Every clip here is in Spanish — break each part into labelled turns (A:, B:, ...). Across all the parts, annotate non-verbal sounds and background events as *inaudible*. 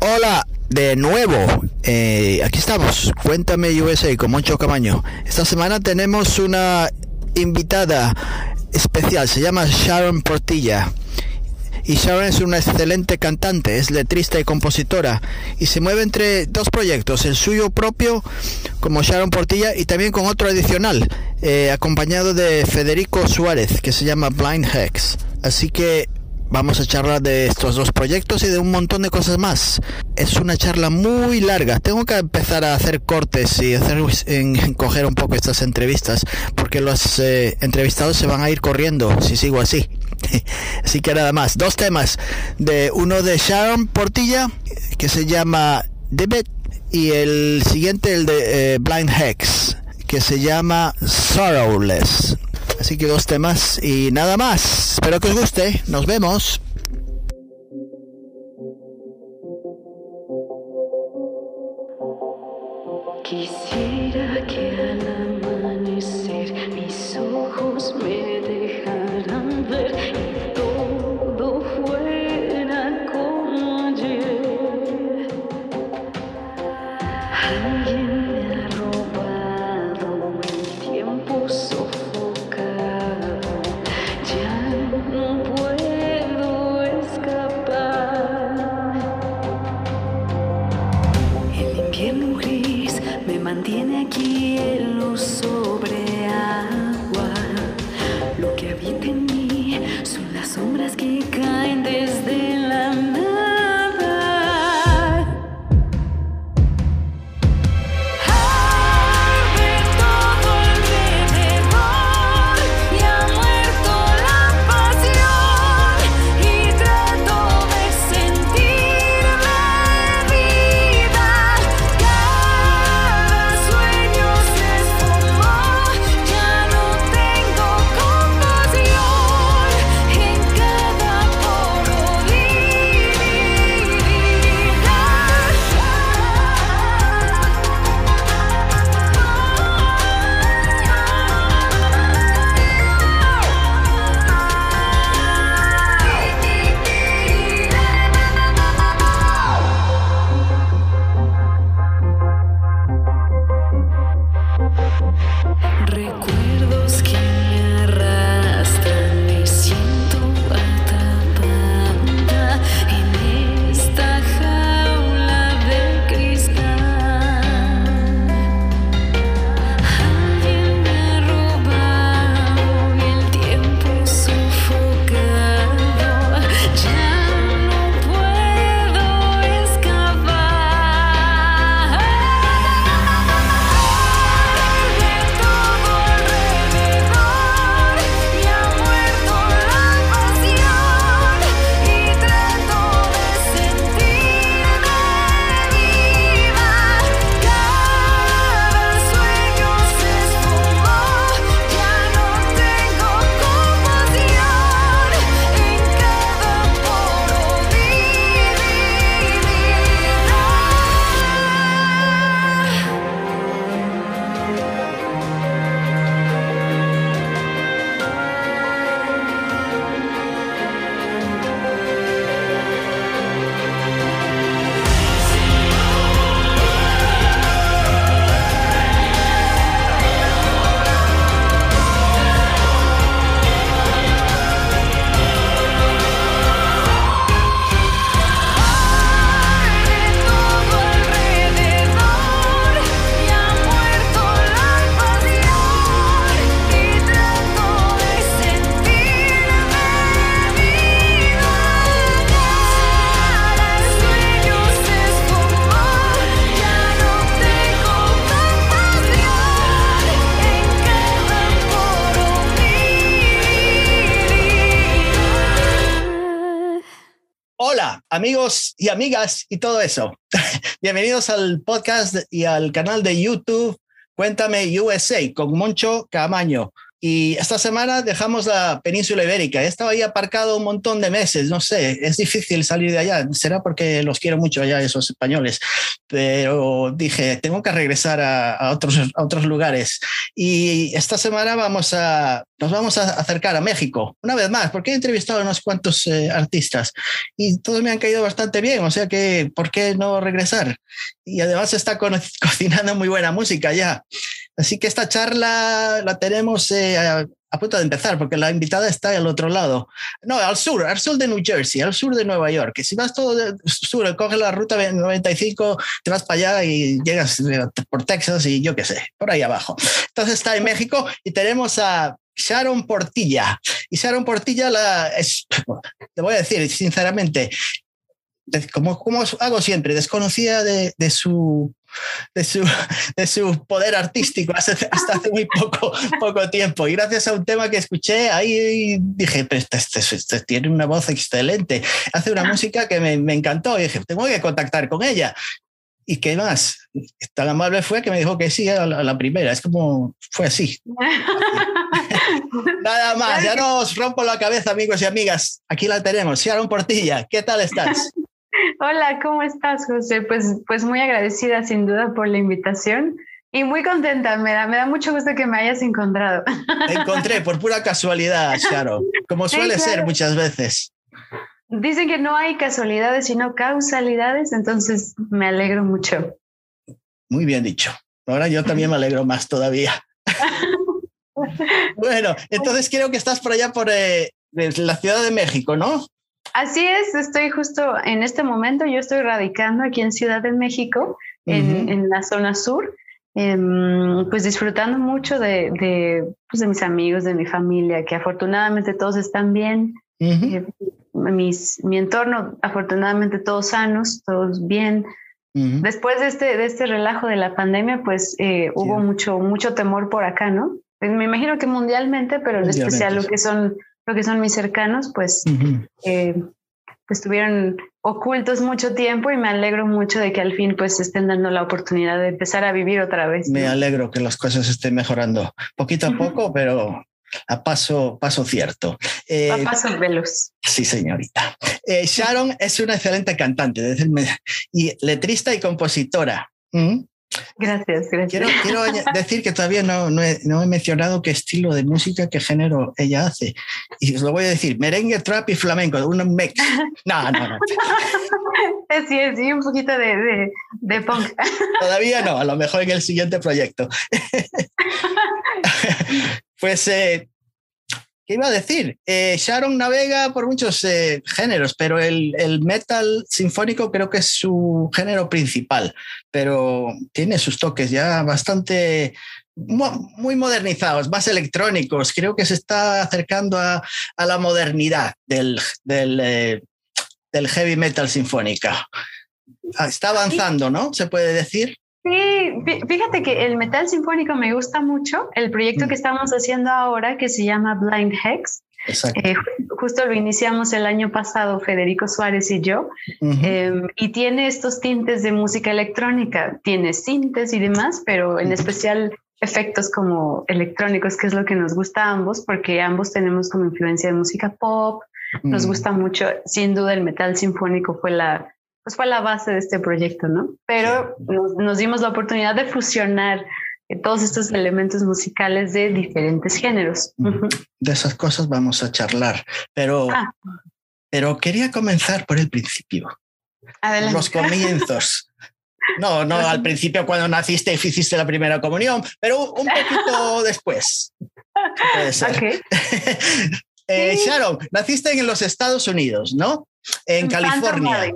A: Hola, de nuevo. Eh, aquí estamos. Cuéntame USA con Moncho Camaño. Esta semana tenemos una invitada especial. Se llama Sharon Portilla. Y Sharon es una excelente cantante, es letrista y compositora. Y se mueve entre dos proyectos, el suyo propio como Sharon Portilla y también con otro adicional, eh, acompañado de Federico Suárez, que se llama Blind Hex. Así que Vamos a charlar de estos dos proyectos y de un montón de cosas más. Es una charla muy larga. Tengo que empezar a hacer cortes y hacer coger un poco estas entrevistas porque los eh, entrevistados se van a ir corriendo si sigo así. *laughs* así que nada más. Dos temas. De uno de Sharon Portilla que se llama Debit y el siguiente el de eh, Blind Hex que se llama Sorrowless. Así que dos temas y nada más. Espero que os guste. Nos vemos. Amigos y amigas y todo eso. *laughs* Bienvenidos al podcast y al canal de YouTube Cuéntame USA con Moncho Camaño.
B: Y esta semana dejamos la península ibérica. He estado ahí aparcado un montón de meses, no sé, es difícil salir de allá. Será porque los quiero mucho allá, esos españoles. Pero dije, tengo que regresar a, otros, lugares. Y esta semana vamos a, nos vamos a acercar a México, una vez más, porque he entrevistado a unos cuantos eh, artistas y todos me han caído bastante bien. O sea que, ¿por qué no regresar? Y además está *laughs* cocinando muy buena música ya. Así que esta charla la tenemos eh, a, punto de empezar, porque la invitada está al otro lado. No, al sur, al sur de New Jersey, al sur de Nueva York. Que si vas todo del sur, coges la ruta 95, te vas para allá y llegas eh, por Texas y yo qué sé, por ahí abajo. Entonces está en México y tenemos a Sharon Portilla. Y Sharon Portilla, la, es, te voy a decir sinceramente, como, como hago siempre, desconocida de, de su de su, *laughs* de su poder artístico hasta hace muy poco, *laughs* poco tiempo. Y gracias a un tema que escuché, ahí dije, pues este, este, este, tiene una voz excelente, hace una música que me, me, encantó y dije, tengo que contactar con ella. ¿Y qué más? Tan amable fue que me dijo que sí a la, primera. Es como, fue así. *laughs* Nada más, ya no os rompo la cabeza, amigos y amigas. Aquí la tenemos, Sharon Portilla. ¿Qué tal estás?
A: Hola, ¿cómo estás, José? Pues, pues muy agradecida sin duda por la invitación y muy contenta. Me da, me da mucho gusto que me hayas encontrado.
B: Te encontré por pura casualidad, Sharon, como suele ser muchas veces.
A: Dicen que no hay casualidades, sino causalidades, entonces me alegro mucho.
B: Muy bien dicho. Ahora yo también me alegro más todavía. *laughs* bueno, entonces creo que estás por allá por eh, la Ciudad de México, ¿no?
A: Así es, estoy justo en este momento, yo estoy radicando aquí en Ciudad de México, en, la zona sur, em, pues disfrutando mucho de, pues de, mis amigos, de mi familia, que afortunadamente todos están bien. Eh, mis, mi entorno, afortunadamente todos sanos, todos bien. Después de este, de este relajo de la pandemia, pues eh, hubo mucho, mucho temor por acá, ¿no? Me imagino que mundialmente, pero en especial lo que son lo que son mis cercanos, pues eh, estuvieron ocultos mucho tiempo y me alegro mucho de que al fin pues estén dando la oportunidad de empezar a vivir otra vez.
B: Me alegro que las cosas estén mejorando poquito a poco, pero a paso, paso cierto.
A: Eh, a paso veloz.
B: Sí, señorita. Eh, Sharon es una excelente cantante y letrista y compositora.
A: ¿Mm? Gracias, gracias.
B: Quiero, decir que todavía no, no, he, mencionado qué estilo de música, qué género ella hace. Y os lo voy a decir, merengue, trap y flamenco, un mix. No, no, no. *laughs*
A: Sí, sí, un poquito de, de, de punk. *laughs*
B: Todavía no, a lo mejor en el siguiente proyecto. *laughs* Pues eh, ¿Qué iba a decir? Eh, Sharon navega por muchos eh, géneros, pero el, metal sinfónico creo que es su género principal, pero tiene sus toques ya bastante muy modernizados, más electrónicos. Creo que se está acercando a, la modernidad eh, del heavy metal sinfónica. Ah, está avanzando, ¿no? Se puede decir.
A: Sí, fíjate que el metal sinfónico me gusta mucho. El proyecto que mm. estamos haciendo ahora, que se llama Blind Hex, eh, justo lo iniciamos el año pasado, Federico Suárez y yo, em, y tiene estos tintes de música electrónica, tiene sintes y demás, pero en especial efectos como electrónicos, que es lo que nos gusta a ambos, porque ambos tenemos como influencia de música pop, nos mm. gusta mucho, sin duda el metal sinfónico fue la, pues fue la base de este proyecto, ¿no? Pero nos, dimos la oportunidad de fusionar todos estos elementos musicales de diferentes géneros.
B: De esas cosas vamos a charlar, pero, ah. pero quería comenzar por el principio. Adelante. Los comienzos. No, no al principio cuando naciste y hiciste la primera comunión, pero un poquito *laughs* después. *laughs* Eh, Sharon, naciste en los Estados Unidos, ¿no? En, California.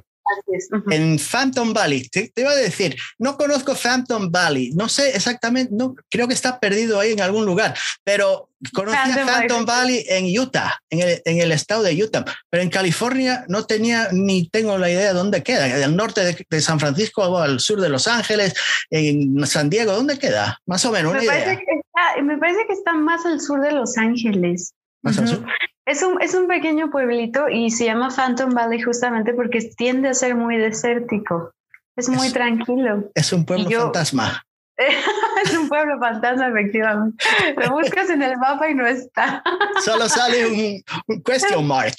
B: En Phantom Valley. Te, iba a decir, no conozco Phantom Valley, no sé exactamente, no, creo que está perdido ahí en algún lugar, pero conocí a Phantom Valley en Utah, en el, en el, estado de Utah, pero en California no tenía ni tengo la idea de dónde queda, al norte de, San Francisco o al sur de Los Ángeles, en San Diego, ¿dónde queda? Más o menos.
A: Me, parece, Que está, me parece que está más al sur de Los Ángeles. Más al sur. Es un, es un pequeño pueblito y se llama Phantom Valley justamente porque tiende a ser muy desértico. Es muy tranquilo.
B: Es un pueblo fantasma. *laughs*
A: es un pueblo fantasma, efectivamente. Lo buscas en el mapa y no está.
B: Solo sale un, question mark.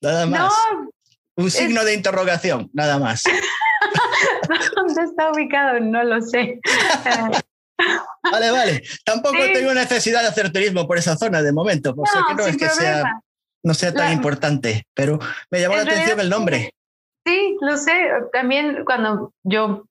B: Nada más. No, un signo de interrogación, nada más. *laughs*
A: ¿Dónde está ubicado? No lo sé. *laughs*
B: vale, vale. Tampoco tengo necesidad de hacer turismo por esa zona de momento, por no, que no es que sea, no sea tan importante, pero me llamó la atención el nombre.
A: Sí, lo sé. También cuando yo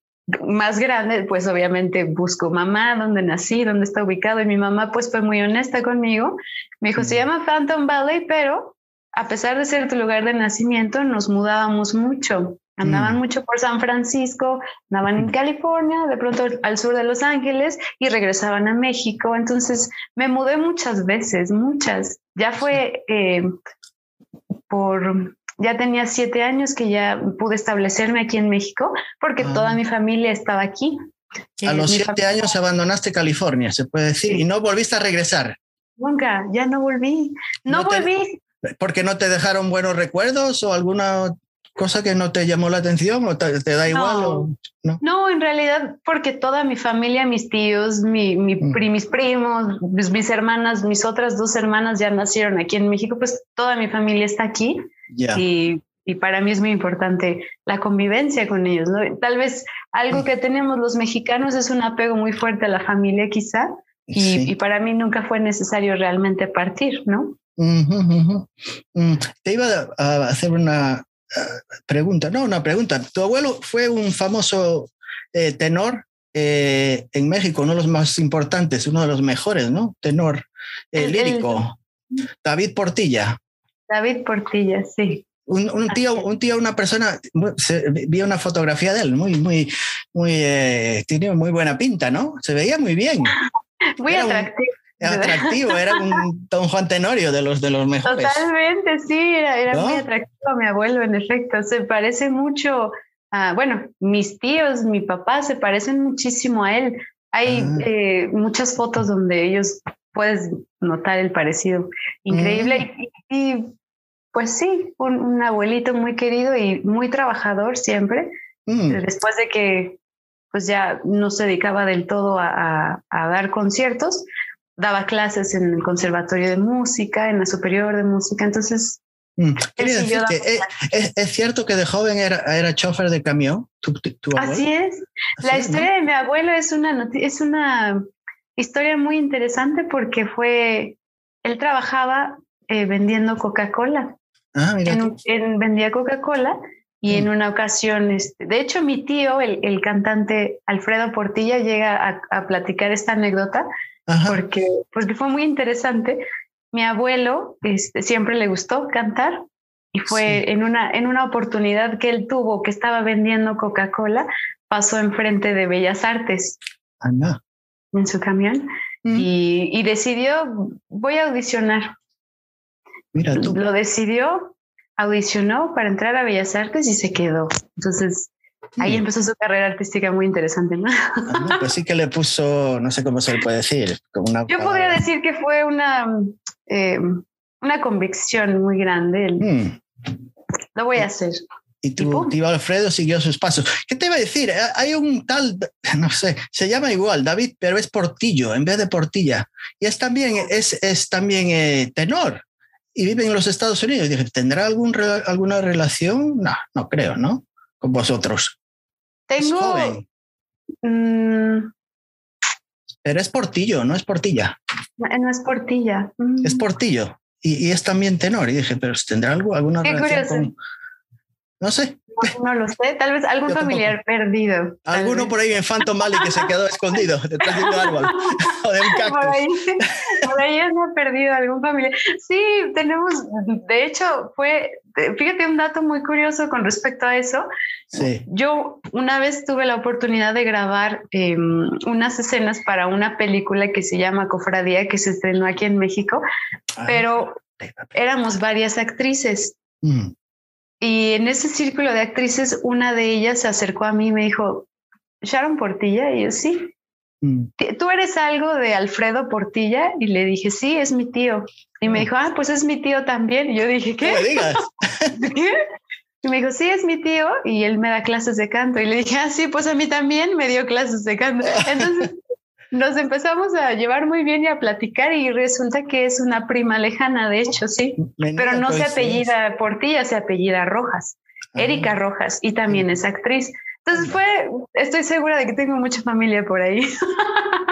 A: más grande, pues obviamente busco mamá, dónde nací, dónde está ubicado. Y mi mamá pues fue muy honesta conmigo. Me dijo, se llama Phantom Valley, pero a pesar de ser tu lugar de nacimiento, nos mudábamos mucho. Andaban mm. mucho por San Francisco, andaban en California, de pronto al sur de Los Ángeles y regresaban a México. Entonces me mudé muchas veces, muchas. Ya fue eh, por ya tenía siete años que ya pude establecerme aquí en México porque ah. toda mi familia estaba aquí.
B: A los siete años abandonaste California, se puede decir, y no volviste a regresar.
A: Nunca, ya no volví. No, volví.
B: ¿Porque no te dejaron buenos recuerdos o alguna cosa que no te llamó la atención o te, da igual?
A: no? no? en realidad porque toda mi familia, mis tíos, mi, mm. mis primos, mis, hermanas, mis otras dos hermanas ya nacieron aquí en México, pues toda mi familia está aquí. Y, y, para mí es muy importante la convivencia con ellos. ¿no? Tal vez algo que tenemos los mexicanos es un apego muy fuerte a la familia quizá. Y, y para mí nunca fue necesario realmente partir, ¿no?
B: Mm, te iba a hacer una pregunta, no, una pregunta. Tu abuelo fue un famoso eh, tenor eh, en México, uno de los más importantes, uno de los mejores, ¿no? Tenor eh, lírico. David Portilla.
A: David Portilla, sí.
B: Un, tío, un tío, una persona, vi una fotografía de él, muy, muy, muy, tiene muy buena pinta, ¿no? Se veía muy bien. *laughs*
A: Muy atractivo.
B: Atractivo, era un Don Juan Tenorio de los de los mejores.
A: Totalmente, sí, era, muy atractivo mi abuelo, en efecto. Se parece mucho a, bueno, mis tíos, mi papá se parecen muchísimo a él. Hay ah. eh, muchas fotos donde ellos puedes notar el parecido. Increíble. Mm. Y, pues sí, un, abuelito muy querido y muy trabajador siempre. Mm. Después de que pues ya no se dedicaba del todo a, a dar conciertos, daba clases en el conservatorio de música, en la superior de música, entonces...
B: Mm. Eh, ¿es, cierto que de joven era, era chofer de camión?
A: Así es. la historia de mi abuelo es una, es una historia muy interesante porque fue, él trabajaba eh, vendiendo Coca-Cola. Ah, en, vendía Coca-Cola y en mm. una ocasión, este, de hecho mi tío, el, el cantante Alfredo Portilla, llega a, a, platicar esta anécdota porque, porque fue muy interesante. Mi abuelo este, siempre le gustó cantar y fue en, una, en una oportunidad que él tuvo, que estaba vendiendo Coca-Cola, pasó enfrente de Bellas Artes en su camión mm. y, y, decidió, voy a audicionar. Mira tú. Lo decidió, audicionó para entrar a Bellas Artes y se quedó. Entonces, Ahí empezó su carrera artística muy interesante, ¿no?
B: Ah, pues sí que le puso, no sé cómo se le puede decir.
A: Yo podría decir que fue una, eh, una convicción muy grande. Mm. Lo voy a hacer.
B: Y tu tío Alfredo siguió sus pasos. ¿Qué te iba a decir? Eh, hay un tal, no sé, se llama igual, David, pero es Portillo en vez de Portilla. Y es también, es, es también eh, tenor. Y vive en los Estados Unidos. dije, ¿tendrá algún, alguna relación? No, no creo, ¿no? Con vosotros.
A: Tengo. Mm,
B: Pero es Portillo, no es Portilla.
A: No, es Portilla.
B: Mm. Es Portillo. Y, es también tenor. Y dije, pero ¿tendrá algo, alguna relación No sé.
A: No, lo sé, tal vez algún familiar perdido.
B: Alguno por ahí en Phantom Valley que se quedó escondido detrás de un árbol *laughs* o de un cactus.
A: Por ahí, por ahí ha perdido algún familiar. Sí, tenemos, de hecho, fue, fíjate un dato muy curioso con respecto a eso. Sí. Yo una vez tuve la oportunidad de grabar em, unas escenas para una película que se llama Cofradía, que se estrenó aquí en México, ah. pero éramos varias actrices. Mm. Y en ese círculo de actrices, una de ellas se acercó a mí y me dijo, Sharon Portilla, y yo sí. Mm. ¿Tú eres algo de Alfredo Portilla? Y le dije, sí, es mi tío. Y me dijo, ah, pues es mi tío también. Y yo dije, ¿qué?
B: Me digas. *laughs*
A: ¿Qué? Y me dijo, sí, es mi tío y él me da clases de canto. Y le dije, ah, sí, pues a mí también me dio clases de canto. *laughs* Entonces nos empezamos a llevar muy bien y a platicar y resulta que es una prima lejana, de hecho, sí. Pero no se apellida Portilla, se apellida Rojas, ah. Erika Rojas, y también es actriz. Entonces fue, estoy segura de que tengo mucha familia por ahí. *laughs*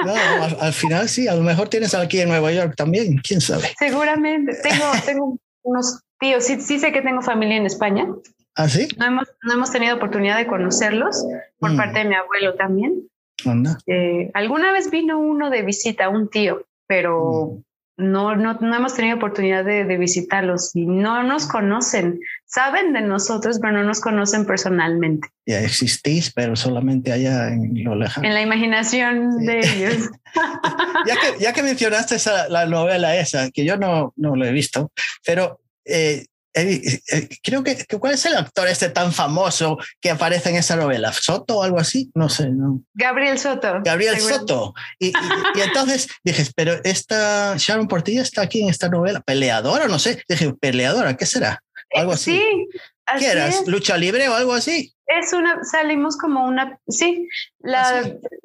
B: No, al, final sí, a lo mejor tienes aquí en Nueva York también, quién sabe.
A: Seguramente, tengo, *laughs* tengo unos tíos, sí, sí sé que tengo familia en España.
B: ¿Ah, sí?
A: No hemos, no hemos tenido oportunidad de conocerlos por mm. parte de mi abuelo también. Eh, alguna vez vino uno de visita, un tío, pero mm. no, no, no, hemos tenido oportunidad de, visitarlos y no nos conocen. Saben de nosotros, pero no nos conocen personalmente.
B: Ya existís, pero solamente allá en lo lejano.
A: En la imaginación de ellos. *laughs*
B: ya, que, ya que mencionaste esa, la novela esa, que yo no, no lo he visto, pero eh, eh, eh, creo que, ¿cuál es el actor este tan famoso que aparece en esa novela? ¿Soto o algo así? No sé. No.
A: Gabriel Soto.
B: Gabriel Soto. Y, entonces dije, pero esta Sharon Portilla está aquí en esta novela, peleadora, no sé. Dije, peleadora, ¿qué será? Algo así.
A: Sí.
B: ¿Qué eras? ¿Lucha libre o algo así?
A: Es una, salimos como una, sí, la, ¿Ah,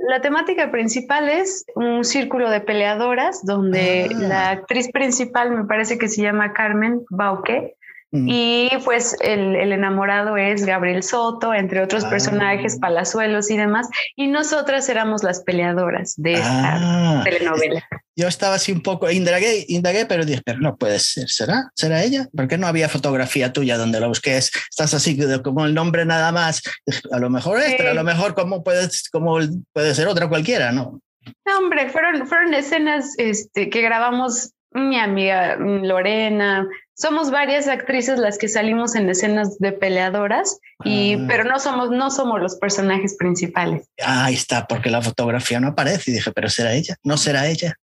A: la temática principal es un círculo de peleadoras donde ah. la actriz principal me parece que se llama Carmen Bauque y pues el, enamorado es Gabriel Soto, entre otros personajes, ah. Palazuelos y demás. Y nosotras éramos las peleadoras de esta ah. telenovela.
B: Yo estaba así un poco, indagué, indagué, pero dije, pero no puede ser, ¿será? ¿Será ella? Porque no había fotografía tuya donde la busqué. Estás así como el nombre nada más. A lo mejor es, pero a lo mejor como puede, como puede ser otra cualquiera, ¿no?
A: No, hombre, fueron, fueron escenas este, que grabamos mi amiga Lorena, somos varias actrices las que salimos en escenas de peleadoras, y, ah. pero no somos, no somos los personajes principales.
B: ahí está, porque la fotografía no aparece. Y dije, pero será ella, no será ella.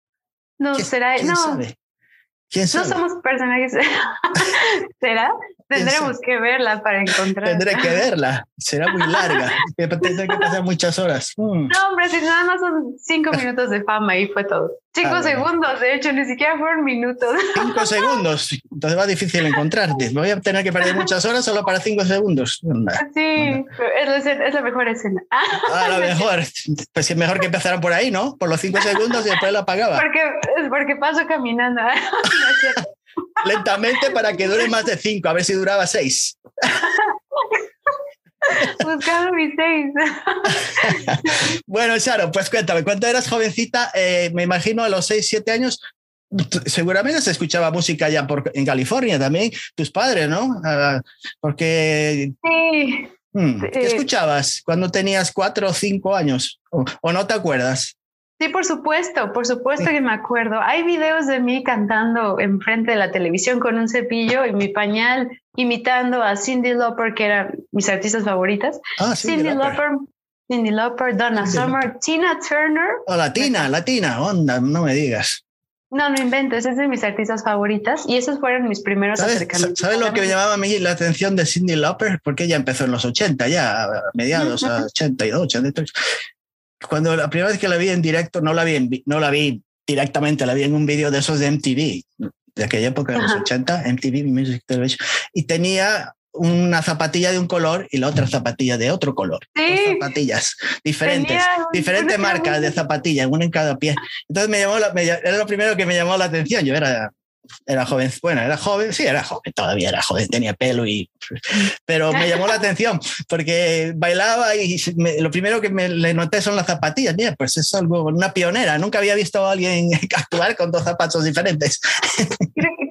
A: No será ella. No. Sabe?
B: ¿Quién
A: sabe? No somos personajes. *laughs* ¿Será? Tendremos que verla para encontrar.
B: Tendré que verla. Será muy *laughs* larga. Tendré que pasar muchas horas.
A: Mm. No, hombre, si nada más son cinco minutos de fama y fue todo. Cinco ah, segundos, de hecho, ni siquiera fueron minutos. *laughs*
B: Cinco segundos. Entonces va difícil encontrarte. Voy a tener que perder muchas horas solo para cinco segundos.
A: Sí, es la, mejor escena. *laughs*
B: Ah, lo mejor. Pues es mejor que empezaran por ahí, ¿no? Por los cinco segundos y después la apagaba.
A: Porque, porque paso caminando.
B: Lentamente para que dure más de cinco, a ver si duraba seis.
A: Buscando mis seis.
B: bueno, Sharon, pues cuéntame, cuando eras jovencita, eh, me imagino a los seis, siete años, seguramente se escuchaba música ya por, en California también, tus padres, ¿no? Ah, porque...
A: Sí.
B: Hmm, ¿Qué escuchabas cuando tenías cuatro o cinco años? o no te acuerdas?
A: Sí, por supuesto, por supuesto que me acuerdo. Hay videos de mí cantando enfrente de la televisión con un cepillo y mi pañal, imitando a Cindy Lauper, que eran mis artistas favoritas.
B: Ah, Cindy, Lauper.
A: Cindy Lauper, Donna Summer, Tina Turner.
B: Oh, latina, latina, onda, no me digas.
A: No, no inventes, es de mis artistas favoritas y esos fueron mis primeros
B: ¿Sabes,
A: acercamientos.
B: ¿Sabes lo que me llamaba a mí la atención de Cindy Lauper? Porque ella empezó en los 80, ya a mediados, a *laughs* 82, 83 cuando la primera vez que la vi en directo, no la vi, no la vi directamente, la vi en un vídeo de esos de MTV, de aquella época de los 80, MTV Music Television, y tenía una zapatilla de un color y la otra zapatilla de otro color.
A: Sí.
B: zapatillas diferentes, diferentes marcas de zapatillas, una en cada pie. Entonces me llamó, la, era lo primero que me llamó la atención. Yo era era joven, bueno, era joven, sí, era joven, todavía era joven, tenía pelo y... Pero me llamó la atención porque bailaba y lo primero que me le noté son las zapatillas. Mira, pues es algo, una pionera, nunca había visto a alguien *laughs* actuar con dos zapatos diferentes.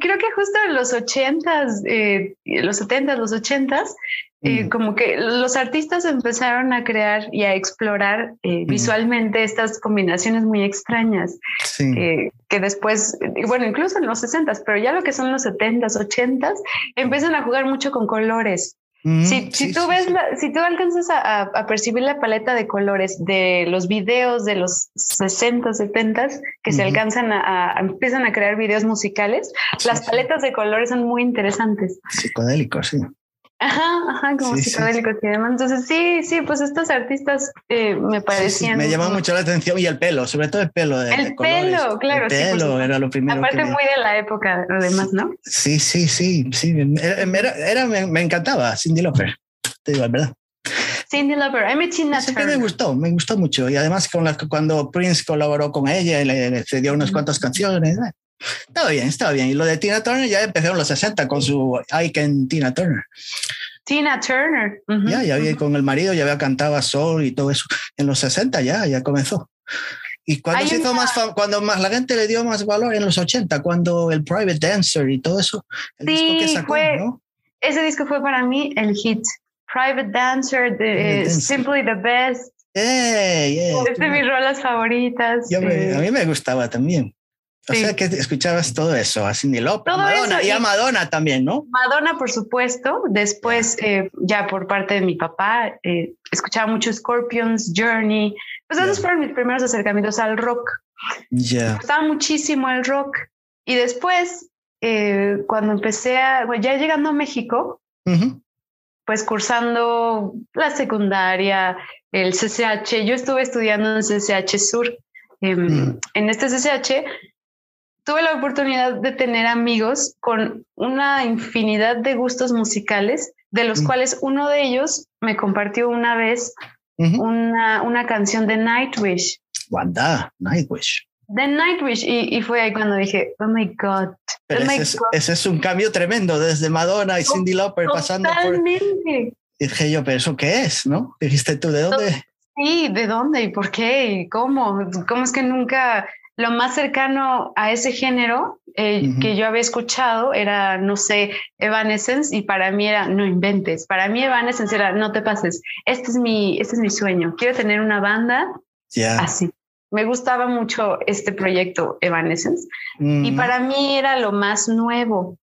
A: Creo, que justo en los ochentas, eh, los setentas, los ochentas, eh, como que los artistas empezaron a crear y a explorar eh, mm. visualmente estas combinaciones muy extrañas que después, bueno, incluso en los 60 pero ya lo que son los 70s, 80s, empiezan a jugar mucho con colores. Mm, si, si, tú ves, si tú alcanzas a, percibir la paleta de colores de los videos de los 60, 70 que se alcanzan a, empiezan a crear videos musicales, las paletas de colores son muy interesantes.
B: Psicodélicos, sí.
A: Ajá, ajá, como psicodélicos y demás. Entonces, sí, sí, pues estos artistas eh, me parecían.
B: me llama mucho la atención y el pelo, sobre todo el pelo. De,
A: el pelo, claro.
B: El pelo era lo primero.
A: Aparte, muy de la época, además, ¿no?
B: Sí, sí, sí, sí. Era, era me, encantaba Cindy Lauper, te digo la verdad.
A: Cindy Lauper, a mí Tina
B: sí, me gustó, me gustó mucho. Y además, con la, cuando Prince colaboró con ella, le, le dio unas cuantas canciones. Eh, estaba bien, estaba bien. Y lo de Tina Turner ya empezó en los 60 con su Icon Tina Turner.
A: Tina Turner.
B: Ya, ya había con el marido, ya había cantado Soul y todo eso. En los 60 ya, ya comenzó. Y cuando se hizo más, cuando más la gente le dio más valor en los 80, cuando el Private Dancer y todo eso, el
A: sí, disco que sacó, fue, ese disco fue para mí el hit. Private Dancer, de, Simply the Best. es de mis rolas favoritas.
B: a mí me gustaba también. O sea que escuchabas todo eso, a Cindy Lauper, Madonna, y a Madonna también, ¿no?
A: Madonna, por supuesto. Después, eh, ya por parte de mi papá, eh, escuchaba mucho Scorpions, Journey. Pues esos fueron mis primeros acercamientos al rock.
B: Ya.
A: Me gustaba muchísimo el rock. Y después, eh, cuando empecé a, ya llegando a México, pues cursando la secundaria, el CCH, yo estuve estudiando en CCH Sur. Em, mm. En este CCH tuve la oportunidad de tener amigos con una infinidad de gustos musicales, de los mm. cuales uno de ellos me compartió una vez una, una, canción de Nightwish.
B: Wanda, Nightwish.
A: De Nightwish. Y, y, fue ahí cuando dije, oh my God.
B: Pero
A: oh
B: ese, Es, ese, Es, un cambio tremendo, desde Madonna y Cindy Lauper pasando por...
A: Y
B: dije yo, pero ¿eso qué es? ¿No? Dijiste tú, ¿de dónde?
A: Sí, ¿de dónde y por qué y cómo? ¿Cómo es que nunca lo más cercano a ese género eh, que yo había escuchado era, no sé, Evanescence y para mí era, no inventes, para mí Evanescence era, no te pases, este es mi, este es mi sueño, quiero tener una banda así. Me gustaba mucho este proyecto Evanescence y para mí era lo más nuevo.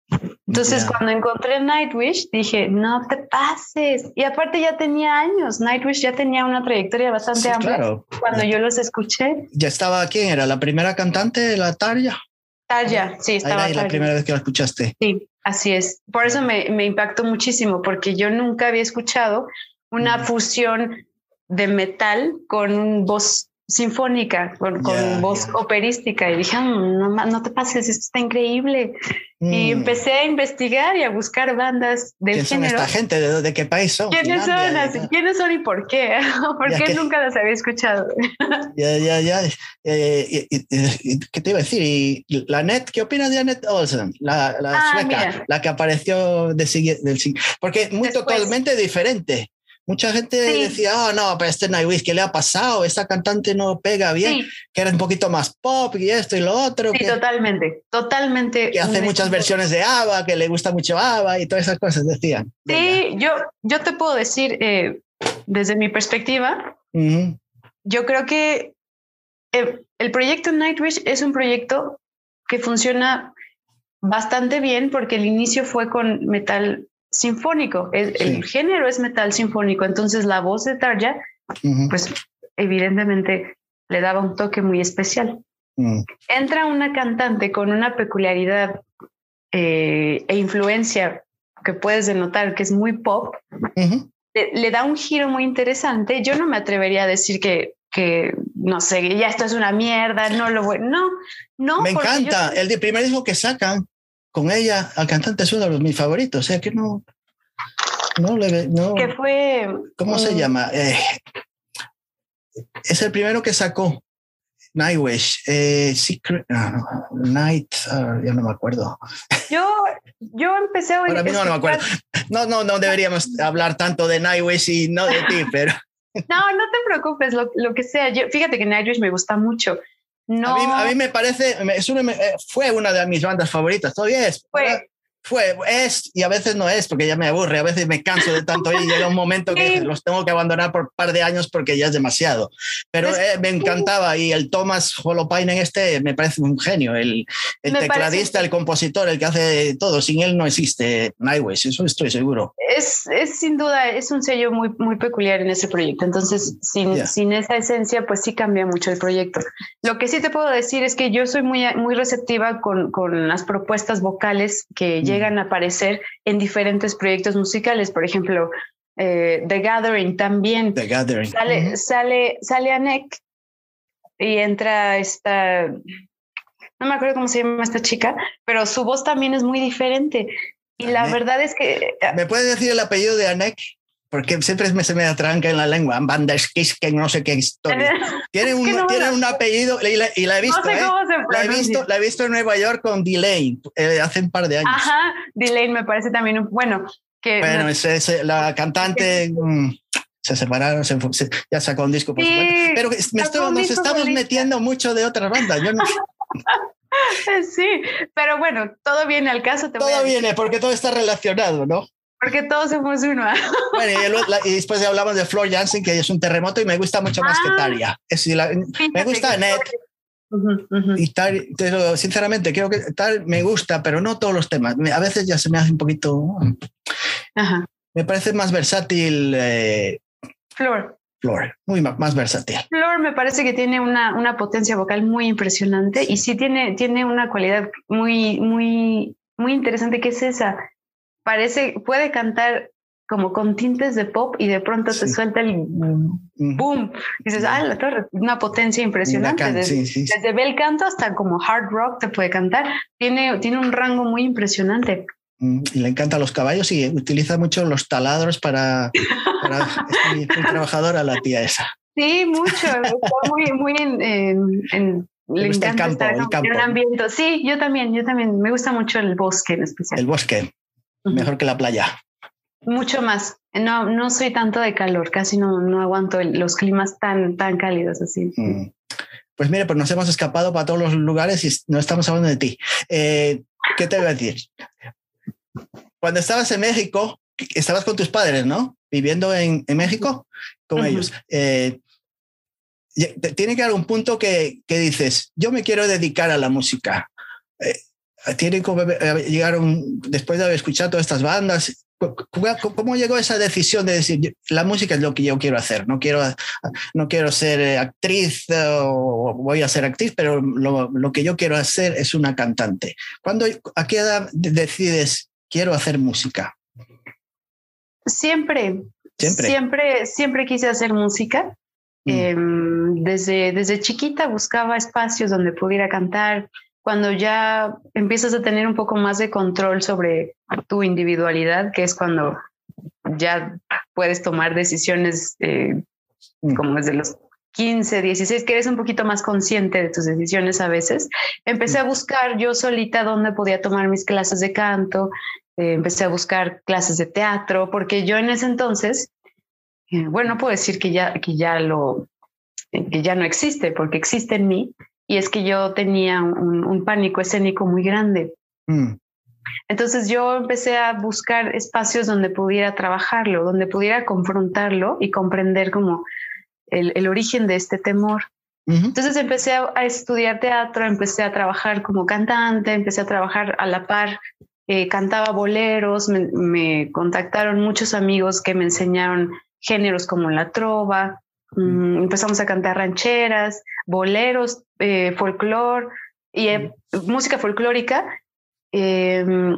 A: Entonces, cuando encontré Nightwish, dije, no te pases. Y aparte ya tenía años. Nightwish ya tenía una trayectoria bastante amplia. Cuando yo los escuché.
B: ¿Ya estaba quién era? ¿La primera cantante, la Tarja?
A: Tarja, sí, estaba.
B: Ahí la primera vez que la escuchaste.
A: Sí, así es. Por eso me, me impactó muchísimo, porque yo nunca había escuchado una fusión de metal con voz sinfónica, con, voz operística. Y dije, ah, no, no, te pases, esto está increíble. Y mm. empecé a investigar y a buscar bandas del
B: ¿Quién género. son esta gente? ¿De, qué país son?
A: ¿Quiénes son? ¿Quiénes son y por qué? *laughs* ¿Por qué nunca las había escuchado? *laughs*
B: ya, ya, ya. Eh, ¿Qué te iba a decir? ¿Y la Net? ¿Qué opinas de Annette Olsen? La, la ah, sueca, la que apareció de, del Porque es muy totalmente diferente. Mucha gente decía, oh, no, pero este Nightwish, ¿qué le ha pasado? Esta cantante no pega bien, que era un poquito más pop y esto y lo otro.
A: Sí, totalmente, totalmente.
B: Que hace muchas versiones de ABBA, que le gusta mucho ABBA y todas esas cosas, decían.
A: Sí, yo, yo te puedo decir, eh, desde mi perspectiva, yo creo que el, el proyecto Nightwish es un proyecto que funciona bastante bien porque el inicio fue con metal sinfónico. El, género es metal sinfónico, entonces la voz de Tarja, pues evidentemente le daba un toque muy especial. Mm. Entra una cantante con una peculiaridad eh, e influencia que puedes denotar que es muy pop, le, da un giro muy interesante. Yo no me atrevería a decir que, que no sé, ya esto es una mierda, no lo voy. No, no.
B: Me encanta. El primer disco que sacan con ella, al cantante es uno de mis favoritos, o sea que no, no le no.
A: Que fue.
B: ¿Cómo se llama? Eh, es el primero que sacó. Nightwish, eh, Secret, Night, ah, ya no me acuerdo.
A: Yo, yo empecé a
B: oír. no, no me acuerdo. No, no, no deberíamos hablar tanto de Nightwish y no de ti, pero. *laughs*
A: No, no te preocupes, lo, lo que sea. Yo, fíjate que Nightwish me gusta mucho. No.
B: A mí, me parece, es una, eh, fue una de mis bandas favoritas, todavía es.
A: Fue,
B: fue, es y a veces no es, porque ya me aburre, a veces me canso de tanto y llega un momento que los tengo que abandonar por un par de años porque ya es demasiado. Pero eh, me encantaba y el Thomas Holopainen este me parece un genio, el, el tecladista, el compositor, el que hace todo, sin él no existe Nightwish, eso estoy seguro.
A: Es, es, sin duda, es un sello muy, muy peculiar en ese proyecto, entonces sin, sin esa esencia pues sí cambia mucho el proyecto. Lo que sí te puedo decir es que yo soy muy, muy receptiva con, con las propuestas vocales que llegan llegan a aparecer en diferentes proyectos musicales. Por ejemplo, eh, The Gathering también.
B: The Gathering.
A: Sale, sale, sale Anek y entra esta, no me acuerdo cómo se llama esta chica, pero su voz también es muy diferente. Y la verdad es que...
B: ¿Me puede decir el apellido de Anek? Porque siempre se me atranca en la lengua. Van que no sé qué historia. *laughs* Tiene un, tiene un apellido y la, he visto. No sé ¿eh? se la, he visto la he visto en Nueva York con Delane eh, hace un par de años.
A: Ajá, Delane me parece también un, bueno. Que
B: bueno, es, la cantante. Mm, se separaron, ya sacó un disco por sí, Pero nos estamos metiendo mucho de otras bandas. Yo no, *laughs*
A: sí, pero bueno, todo viene al caso.
B: todo viene porque todo está relacionado, ¿no?
A: Porque todos somos uno.
B: bueno, y, después hablamos de Flor Jansen, que es un terremoto y me gusta mucho más que ah. Taria. Es, me gusta Net. Y tal, sinceramente, creo que tal me gusta, pero no todos los temas. A veces ya se me hace un poquito. Ajá. Me parece más versátil eh,
A: Flor.
B: Flor, muy más versátil.
A: Flor me parece que tiene una, una potencia vocal muy impresionante y sí tiene, tiene una cualidad muy, muy, muy interesante que es esa. Parece, puede cantar como con tintes de pop y de pronto te suelta el boom. Y dices, ah, la torre, una potencia impresionante. desde, desde bel canto hasta como hard rock te puede cantar. Tiene, tiene un rango muy impresionante.
B: Mm, y le encantan los caballos y utiliza mucho los taladros para, para es muy, trabajadora la tía esa.
A: Sí, mucho. *laughs* muy, muy en, en, le encanta el campo, estar en un ambiente. Sí, yo también, yo también. Me gusta mucho el bosque en especial.
B: El bosque, mejor que la playa.
A: Mucho más. No, no soy tanto de calor, casi no, no aguanto los climas tan, tan cálidos así. Mm.
B: Pues mire, pues nos hemos escapado para todos los lugares y no estamos hablando de ti. Eh, ¿Qué te voy a decir? Cuando estabas en México, estabas con tus padres, ¿no? Viviendo en, México con ellos. Eh, tiene que haber un punto que, que, dices, yo me quiero dedicar a la música. Eh, tiene que llegar un, después de haber escuchado todas estas bandas, ¿cómo llegó esa decisión de decir, la música es lo que yo quiero hacer? No quiero, no quiero ser eh, actriz o voy a ser actriz, pero lo, lo que yo quiero hacer es una cantante. ¿Cuándo, ¿A qué edad decides quiero hacer música?
A: Siempre, siempre, siempre, quise hacer música. Mm. Em, desde, desde chiquita buscaba espacios donde pudiera cantar. Cuando ya empiezas a tener un poco más de control sobre tu individualidad, que es cuando ya puedes tomar decisiones eh, mm. como desde los 15, 16, que eres un poquito más consciente de tus decisiones a veces, empecé a buscar yo solita dónde podía tomar mis clases de canto, eh, empecé a buscar clases de teatro, porque yo en ese entonces, eh, bueno, no puedo decir que ya, que ya lo, que ya no existe, porque existe en mí, y es que yo tenía un, pánico escénico muy grande. Mm. Entonces yo empecé a buscar espacios donde pudiera trabajarlo, donde pudiera confrontarlo y comprender como el, el origen de este temor. Entonces empecé a, estudiar teatro, empecé a trabajar como cantante, empecé a trabajar a la par eh, cantaba boleros, me, contactaron muchos amigos que me enseñaron géneros como la trova, mm, empezamos a cantar rancheras, boleros, eh, folclore y eh, música folclórica. Em,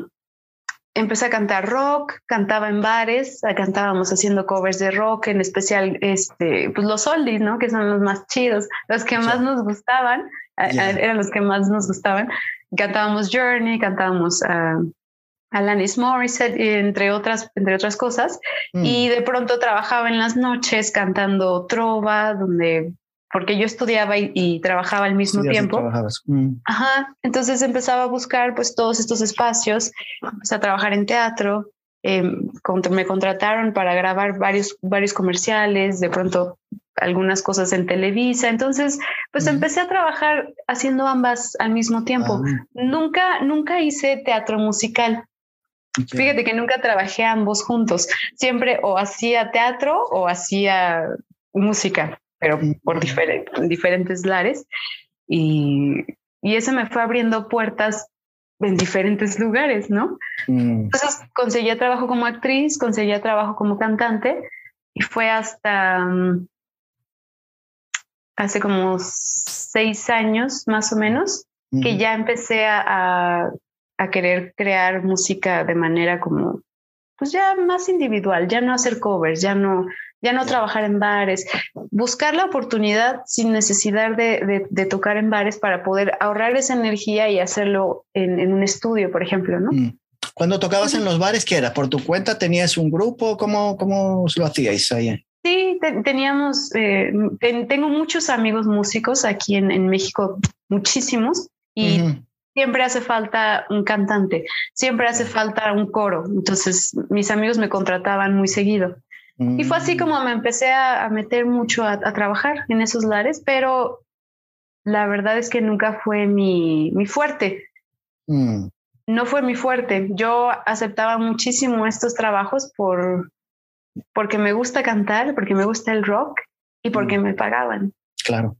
A: empecé a cantar rock, cantaba en bares, cantábamos haciendo covers de rock, en especial este, pues los oldies, ¿no? Que son los más chidos, los que más nos gustaban, eran los que más nos gustaban. Cantábamos Journey, cantábamos uh, Alanis Morissette, entre otras, entre otras cosas. Mm. Y de pronto trabajaba en las noches cantando trova, donde porque yo estudiaba y, trabajaba al mismo tiempo. Mm. Ajá. Entonces empezaba a buscar pues todos estos espacios, empecé a trabajar en teatro, em, me contrataron para grabar varios, varios comerciales, de pronto algunas cosas en Televisa. Entonces, pues empecé a trabajar haciendo ambas al mismo tiempo. Ah. Nunca, nunca hice teatro musical. Fíjate que nunca trabajé ambos juntos. Siempre o hacía teatro o hacía música, pero por diferentes lares. Y, y eso me fue abriendo puertas en diferentes lugares, ¿no? Mm. Entonces conseguía trabajo como actriz, conseguía trabajo como cantante y fue hasta mm, hace como seis años más o menos que ya empecé a, a querer crear música de manera como, pues ya más individual, ya no hacer covers, ya no, ya no trabajar en bares, buscar la oportunidad sin necesidad de, de, tocar en bares para poder ahorrar esa energía y hacerlo en, en un estudio, por ejemplo, ¿no? Mm.
B: Cuando tocabas en los bares, ¿qué era? ¿Por tu cuenta tenías un grupo? ¿Cómo, cómo lo hacíais ahí?
A: Sí, teníamos, eh, tengo muchos amigos músicos aquí en, en México, muchísimos, y siempre hace falta un cantante, siempre hace falta un coro. Entonces, mis amigos me contrataban muy seguido. Y fue así mm. como me empecé a, meter mucho a, trabajar en esos lares, pero la verdad es que nunca fue mi, mi fuerte. Mm. No fue mi fuerte. Yo aceptaba muchísimo estos trabajos por, porque me gusta cantar, porque me gusta el rock y porque mm. me pagaban.
B: Claro.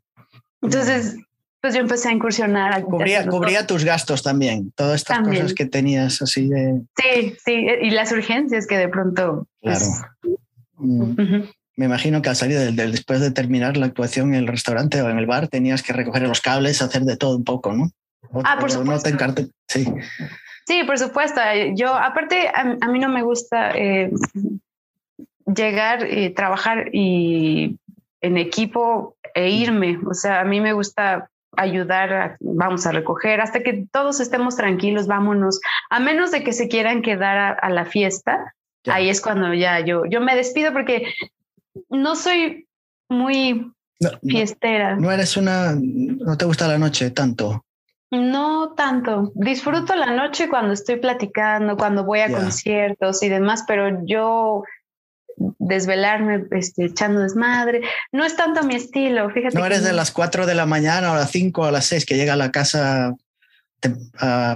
A: Entonces, pues yo empecé a incursionar.
B: cubría, cubría tus gastos también, todas estas cosas que tenías así de...
A: Sí, sí, y las urgencias que de pronto...
B: Pues, claro. Mm. Me imagino que al salir del, después de terminar la actuación en el restaurante o en el bar tenías que recoger los cables, hacer de todo un poco, ¿no?
A: ah, por supuesto.
B: No te sí.
A: Sí, por supuesto. Yo, aparte, a, mí no me gusta eh, llegar y trabajar y en equipo e irme. O sea, a mí me gusta ayudar, vamos a recoger, hasta que todos estemos tranquilos, vámonos. A menos de que se quieran quedar a, la fiesta, ahí es cuando ya yo, yo me despido porque no soy muy fiestera.
B: No, eres una, no te gusta la noche tanto.
A: No tanto. Disfruto la noche cuando estoy platicando, cuando voy a conciertos y demás, pero yo desvelarme este, echando desmadre. No es tanto mi estilo, fíjate.
B: No eres de las 4 de la mañana o a las 5 o a las 6 que llega a la casa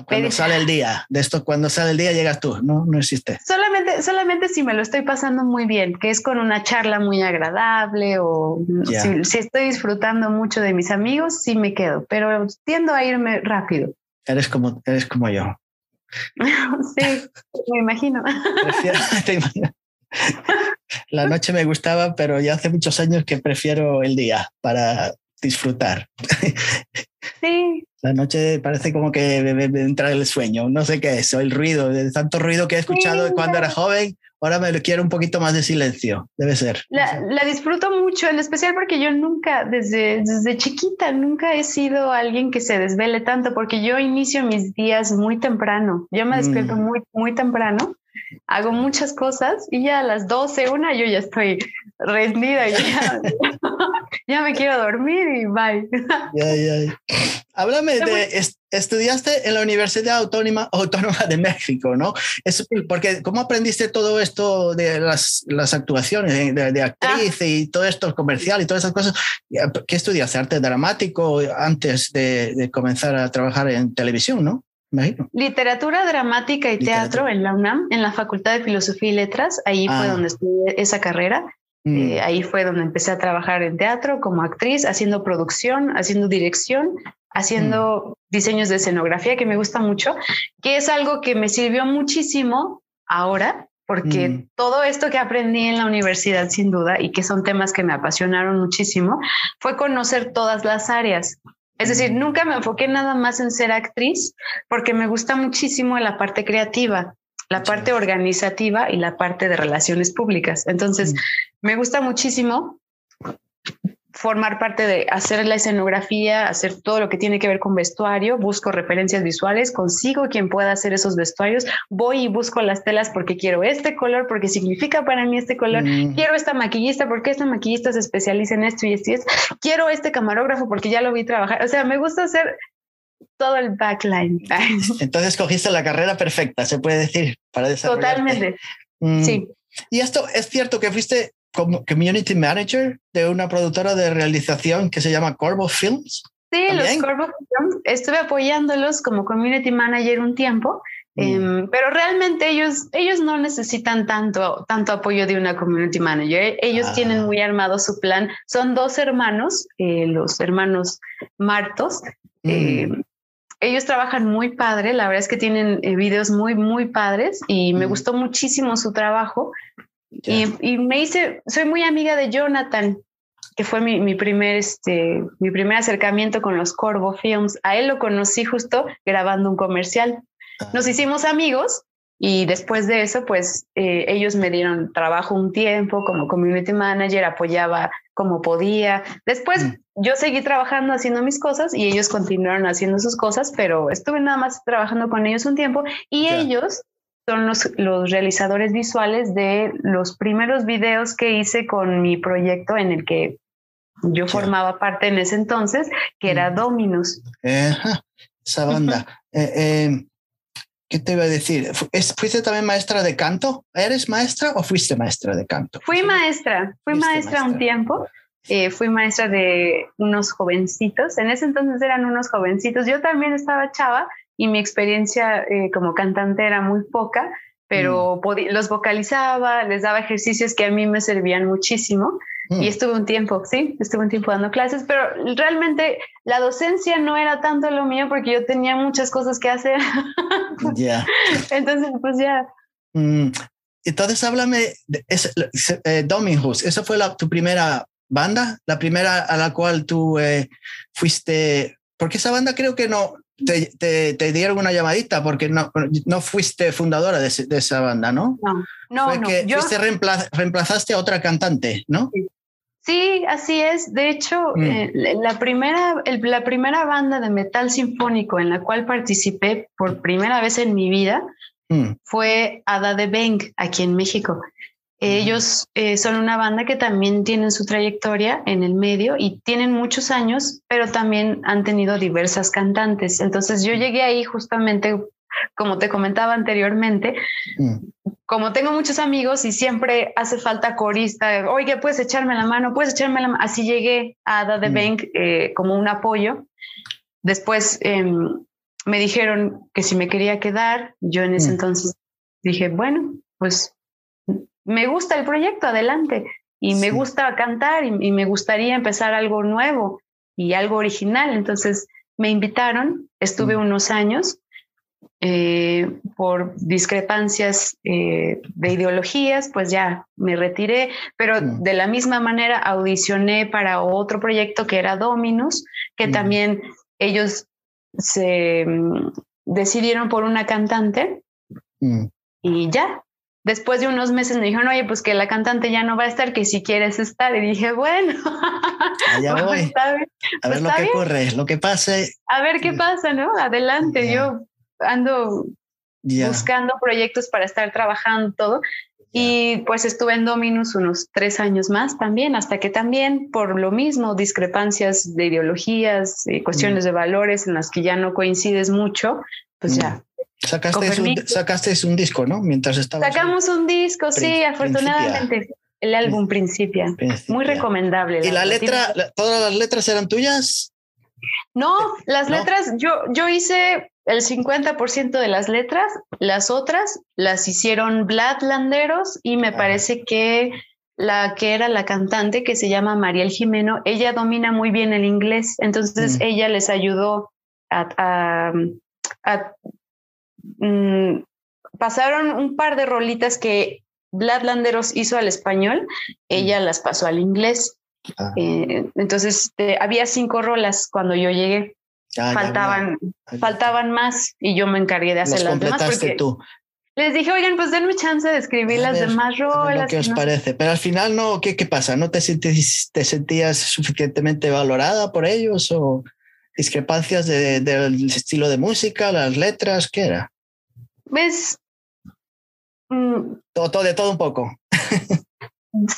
B: cuando sale el día. De esto, cuando sale el día llegas tú, no, no existe.
A: Solamente, solamente si me lo estoy pasando muy bien, que es con una charla muy agradable o si, si, estoy disfrutando mucho de mis amigos, sí me quedo, pero tiendo a irme rápido.
B: Eres como, eres como yo. *laughs*
A: sí, me imagino. *laughs* *laughs*
B: La *laughs* noche me gustaba, pero ya hace muchos años que prefiero el día para disfrutar.
A: Sí. *laughs*
B: La noche parece como que entra el sueño, no sé qué es, o el ruido, de tanto ruido que he escuchado cuando era joven, ahora me quiero un poquito más de silencio, debe ser.
A: La, la, disfruto mucho, en especial porque yo nunca, desde, desde chiquita, nunca he sido alguien que se desvele tanto, porque yo inicio mis días muy temprano, yo me despierto mm. muy, muy temprano hago muchas cosas y ya a las 12, una, yo ya estoy rendida, ya, *laughs* ya me quiero dormir y bye. *laughs*
B: Háblame de, estudiaste en la Universidad Autónoma, Autónoma de México, ¿no? Es, porque, ¿cómo aprendiste todo esto de las, las actuaciones de, actriz ah. y todo esto comercial y todas esas cosas? ¿Qué estudiaste? ¿Arte dramático antes de, de comenzar a trabajar en televisión, no?
A: Literatura dramática y teatro en la UNAM, en la Facultad de Filosofía y Letras. Ahí fue ah. donde estudié esa carrera. Mm. Eh, ahí fue donde empecé a trabajar en teatro como actriz, haciendo producción, haciendo dirección, haciendo mm. diseños de escenografía, que me gusta mucho, que es algo que me sirvió muchísimo ahora, porque mm. todo esto que aprendí en la universidad, sin duda, y que son temas que me apasionaron muchísimo, fue conocer todas las áreas. Es decir, nunca me enfoqué nada más en ser actriz porque me gusta muchísimo la parte creativa, la parte organizativa y la parte de relaciones públicas. Entonces, me gusta muchísimo formar parte de hacer la escenografía, hacer todo lo que tiene que ver con vestuario, busco referencias visuales, consigo quien pueda hacer esos vestuarios, voy y busco las telas porque quiero este color, porque significa para mí este color, mm. quiero esta maquillista porque esta maquillista se especializa en esto y esto y esto, quiero este camarógrafo porque ya lo vi trabajar, o sea, me gusta hacer todo el backline. *laughs*
B: Entonces cogiste la carrera perfecta, se puede decir, para desarrollar.
A: Totalmente. Mm. Sí.
B: Y esto es cierto que fuiste community manager de una productora de realización que se llama Corvo Films.
A: Sí, los Corvo Films. Estuve apoyándolos como community manager un tiempo, mm. em, pero realmente ellos, ellos no necesitan tanto, tanto apoyo de una community manager. Ellos ah. tienen muy armado su plan. Son dos hermanos, eh, los hermanos Martos. Mm. Em, ellos trabajan muy padre, la verdad es que tienen eh, videos muy, muy padres y me mm. gustó muchísimo su trabajo. Y, me hice, soy muy amiga de Jonathan, que fue mi, mi, primer, este, mi primer acercamiento con los Corvo Films. A él lo conocí justo grabando un comercial. Ah. Nos hicimos amigos y después de eso, pues eh, ellos me dieron trabajo un tiempo como community manager, apoyaba como podía. Después mm. yo seguí trabajando haciendo mis cosas y ellos continuaron haciendo sus cosas, pero estuve nada más trabajando con ellos un tiempo y ellos son los, los realizadores visuales de los primeros videos que hice con mi proyecto en el que yo formaba parte en ese entonces, que era mm. Dominus.
B: esa banda. Eh, eh, ¿Qué te iba a decir? ¿Fuiste también maestra de canto? ¿Eres maestra o fuiste maestra de canto?
A: Fui maestra, fui maestra, un tiempo. Eh, fui maestra de unos jovencitos. En ese entonces eran unos jovencitos. Yo también estaba chava y mi experiencia eh, como cantante era muy poca, pero mm. los vocalizaba, les daba ejercicios que a mí me servían muchísimo. Y mm. estuve un tiempo, sí, estuve un tiempo dando clases, pero realmente la docencia no era tanto lo mío porque yo tenía muchas cosas que hacer. *laughs* Ya. Entonces, pues ya.
B: Mm. Entonces, háblame de eh, Dominus. ¿Esa fue la, tu primera banda? La primera a la cual tú eh, fuiste. Porque esa banda creo que no, te, te, dieron una llamadita porque no, no fuiste fundadora de, esa banda, ¿no?
A: No, no,
B: Fue que yo... reemplazaste a otra cantante, ¿no?
A: Sí. así es. De hecho, mm. eh, la, primera, la primera banda de metal sinfónico en la cual participé por primera vez en mi vida mm. fue Ada de Beng, aquí en México. Ellos eh, son una banda que también tienen su trayectoria en el medio y tienen muchos años, pero también han tenido diversas cantantes. Entonces yo llegué ahí justamente, como te comentaba anteriormente, mm. como tengo muchos amigos y siempre hace falta corista, oye, puedes echarme la mano, puedes echarme la mano. Así llegué a Ada de mm. Bank eh, como un apoyo. Después em, me dijeron que si me quería quedar, yo en ese mm. entonces dije, bueno, pues me gusta el proyecto, adelante. Y me gusta cantar y, me gustaría empezar algo nuevo y algo original. Entonces me invitaron, estuve mm. unos años eh, por discrepancias eh, de ideologías, pues ya me retiré, pero mm. de la misma manera audicioné para otro proyecto que era Dominus, que mm. también ellos se decidieron por una cantante y ya, Después de unos meses me dijeron, oye, pues que la cantante ya no va a estar, que si quieres estar. Y dije, bueno, *laughs*
B: allá voy. a ver pues lo que ocurre, lo que pase.
A: A ver qué pasa, ¿no? Adelante. Yo ando buscando proyectos para estar trabajando todo. Y pues estuve en Dominus unos tres años más también, hasta que también por lo mismo, discrepancias de ideologías, eh, cuestiones mm. de valores en las que ya no coincides mucho, pues ya mm.
B: Sacaste un, sacaste un disco, ¿no? Mientras estaba.
A: Sacamos un disco, sí, afortunadamente. El álbum Principia. Muy recomendable.
B: ¿Y la, letra, todas las letras eran tuyas?
A: No, las letras, yo, yo hice el 50% de las letras, las otras las hicieron Bladlanderos y me ah. parece que la que era la cantante, que se llama Mariel Jimeno, ella domina muy bien el inglés, entonces mm. ella les ayudó a, Mm, pasaron un par de rolitas que Vlad Landeros hizo al español, ella mm. las pasó al inglés. Ah. Eh, entonces eh, había cinco rolas cuando yo llegué. faltaban, faltaban más y yo me encargué de hacer las demás. Porque tú. Les dije, oigan, pues denme chance de escribir las demás rolas.
B: ¿Qué os parece? Pero al final no, ¿qué, qué pasa? ¿No te, te sentías suficientemente valorada por ellos o discrepancias del estilo de música, las letras? ¿Qué era?
A: ¿Ves?
B: Mm. todo, de todo un poco.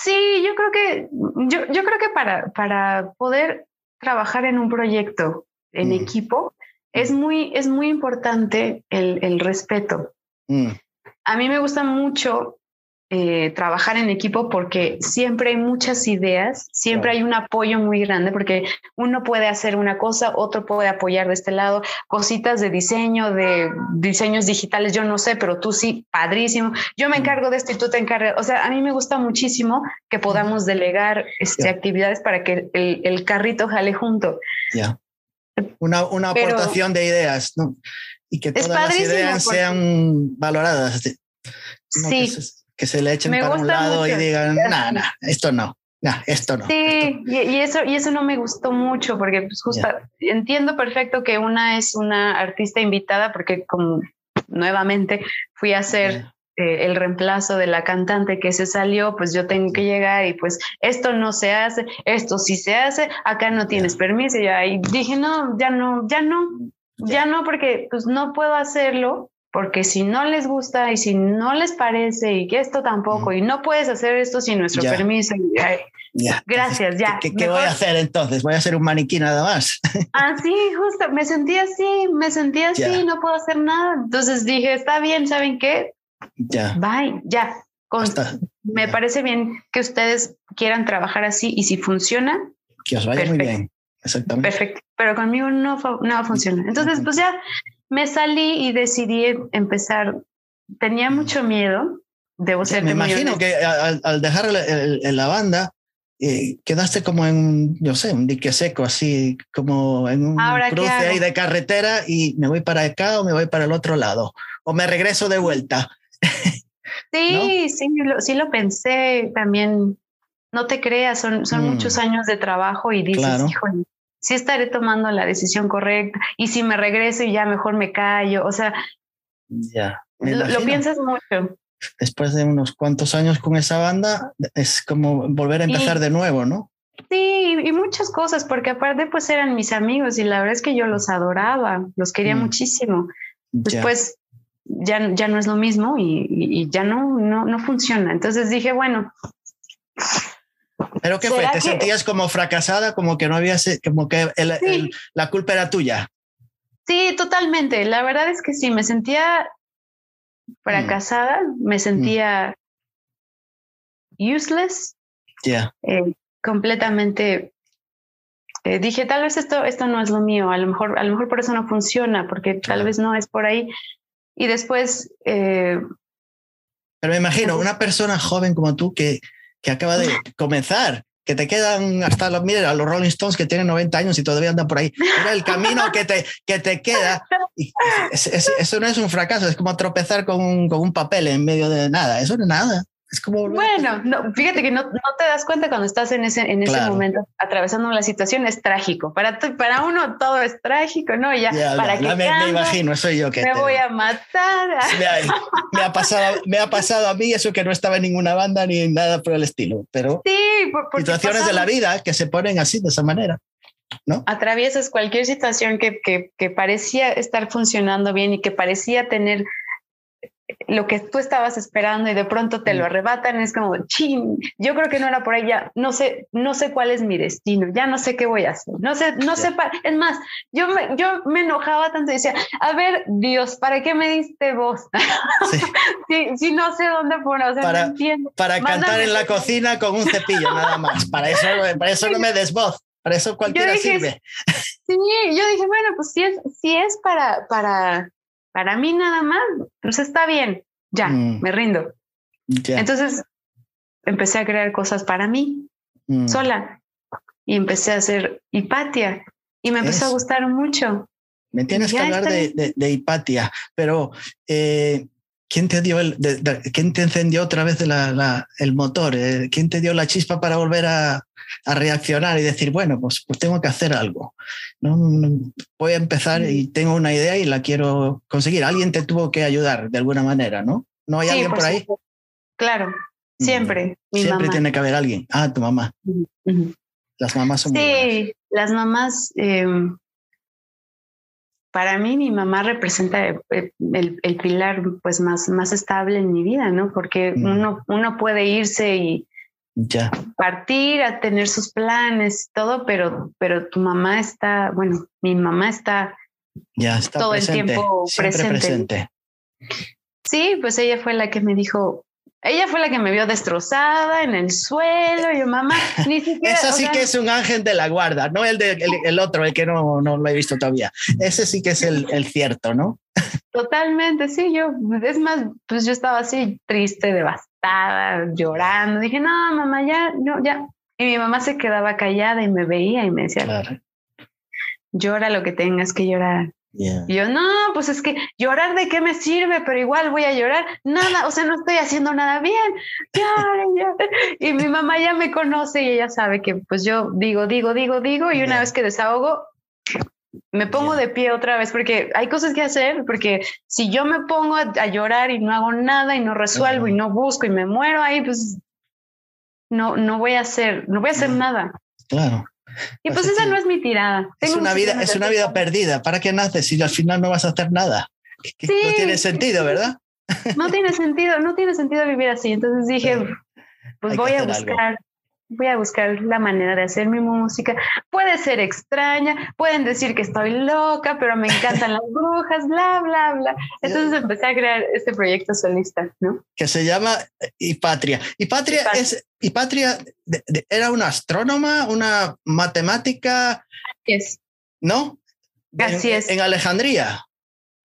A: sí, yo creo que, yo, yo creo que para, para poder trabajar en un proyecto en mm. equipo, es mm. muy, es muy importante el, el respeto. A mí me gusta mucho eh, trabajar en equipo porque siempre hay muchas ideas, siempre hay un apoyo muy grande porque uno puede hacer una cosa, otro puede apoyar de este lado, cositas de diseño, de diseños digitales, yo no sé, pero tú sí, padrísimo. Yo me encargo de esto y tú te encargas. O sea, a mí me gusta muchísimo que podamos delegar este, actividades para que el, carrito jale junto.
B: Ya. Una, una aportación de ideas, ¿no? Y que todas las ideas sean valoradas.
A: sí
B: que se le echen para un lado y digan, *laughs* nada, nah, esto no. esto no.
A: Sí, Y, eso, y eso no me gustó mucho porque pues justo entiendo perfecto que una es una artista invitada porque como nuevamente fui a hacer eh, el reemplazo de la cantante que se salió, pues yo tengo que llegar y pues esto no se hace, esto sí se hace, acá no tienes permiso. Y ahí dije, no, ya no, ya no, ya no, porque pues no puedo hacerlo, porque si no les gusta y si no les parece y que esto tampoco, y no puedes hacer esto sin nuestro permiso. Gracias, ya.
B: ¿Qué, voy a hacer entonces? ¿Voy a hacer un maniquí nada más? *laughs*
A: Así, justo, me sentí así, me sentí así, no puedo hacer nada. Entonces dije, está bien, ¿saben qué?
B: Ya.
A: Bye, ya. me parece bien que ustedes quieran trabajar así y si funciona.
B: Que os vaya muy bien. Exactamente.
A: Perfecto. Pero conmigo no, no funciona. Entonces, pues ya me salí y decidí empezar. Tenía mucho miedo. Debo ser.
B: Me imagino que al, dejar la banda, eh, quedaste como en, yo sé, un dique seco, así como en un cruce ahí de carretera y me voy para acá o me voy para el otro lado o me regreso de vuelta.
A: Sí, *laughs* sí, lo, sí lo pensé también. No te creas, son, son muchos mm. años de trabajo y dices, híjole, sí estaré tomando la decisión correcta. Y si me regreso y ya mejor me callo, o sea,
B: ya.
A: Lo, piensas mucho.
B: Después de unos cuantos años con esa banda, es como volver a empezar de nuevo, ¿no?
A: Sí, y muchas cosas, porque aparte pues eran mis amigos y la verdad es que yo los adoraba, los quería mm. muchísimo. Después ya, ya no es lo mismo y, ya no, no, no funciona. Entonces dije, bueno.
B: ¿Pero qué fue? ¿Te sentías como fracasada, como que no había, como que la culpa era tuya?
A: Sí, totalmente. La verdad es que sí, me sentía fracasada, me sentía useless.
B: Ya.
A: Eh, completamente eh, dije, tal vez esto, esto no es lo mío, a lo mejor, a lo mejor por eso no funciona, porque tal vez no es por ahí. Y después... Eh,
B: Pero me imagino, una persona joven como tú que, que acaba de comenzar, que te quedan hasta los, mira, los Rolling Stones que tienen 90 años y todavía andan por ahí. Era el camino que te, que te queda. eso no es un fracaso, es como tropezar con un, con un papel en medio de nada. Eso no es nada. Es como
A: bueno, no, fíjate que no, no, te das cuenta cuando estás en ese, en ese momento atravesando la situación, es trágico. Para, para uno todo es trágico, ¿no? Ya, para que
B: me, me, imagino, soy yo que...
A: Me voy a matar. *laughs*
B: Me ha, pasado, me ha pasado a mí eso que no estaba en ninguna banda ni nada por el estilo, pero
A: sí,
B: situaciones de la vida que se ponen así, de esa manera. ¿No?
A: Atraviesas cualquier situación que, que, que parecía estar funcionando bien y que parecía tener lo que tú estabas esperando y de pronto te lo mm. arrebatan, es como, chin, yo creo que no era por ella, no sé, no sé cuál es mi destino, ya no sé qué voy a hacer, no sé, no sé, es más, yo me, yo me enojaba tanto y decía, a ver, Dios, ¿para qué me diste voz? si, *laughs* no sé dónde poner,
B: para, para cantar en la cocina con un cepillo nada más, para eso, para eso no me des voz. Para eso cualquiera sirve.
A: Sí, yo dije, bueno, pues si es, si es para, para, para mí nada más, pues está bien, ya, mm. me rindo. Entonces empecé a crear cosas para mí, mm. sola, y empecé a hacer Hipatia, y me empezó a gustar mucho.
B: Me tienes que hablar de, de, Hipatia, pero eh, ¿quién te dio el, quién te encendió otra vez el motor? Eh, ¿Quién te dio la chispa para volver a, a reaccionar y decir, bueno, pues, pues tengo que hacer algo. ¿no? Voy a empezar y tengo una idea y la quiero conseguir. Alguien te tuvo que ayudar de alguna manera, ¿no? ¿No hay alguien por, ahí?
A: Claro, siempre.
B: siempre tiene que haber alguien. Ah, tu mamá. Las mamás son
A: Sí, las mamás. Em, para mí mi mamá representa eh, el, el, pilar pues más, más estable en mi vida, ¿no? Porque mm. uno, uno puede irse y,
B: ya.
A: Partir a tener sus planes, todo, pero, pero tu mamá está, bueno, mi mamá está,
B: ya está todo el tiempo presente.
A: Sí, pues ella fue la que me dijo, ella fue la que me vio destrozada en el suelo. Y yo, mamá, *laughs* ni siquiera.
B: Esa sí que es un ángel de la guarda, no el, de, el, otro, el que no, no lo he visto todavía. Ese sí que es el, el, cierto, ¿no?
A: Totalmente, sí. Yo, es más, pues yo estaba así triste, devastada estaba llorando. Dije, no, mamá, ya, no, ya. Y mi mamá se quedaba callada y me veía y me decía, llora lo que tengas que llorar. Y yo, no, pues es que llorar de qué me sirve, pero igual voy a llorar. Nada, o sea, no estoy haciendo nada bien. Y mi mamá ya me conoce y ella sabe que pues yo digo, digo, digo, digo, y una vez que desahogo, me pongo de pie otra vez porque hay cosas que hacer, porque si yo me pongo a, llorar y no hago nada y no resuelvo y no busco y me muero ahí, pues no, no voy a hacer, no voy a hacer nada.
B: Claro.
A: Y pues esa no es mi tirada.
B: es una vida, es una vida perdida. ¿Para qué naces si al final no vas a hacer nada? no tiene sentido, ¿verdad?
A: No tiene sentido, no tiene sentido vivir así. Entonces dije, pues voy a buscar, voy a buscar la manera de hacer mi música. Puede ser extraña, pueden decir que estoy loca, pero me encantan las *laughs* brujas, bla, bla, bla. Entonces empecé a crear este proyecto solista, ¿no?
B: Que se llama Hipatria. Hipatria, es, Hipatria era una astrónoma, una matemática.
A: Es.
B: ¿No?
A: Así
B: en,
A: es.
B: En Alejandría.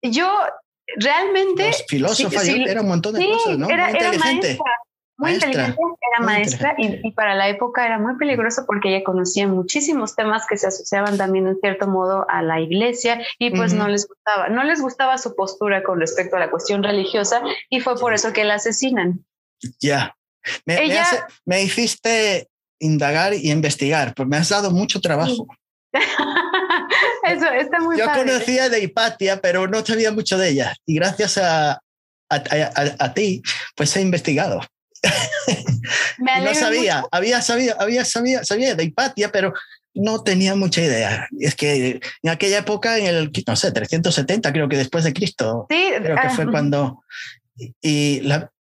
A: Yo realmente.
B: filósofa, era un montón de cosas, ¿no?
A: Era, inteligente muy inteligente, era maestra y, para la época era muy peligroso porque ella conocía muchísimos temas que se asociaban también en cierto modo a la iglesia y pues no les gustaba, no les gustaba su postura con respecto a la cuestión religiosa y fue por eso que la asesinan.
B: Ya. Me, me, hiciste indagar y investigar, pues me has dado mucho trabajo. *laughs*
A: eso está muy
B: Yo conocía de Hipatia, pero no sabía mucho de ella y gracias a, a ti, pues he investigado. *laughs* no sabía, había sabido, había sabido, sabía de Hipatia, pero no tenía mucha idea. Es que en aquella época, en el, no sé, 370, creo que después de Cristo, creo que fue cuando... Y la,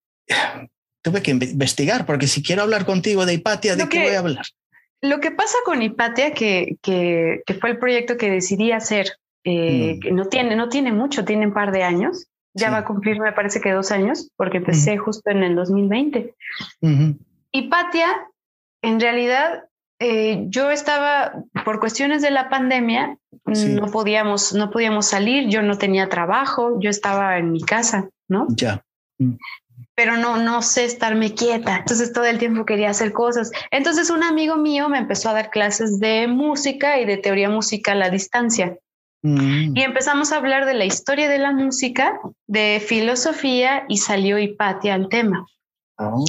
B: tuve que investigar, porque si quiero hablar contigo de Hipatia, ¿de qué voy a hablar?
A: Lo que pasa con Hipatia, que, que, que fue el proyecto que decidí hacer, eh, mm. que no tiene, no tiene mucho, tiene un par de años, ya va a cumplir, me parece que dos años, porque empecé justo en el 2020. Y Patia, en realidad, eh, yo estaba, por cuestiones de la pandemia, no, podíamos, no podíamos salir, yo no tenía trabajo, yo estaba en mi casa, ¿no?
B: Ya.
A: Mm. Pero no, no sé estarme quieta, entonces todo el tiempo quería hacer cosas. Entonces un amigo mío me empezó a dar clases de música y de teoría musical a distancia. Mm. Y empezamos a hablar de la historia de la música, de filosofía y salió Hipatia al tema. Oh.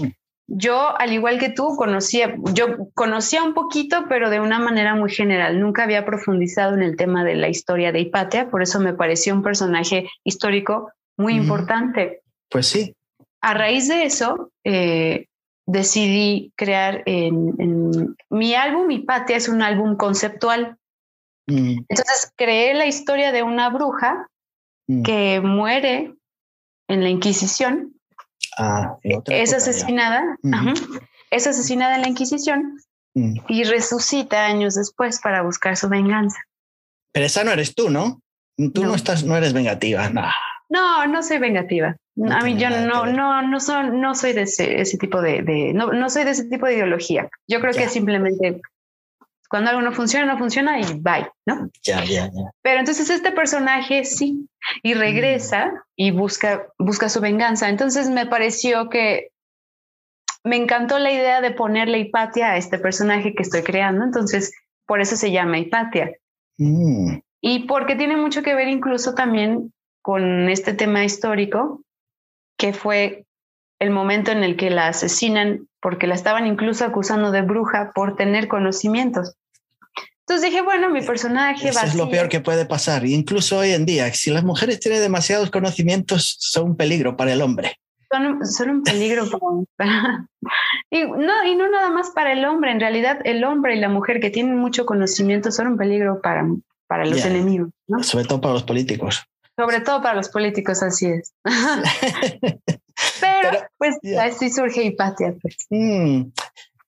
A: Yo, al igual que tú, conocía, yo conocía un poquito, pero de una manera muy general. Nunca había profundizado en el tema de la historia de Hipatia, por eso me pareció un personaje histórico muy mm. importante.
B: Pues sí.
A: A raíz de eso, eh, decidí crear en, mi álbum Hipatia es un álbum conceptual Mm. Entonces creé la historia de una bruja mm. que muere en la Inquisición.
B: Ah,
A: es asesinada, es asesinada en la Inquisición mm. y resucita años después para buscar su venganza.
B: Pero esa no eres tú, ¿no? Tú no, estás, no eres vengativa, no.
A: No, no soy vengativa. a mí yo no, no, no, soy, no soy de ese, tipo de, no, no, soy de ese tipo de ideología. Yo creo que simplemente cuando algo no funciona, no funciona y bye, ¿no?
B: Ya, ya, ya.
A: Pero entonces este personaje sí, y regresa y busca, busca su venganza. Entonces me pareció que me encantó la idea de ponerle Hipatia a este personaje que estoy creando. Entonces, por eso se llama Hipatia. Mm. Y porque tiene mucho que ver incluso también con este tema histórico, que fue el momento en el que la asesinan porque la estaban incluso acusando de bruja por tener conocimientos. Entonces dije, bueno, mi personaje
B: Eso
A: va
B: Es lo peor que puede pasar. Incluso hoy en día, si las mujeres tienen demasiados conocimientos, son un peligro para el hombre.
A: Son, un peligro para, *laughs* y, no, y no nada más para el hombre. En realidad, el hombre y la mujer que tienen mucho conocimiento son un peligro para, para los enemigos.
B: Sobre todo para los políticos.
A: Sobre todo para los políticos, así es. *laughs* Pero, pues así surge Hipatia. Pues.
B: Mm.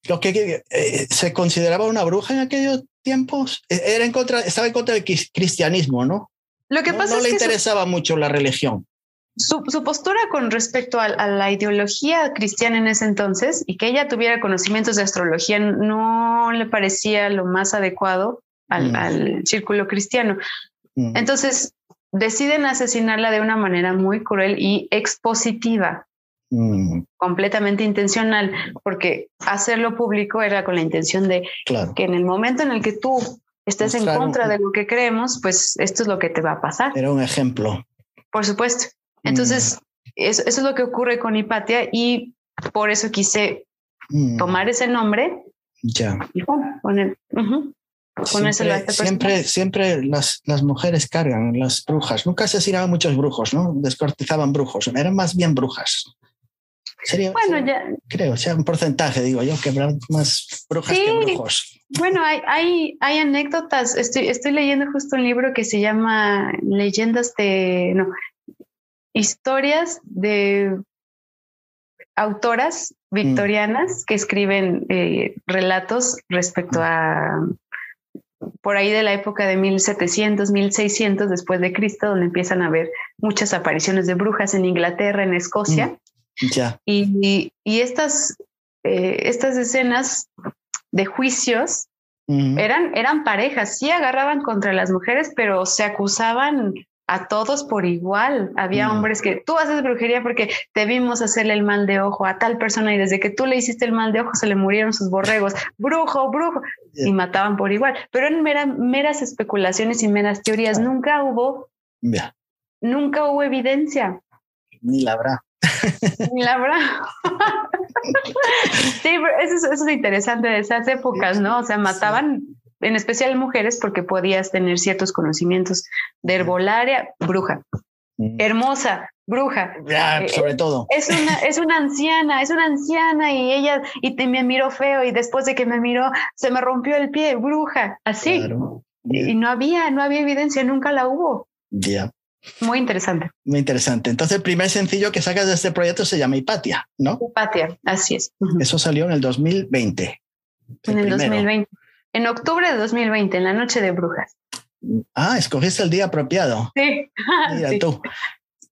B: Lo que eh, se consideraba una bruja en aquellos tiempos e, era en contra, estaba en contra del cristianismo, ¿no?
A: Lo que pasa
B: no
A: es
B: le
A: que
B: interesaba mucho la religión.
A: Su, su, postura con respecto a, la ideología cristiana en ese entonces y que ella tuviera conocimientos de astrología no le parecía lo más adecuado al, mm. al círculo cristiano. Mm. Entonces deciden asesinarla de una manera muy cruel y expositiva. Mm. completamente intencional, porque hacerlo público era con la intención de que en el momento en el que tú estés en contra de lo que creemos, pues esto es lo que te va a pasar.
B: Era un ejemplo.
A: Por supuesto. Entonces, mm. eso, es lo que ocurre con Hipatia y por eso quise mm. tomar ese nombre.
B: Ya.
A: Y poner.
B: siempre, siempre, siempre las, las, mujeres cargan, las brujas. Nunca asesinaban muchos brujos, ¿no? Descortizaban brujos. Eran más bien brujas. Sería, bueno, ya. Creo, sea un porcentaje, digo yo, que habrá más brujas que brujos.
A: Bueno, hay, hay, hay anécdotas. Estoy, estoy leyendo justo un libro que se llama Leyendas de. No, historias de autoras victorianas que escriben eh, relatos respecto a por ahí de la época de 1700, 1600 después de Cristo, donde empiezan a haber muchas apariciones de brujas en Inglaterra, en Escocia. Mm, ya. Y, y, estas, eh, estas escenas de juicios eran, eran parejas, sí agarraban contra las mujeres, pero se acusaban a todos por igual. Había mm. hombres que tú haces brujería porque te vimos hacerle el mal de ojo a tal persona y desde que tú le hiciste el mal de ojo se le murieron sus borregos. Brujo, brujo. Y mataban por igual. Pero eran meras especulaciones y meras teorías. Nunca hubo. Nunca hubo evidencia.
B: Ni la habrá.
A: La habrá. *laughs* sí, eso, eso es interesante de esas épocas, ¿no? O sea, mataban en especial mujeres, porque podías tener ciertos conocimientos de herbolaria, bruja. Mm. Hermosa, bruja.
B: Eh, sobre todo.
A: Es una, es una anciana, es una anciana y ella y me miró feo y después de que me miró se me rompió el pie, bruja, así. Y no había, no había evidencia, nunca la hubo.
B: Ya.
A: Muy interesante.
B: Muy interesante. Entonces, el primer sencillo que sacas de este proyecto se llama Hipatia, ¿no?
A: Hipatia, así es.
B: Eso salió en el 2020.
A: en el 2020 en octubre de 2020, en la noche de brujas.
B: Ah, escogiste el día apropiado.
A: Sí. *laughs*
B: Mira tú.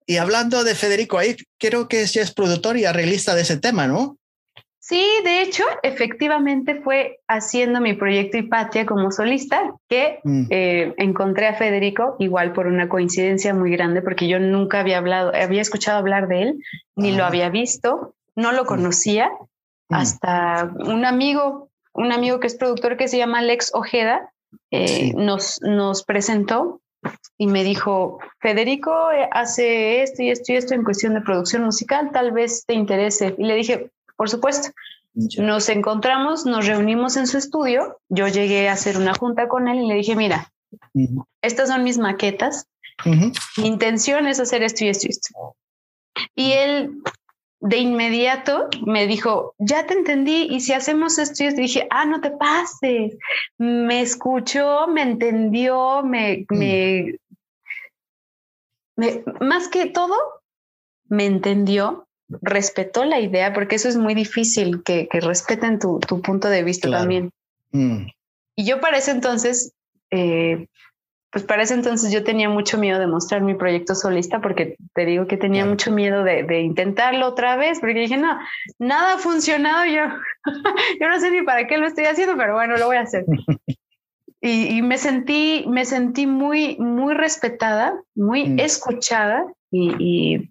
B: Y hablando de Federico, ahí creo que ya es productor y arreglista de ese tema, ¿no?
A: Sí, de hecho, efectivamente fue haciendo mi proyecto Hipatia como solista que mm. eh, encontré a Federico, igual por una coincidencia muy grande, porque yo nunca había hablado, había escuchado hablar de él, ni lo ah. había visto, no lo mm. conocía, mm. hasta un amigo un amigo que es productor que se llama Alex Ojeda, eh, nos, nos presentó y me dijo, Federico eh, hace esto y esto y esto en cuestión de producción musical, tal vez te interese. Y le dije, por supuesto. Nos encontramos, nos reunimos en su estudio, yo llegué a hacer una junta con él y le dije, mira, estas son mis maquetas, mi intención es hacer esto y esto y esto. Y él de inmediato me dijo, ya te entendí, y si hacemos esto, y dije, ah, no te pases. Me escuchó, me entendió, me, mm. me, más que todo, me entendió, respetó la idea, porque eso es muy difícil, que, respeten tu, punto de vista también. Mm. Y yo para ese entonces, eh, pues para ese entonces yo tenía mucho miedo de mostrar mi proyecto solista porque te digo que tenía mucho miedo de, intentarlo otra vez porque dije, no, nada ha funcionado, yo, *laughs* yo no sé ni para qué lo estoy haciendo, pero bueno, lo voy a hacer. *laughs* y, me sentí, me sentí muy, muy respetada, muy mm. escuchada y,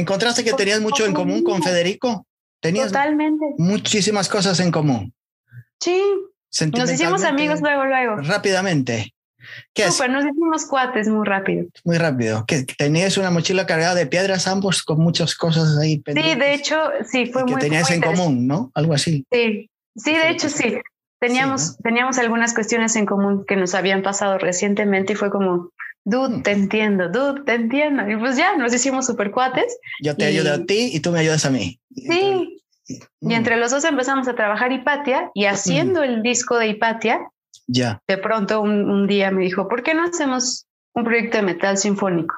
B: ¿Encontraste que tenías mucho en común con Federico? Tenías
A: Totalmente.
B: muchísimas cosas en común.
A: Sí, nos hicimos amigos luego, luego.
B: Rápidamente.
A: ¿Qué nos hicimos cuates muy rápido.
B: Muy rápido. Que tenías una mochila cargada de piedras ambos con muchas cosas ahí
A: pendientes. Sí, de hecho, sí, fue muy
B: Que tenías en común, ¿no? Algo así.
A: Sí, sí, de hecho, sí. Teníamos, teníamos algunas cuestiones en común que nos habían pasado recientemente y fue como, dude, mm. te entiendo, dude, te entiendo. Y pues ya, nos hicimos super cuates.
B: Yo te ayudo a ti y tú me ayudas a mí.
A: Sí. y mm. entre los dos empezamos a trabajar Hipatia y haciendo mm. el disco de Hipatia,
B: ya.
A: De pronto un, día me dijo, ¿por qué no hacemos un proyecto de metal sinfónico?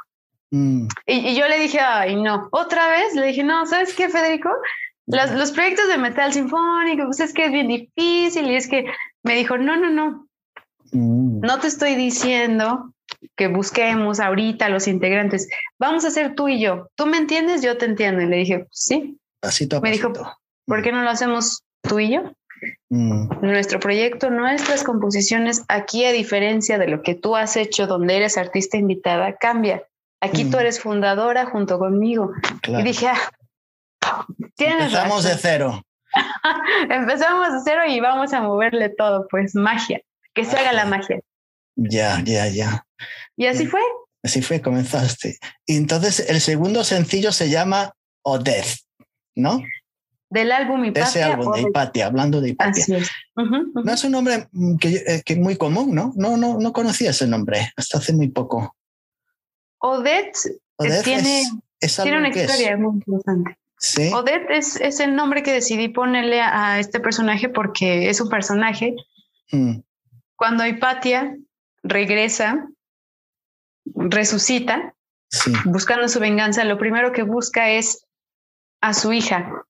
A: Mm. Y, yo le dije, ay, no, otra vez, le dije, no, ¿sabes qué, Federico? los proyectos de metal sinfónico, pues es que es bien difícil y es que me dijo, no, no, no, mm. no te estoy diciendo que busquemos ahorita los integrantes, vamos a hacer tú y yo, tú me entiendes, yo te entiendo. Y le dije, sí.
B: Así
A: Me dijo, ¿por qué no lo hacemos tú y yo? Mm. Nuestro proyecto, nuestras composiciones, aquí a diferencia de lo que tú has hecho donde eres artista invitada, cambia. Aquí tú mm. eres fundadora junto conmigo. Y dije, ah,
B: Empezamos de cero. *laughs*
A: Empezamos de cero y vamos a moverle todo, pues magia, que se haga la magia.
B: Ya, ya, ya.
A: Y así fue.
B: Así fue, comenzaste. Y entonces el segundo sencillo se llama Odeth, ¿no?
A: del álbum
B: Hipatia. ese álbum de Hipatia, hablando de Hipatia. No es un nombre mm, que, eh, que, muy común, ¿no? No, no, no conocía ese nombre hasta hace muy poco.
A: Odette, tiene, tiene una historia muy interesante. ¿Sí? Odette es, es, el nombre que decidí ponerle a este personaje porque es un personaje. Mm. Cuando Hipatia regresa, resucita, buscando su venganza, lo primero que busca es a su hija.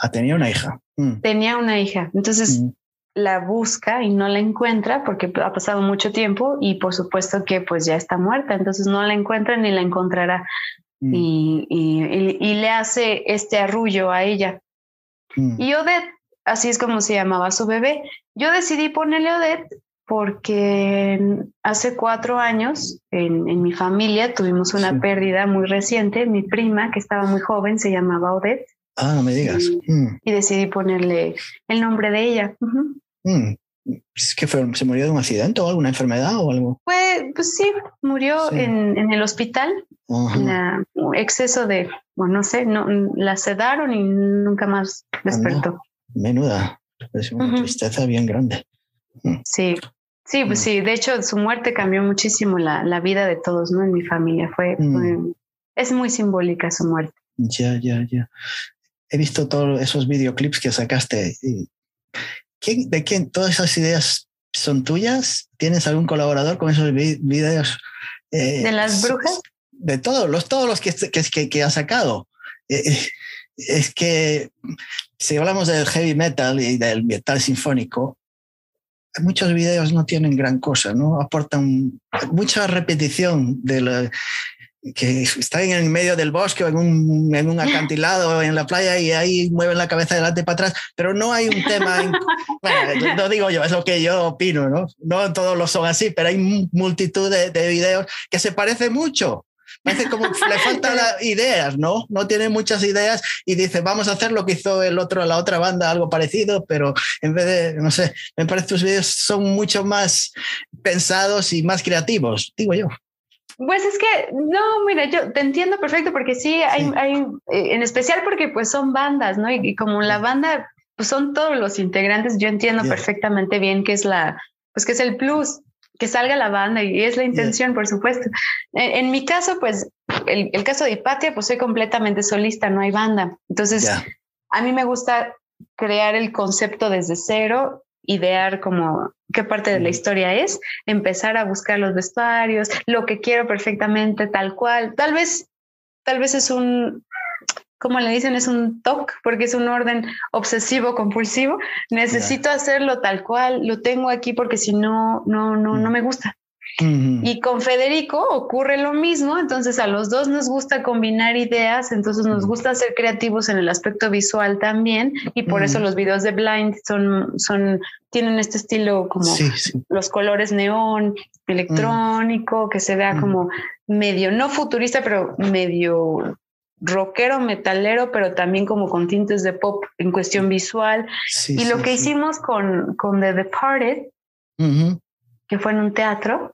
B: Ah, tenía una hija.
A: Mm. Tenía una hija. Entonces mm. la busca y no la encuentra porque ha pasado mucho tiempo y por supuesto que pues ya está muerta. Entonces no la encuentra ni la encontrará. Mm. Y, y, le hace este arrullo a ella. Y Odette, así es como se llamaba su bebé. Yo decidí ponerle Odette porque hace cuatro años en, en mi familia tuvimos una pérdida muy reciente. Mi prima, que estaba muy joven, se llamaba Odette.
B: Ah, no me digas.
A: Y, mm. decidí ponerle el nombre de ella.
B: Mm. ¿Es que se murió de un accidente o alguna enfermedad o algo?
A: Pues, pues sí, murió En, en, el hospital. exceso de, bueno, no sé, no, la sedaron y nunca más despertó.
B: Menuda, es una tristeza bien grande.
A: Mm. Sí, sí, pues sí. De hecho, su muerte cambió muchísimo la, la vida de todos, ¿no? En mi familia. fue, es muy simbólica su muerte.
B: Ya, ya, ya he visto todos esos videoclips que sacaste. ¿Quién, ¿De quién todas esas ideas son tuyas? ¿Tienes algún colaborador con esos videos?
A: Eh, ¿De las brujas?
B: De todos los, todos los que, que, que, ha sacado. Eh, es que si hablamos del heavy metal y del metal sinfónico, muchos videos no tienen gran cosa, ¿no? Aportan mucha repetición de la, que están en el medio del bosque o en un, en un acantilado en la playa y ahí mueven la cabeza delante para atrás, pero no hay un tema, *laughs* bueno, no digo yo, es lo que yo opino, ¿no? No todos lo son así, pero hay multitud de, de videos que se parecen mucho. Parece como le faltan *laughs* ideas, ¿no? No tiene muchas ideas y dice, vamos a hacer lo que hizo el otro, la otra banda, algo parecido, pero en vez de, no sé, me parece que tus videos son mucho más pensados y más creativos, digo yo.
A: Pues es que, no, mira, yo te entiendo perfecto porque sí, hay, hay eh, en especial porque pues son bandas, ¿no? Y, como la banda, pues son todos los integrantes, yo entiendo perfectamente bien que es la, pues que es el plus, que salga la banda y es la intención, por supuesto. En, mi caso, pues, el, el, caso de Hipatia, pues soy completamente solista, no hay banda. Entonces, a mí me gusta crear el concepto desde cero idear como qué parte de la historia es, empezar a buscar los vestuarios, lo que quiero perfectamente tal cual. Tal vez, tal vez es un, como le dicen, es un TOC, porque es un orden obsesivo compulsivo. Necesito hacerlo tal cual, lo tengo aquí porque si no, no, no, no me gusta. Y con Federico ocurre lo mismo, entonces a los dos nos gusta combinar ideas, entonces nos gusta ser creativos en el aspecto visual también, y por eso los videos de Blind son, son, tienen este estilo como los colores neón, electrónico, que se vea como medio, no futurista, pero medio rockero, metalero, pero también como con tintes de pop en cuestión visual. y lo que hicimos con, con The Departed, que fue en un teatro,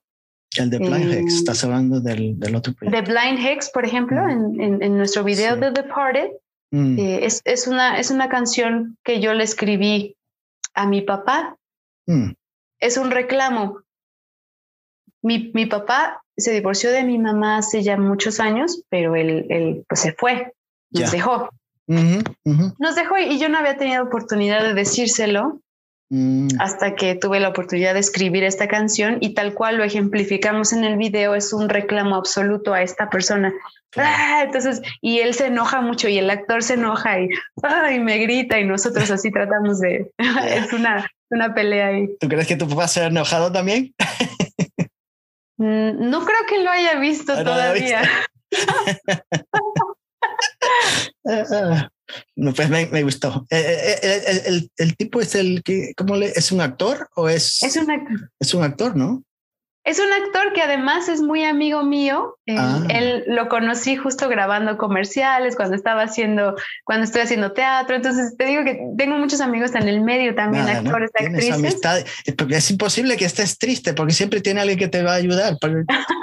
B: el de Blind Hex, estás hablando del, del otro
A: proyecto. De Blind Hex, por ejemplo, mm. en, en, nuestro video de The Departed, mm. eh, es, es, una, es una canción que yo le escribí a mi papá. Mm. Es un reclamo. Mi, mi, papá se divorció de mi mamá hace ya muchos años, pero él, él pues se fue, nos dejó. Nos dejó y yo no había tenido oportunidad de decírselo Mm. hasta que tuve la oportunidad de escribir esta canción y tal cual lo ejemplificamos en el video, es un reclamo absoluto a esta persona. Ah, entonces, y él se enoja mucho y el actor se enoja y, me grita y nosotros así tratamos de... *laughs* *laughs* es una, una pelea ahí.
B: ¿Tú crees que tu papá se ha enojado también? *laughs*
A: Mm, no creo que lo haya visto ah, todavía. *laughs* *laughs*
B: No, pues me, me gustó. Eh, eh, eh, el, el, tipo es el que, ¿cómo le, es un actor o es?
A: Es un actor.
B: Es un actor, ¿no?
A: Es un actor que además es muy amigo mío. Ah. Él lo conocí justo grabando comerciales, cuando estaba haciendo, cuando estoy haciendo teatro. Entonces te digo que tengo muchos amigos en el medio también, actores, actrices.
B: Amistad. Es imposible que estés triste porque siempre tiene alguien que te va a ayudar. *laughs*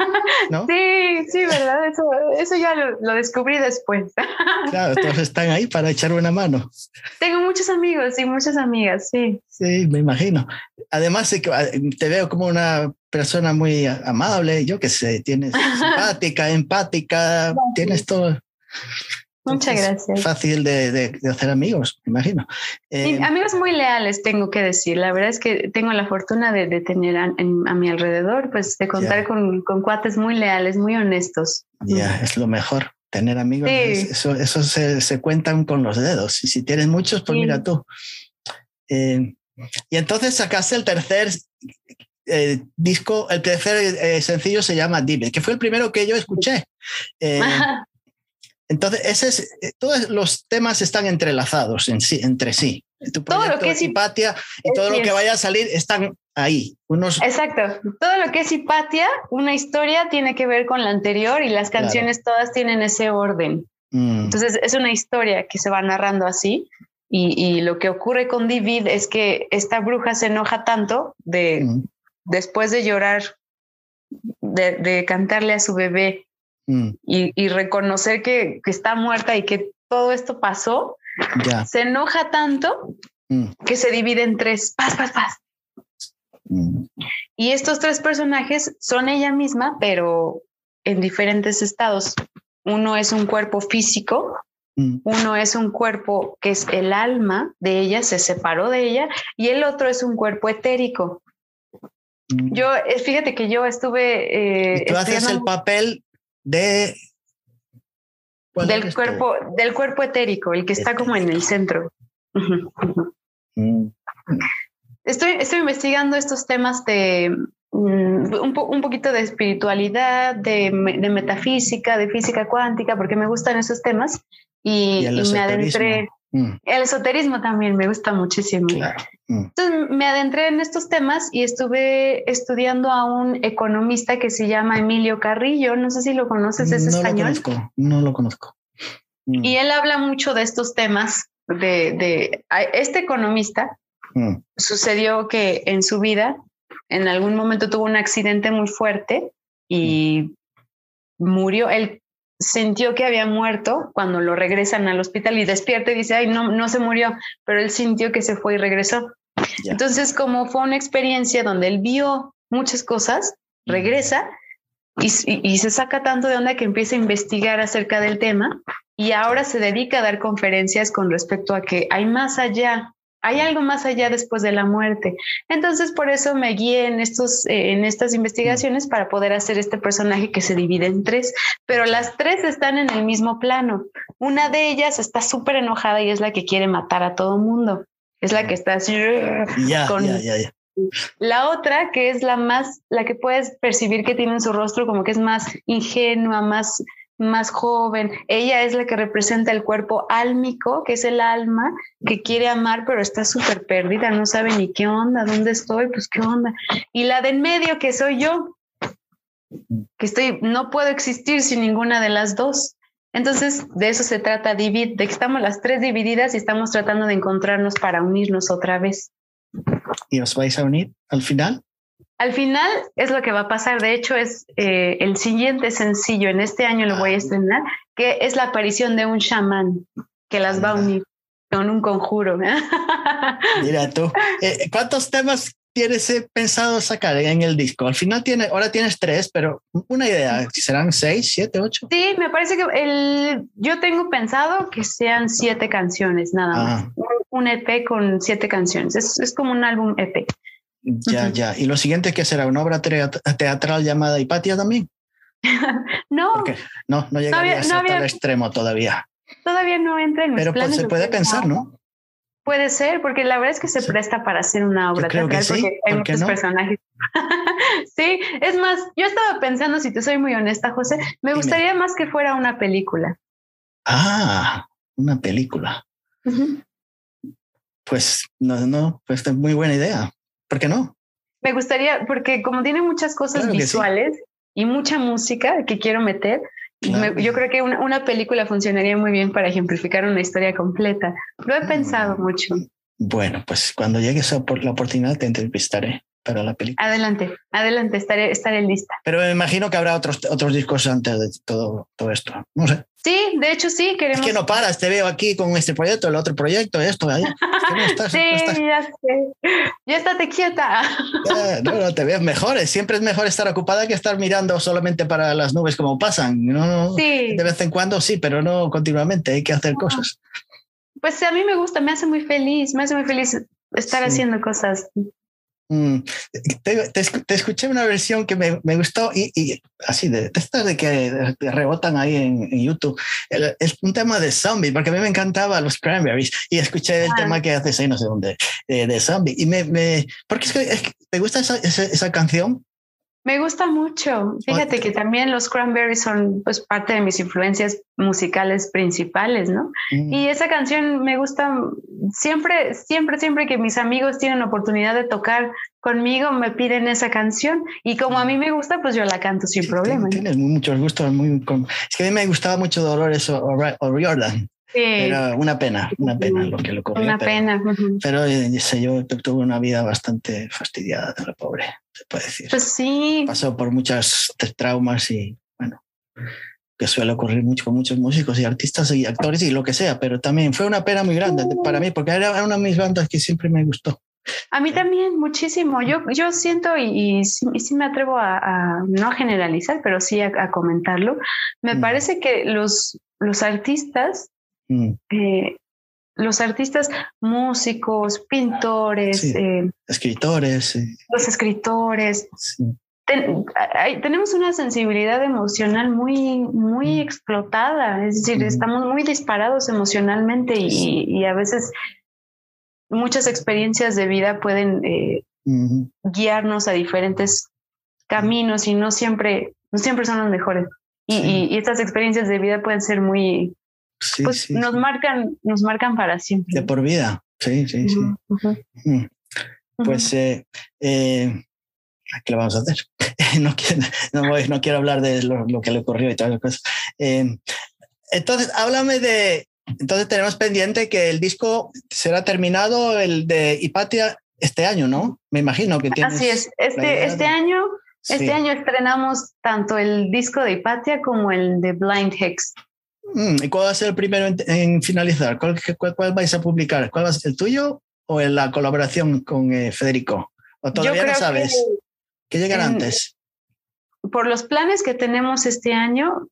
A: Sí, sí, ¿verdad? Eso, eso ya lo, descubrí después. *laughs*
B: Claro, todos están ahí para echar una mano.
A: Tengo muchos amigos y muchas amigas, sí.
B: Sí, me imagino. Además, te veo como una persona muy amable, yo que sé, tienes *laughs* simpática, empática, tienes todo.
A: Muchas gracias.
B: Fácil de, hacer amigos, me imagino.
A: Eh, amigos muy leales, tengo que decir. La verdad es que tengo la fortuna de, tener a, mi alrededor, pues de contar con, cuates muy leales, muy honestos.
B: Ya, es lo mejor. Tener amigos, eso, eso se, cuentan con los dedos. Y si tienes muchos, pues mira tú. Eh, y entonces sacaste el tercer eh, disco, el tercer sencillo se llama Dive, que fue el primero que yo escuché. *laughs* Entonces, ese es, eh, todos los temas están entrelazados en sí, entre sí.
A: todo lo que es
B: Hipatia y todo lo que vaya a salir están ahí. Unos...
A: Exacto. Todo lo que es Hipatia, una historia tiene que ver con la anterior y las canciones todas tienen ese orden. Mm. Entonces, es una historia que se va narrando así. Y, lo que ocurre con David es que esta bruja se enoja tanto de mm. Después de llorar, de, de cantarle a su bebé Mm. y, reconocer que, está muerta y que todo esto pasó, se enoja tanto mm. que se divide en tres, paz, paz, paz. Mm. Y estos tres personajes son ella misma, pero en diferentes estados. Uno es un cuerpo físico, uno es un cuerpo que es el alma de ella, se separó de ella, y el otro es un cuerpo etérico. Yo, eh, fíjate que yo estuve...
B: Eh, tú haces el papel de
A: del cuerpo del cuerpo etérico, el que está como en el centro. Mm. Estoy, estoy investigando estos temas de mm, un, poquito de espiritualidad, de, metafísica, de física cuántica, porque me gustan esos temas y, y me adentré Mm. El esoterismo también me gusta muchísimo. Mm. Entonces me adentré en estos temas y estuve estudiando a un economista que se llama Emilio Carrillo. No sé si lo conoces, es
B: no
A: español.
B: Lo conozco, no lo conozco.
A: Mm. Y él habla mucho de estos temas. De, este economista sucedió que en su vida, en algún momento tuvo un accidente muy fuerte y murió. Él sintió que había muerto cuando lo regresan al hospital y despierta y dice, ay, no, no se murió, pero él sintió que se fue y regresó. Entonces, como fue una experiencia donde él vio muchas cosas, regresa y, y, se saca tanto de onda que empieza a investigar acerca del tema y ahora se dedica a dar conferencias con respecto a que hay más allá hay algo más allá después de la muerte. Entonces, por eso me guié en, estos, eh, en estas investigaciones para poder hacer este personaje que se divide en tres, pero las tres están en el mismo plano. Una de ellas está súper enojada y es la que quiere matar a todo mundo. Es la que está así.
B: Ya, ya, ya,
A: La otra, que es la más, la que puedes percibir que tiene en su rostro como que es más ingenua, más más joven. Ella es la que representa el cuerpo álmico, que es el alma que quiere amar, pero está súper perdida, no sabe ni qué onda, dónde estoy, pues qué onda. Y la de en medio, que soy yo, que estoy, no puedo existir sin ninguna de las dos. Entonces, de eso se trata de que estamos las tres divididas y estamos tratando de encontrarnos para unirnos otra vez.
B: ¿Y os vais a unir al final?
A: Al final es lo que va a pasar. De hecho, es eh, el siguiente sencillo. En este año lo voy a estrenar, que es la aparición de un chamán que las va a unir con un conjuro. *laughs*
B: Mira tú, eh, ¿cuántos temas tienes eh, pensado sacar en el disco? Al final tiene, ahora tienes tres, pero una idea, ¿serán seis, siete, ocho?
A: Sí, me parece que el, yo tengo pensado que sean siete canciones, nada más. Ah. Un, EP con siete canciones. Es, es como un álbum EP.
B: Ya, ya. ¿Y lo siguiente que será? ¿Una obra teatral llamada Hipatia también? *laughs*
A: no.
B: No, no llegaría a tal extremo todavía.
A: Todavía no entra en
B: Pero pues, se puede pensar, ¿no?
A: Puede ser, porque la verdad es que se presta para hacer una obra teatral porque hay muchos personajes. *laughs* sí, es más, yo estaba pensando, si te soy muy honesta, José, me gustaría más que fuera una película.
B: Ah, una película. Pues no, no, pues es muy buena idea. ¿Por qué no?
A: Me gustaría, porque como tiene muchas cosas visuales y mucha música que quiero meter, yo creo que una, película funcionaría muy bien para ejemplificar una historia completa. Lo he pensado mm. mucho.
B: Bueno, pues cuando llegue esa, la oportunidad te entrevistaré. para la película.
A: Adelante, adelante, estaré, estaré lista.
B: Pero me imagino que habrá otros, otros discos antes de todo, todo esto. No sé.
A: Sí, de hecho sí, queremos.
B: Es que no paras, te veo aquí con este proyecto, el otro proyecto, esto, ahí.
A: sí, ya sé. Ya estate quieta.
B: no, no, te veo mejor. Siempre es mejor estar ocupada que estar mirando solamente para las nubes como pasan. ¿no?
A: Sí.
B: De vez en cuando sí, pero no continuamente, hay que hacer cosas.
A: Pues a mí me gusta, me hace muy feliz, me hace muy feliz estar haciendo cosas.
B: Mm, te, te, escuché una versión que me, me gustó y, así de, estas de que rebotan ahí en, YouTube. Es un tema de zombie, porque a mí me encantaba los cranberries y escuché el ah. tema que haces ahí, no sé dónde, de, de zombie. Y me, me porque es que, te gusta esa, esa, esa canción.
A: Me gusta mucho. Fíjate que también los Cranberries son pues parte de mis influencias musicales principales, ¿no? Mm. Y esa canción me gusta siempre, siempre, siempre que mis amigos tienen oportunidad de tocar conmigo, me piden esa canción y como a mí me gusta, pues yo la canto sin problema.
B: Tienes muchos gustos, muy, es que a mí me gustaba mucho Dolores O'Riordan. Era una pena, una pena lo que le ocurrió.
A: Una pena.
B: Pero eh, yo tuve una vida bastante fastidiada, la pobre, se puede decir.
A: Pues sí.
B: Pasó por muchos traumas y bueno, que suele ocurrir mucho con muchos músicos y artistas y actores y lo que sea, pero también fue una pena muy grande para mí porque era una de mis bandas que siempre me gustó.
A: A mí también, muchísimo. Yo, yo siento, y, y, sí, me atrevo a, no generalizar, pero sí a, comentarlo, me mm. parece que los, los artistas Mm. Eh, los artistas músicos, pintores,
B: eh, escritores.
A: Los escritores. tenemos una sensibilidad emocional muy, muy mm. explotada, es decir, estamos muy disparados emocionalmente y, a veces muchas experiencias de vida pueden eh, guiarnos a diferentes caminos y no siempre, no siempre son los mejores. y, estas experiencias de vida pueden ser muy, pues nos marcan, nos marcan para siempre.
B: De por vida, sí, sí, sí. Mm. Pues, eh, eh, ¿qué le vamos a hacer? *laughs* no, quiero, no, quiero hablar de lo, que le ocurrió y todas las cosas. Eh, entonces, háblame de, entonces tenemos pendiente que el disco será terminado, el de Hipatia, este año, ¿no? Me imagino que tienes.
A: Así es, este, este año. Este año estrenamos tanto el disco de Hipatia como el de Blind Hex.
B: Mm, ¿Y cuál va a ser el primero en, finalizar? ¿Cuál, cuál, vais a publicar? ¿Cuál va a ser el tuyo o en la colaboración con eh, Federico? ¿O todavía no sabes? Que, ¿Qué llegará antes?
A: Por los planes que tenemos este año,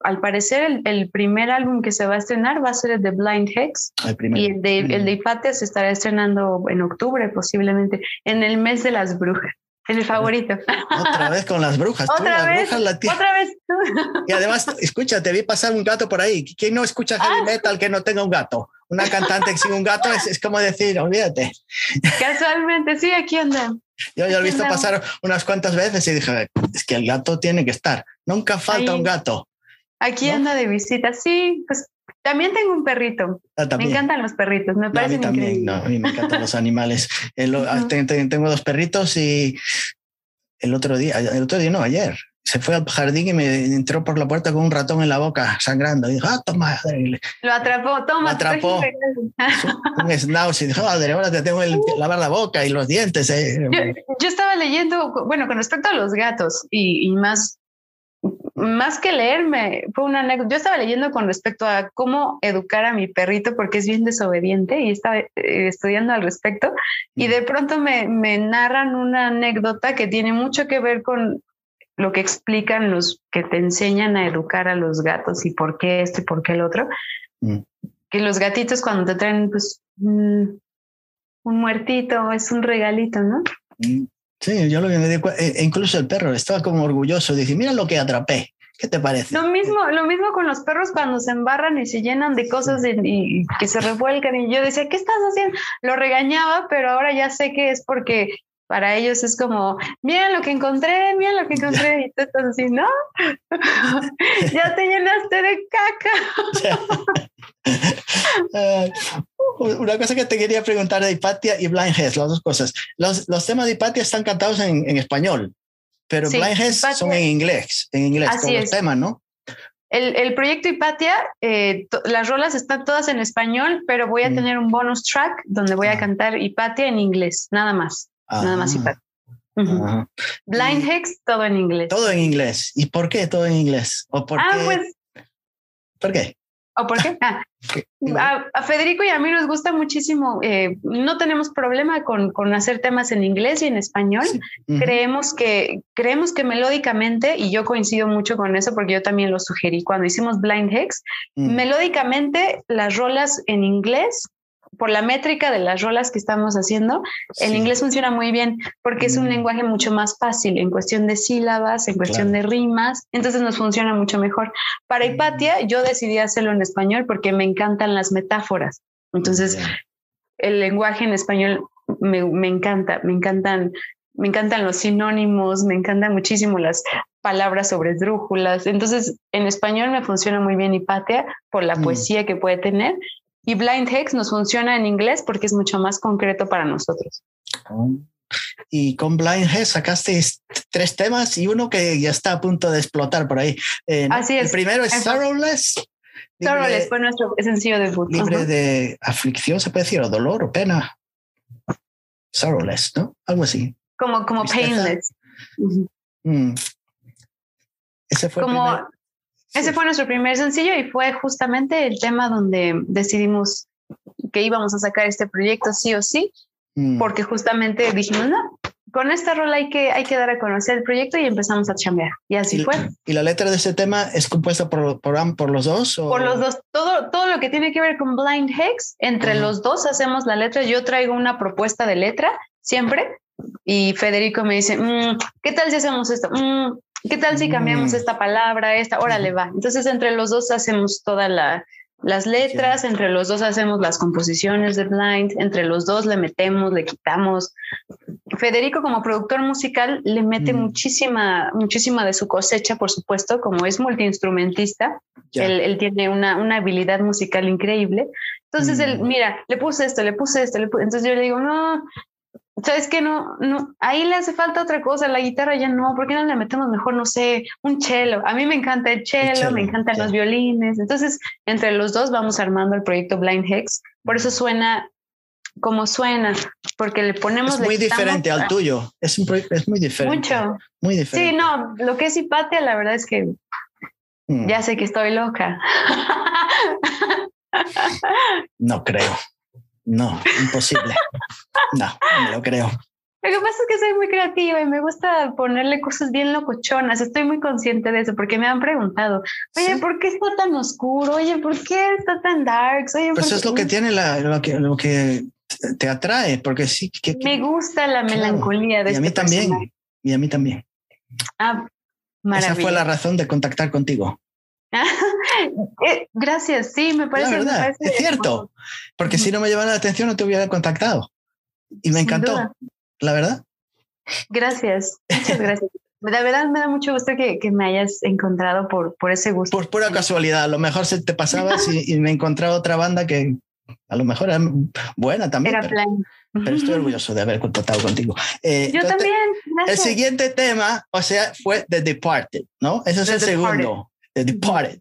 A: al parecer el, primer álbum que se va a estrenar va a ser el de Blind Hex. y el de, el de mm. se estará estrenando en octubre posiblemente, en el mes de las brujas. Es mi favorito.
B: Otra vez con las brujas.
A: Otra vez. otra vez.
B: Y además, escucha, te vi pasar un gato por ahí. ¿Quién no escucha heavy ah. metal que no tenga un gato? Una cantante sin un gato es, como decir, olvídate.
A: Casualmente, sí, aquí anda.
B: Yo ya lo he visto pasar unas cuantas veces y dije, es que el gato tiene que estar. Nunca falta un gato.
A: Aquí anda de visita, sí, pues también tengo un perrito. Ah, me encantan los perritos, me parece
B: no, a mí también, no, a mí me encantan los animales. tengo, dos perritos y el otro día, el otro día no, ayer, se fue al jardín y me entró por la puerta con un ratón en la boca, sangrando. Y dijo, ah, toma.
A: Lo atrapó, toma. Lo
B: atrapó. *laughs* un schnauzer. Y dijo, madre, ahora te tengo que lavar la boca y los dientes. Eh".
A: Yo, estaba leyendo, bueno, con respecto a los gatos y, y más más que leerme, fue una anécdota. Yo estaba leyendo con respecto a cómo educar a mi perrito porque es bien desobediente y estaba eh, estudiando al respecto. Y de pronto me, me, narran una anécdota que tiene mucho que ver con lo que explican los que te enseñan a educar a los gatos y por qué esto y por qué el otro. Mm. Que los gatitos cuando te traen pues un, muertito es un regalito, ¿no?
B: Mm. Sí, yo lo que me di e incluso el perro estaba como orgulloso, dije, mira lo que atrapé. ¿Qué te parece?
A: Lo mismo, lo mismo con los perros cuando se embarran y se llenan de cosas y que se revuelcan. Y yo decía, ¿qué estás haciendo? Lo regañaba, pero ahora ya sé que es porque para ellos es como, mira lo que encontré, mira lo que encontré. Y tú estás así, ¿no? *laughs* ya te llenaste de
B: caca. *laughs* Una cosa que te quería preguntar de Hipatia y Blind Heads, las dos cosas. Los, los temas de Hipatia están cantados en, en español, pero Blind Heads son en inglés, en inglés, todos los temas, ¿no?
A: El, el, proyecto Hipatia, eh, las rolas están todas en español, pero voy a mm. tener un bonus track donde voy a ah. cantar Hipatia en inglés, nada más. nada más ah. Hipatia. Blind Hex, todo en inglés.
B: Todo en inglés. ¿Y por qué todo en inglés? ¿O por
A: ah, pues.
B: ¿Por qué?
A: ¿O por qué? *laughs* Ah, a, Federico y a mí nos gusta muchísimo. Eh, no tenemos problema con, con, hacer temas en inglés y en español. Creemos que creemos que melódicamente y yo coincido mucho con eso porque yo también lo sugerí cuando hicimos Blind Hex. Mm. Melódicamente las rolas en inglés por la métrica de las rolas que estamos haciendo, el inglés funciona muy bien porque es un mm. lenguaje mucho más fácil en cuestión de sílabas, en cuestión de rimas, entonces nos funciona mucho mejor. Para mm. Hipatia, yo decidí hacerlo en español porque me encantan las metáforas. Entonces, el lenguaje en español me, me encanta, me encantan me encantan los sinónimos, me encantan muchísimo las palabras sobre drújulas. Entonces, en español me funciona muy bien Hipatia por la mm. poesía que puede tener y Blind Hex nos funciona en inglés porque es mucho más concreto para nosotros.
B: Oh. Y con Blind Hex sacaste tres temas y uno que ya está a punto de explotar por ahí.
A: Eh, Así es.
B: El primero es Sorrowless.
A: Sorrowless fue nuestro sencillo debut.
B: Libre de aflicción, se puede decir, o dolor o pena. Sorrowless, ¿no? Algo así.
A: Como, como painless.
B: Mm. Ese fue
A: como, ese fue nuestro primer sencillo y fue justamente el tema donde decidimos que íbamos a sacar este proyecto sí o sí, mm. porque justamente dijimos, no, con esta rola hay que, hay que dar a conocer el proyecto y empezamos a chambear. Y así fue.
B: ¿Y la letra de ese tema es compuesta por, por, por los dos?
A: Por los dos. Todo, todo lo que tiene que ver con Blind Hex, entre los dos hacemos la letra. Yo traigo una propuesta de letra siempre y Federico me dice, mm, ¿qué tal si hacemos esto? Mm, ¿Qué tal si cambiamos mm. esta palabra, esta? Órale, va. Entonces, entre los dos hacemos todas las letras, entre los dos hacemos las composiciones de Blind, entre los dos le metemos, le quitamos. Federico, como productor musical, le mete muchísima, muchísima de su cosecha, por supuesto, como es multiinstrumentista. Él, tiene una, una, habilidad musical increíble. Entonces, él, mira, le puse esto, le puse esto, le puse... entonces yo le digo, no, ¿Sabes que no, no, ahí le hace falta otra cosa, la guitarra ya no, ¿por qué no le metemos mejor, no sé, un cello? A mí me encanta el cello, me encantan los violines. Entonces, entre los dos vamos armando el proyecto Blind Hex. Por eso suena como suena, porque le ponemos...
B: Es muy diferente al tuyo, es, un es muy diferente.
A: Mucho.
B: Muy diferente.
A: Sí, no, lo que es Hipatia, la verdad es que mm. ya sé que estoy loca.
B: No creo. No, imposible. *laughs* no, no lo creo.
A: Lo que pasa es que soy muy creativa y me gusta ponerle cosas bien locochonas. Estoy muy consciente de eso porque me han preguntado, oye, ¿por qué está tan oscuro? Oye, ¿por qué está tan dark? Oye,
B: pues eso es lo que tiene la, lo, que, lo que te atrae, porque sí. Que,
A: me gusta la melancolía de
B: Y a mí
A: este
B: también. Y a mí también.
A: Ah, maravilla.
B: Esa fue la razón de contactar contigo. *laughs*
A: Eh, gracias, sí, me parece.
B: verdad, es cierto, porque si no me llevara la atención no te hubiera contactado. Y me encantó, la verdad.
A: Gracias, muchas *laughs* gracias. De verdad me da mucho gusto que, que, me hayas encontrado por, por ese gusto.
B: Por pura casualidad, a lo mejor se te pasaba *laughs* y, y, me encontraba otra banda que a lo mejor era buena también.
A: Era
B: pero, pero, estoy *laughs* orgulloso de haber contactado contigo.
A: Eh, Yo también.
B: El siguiente tema, o sea, fue The Departed, ¿no? Ese es el segundo. The Departed.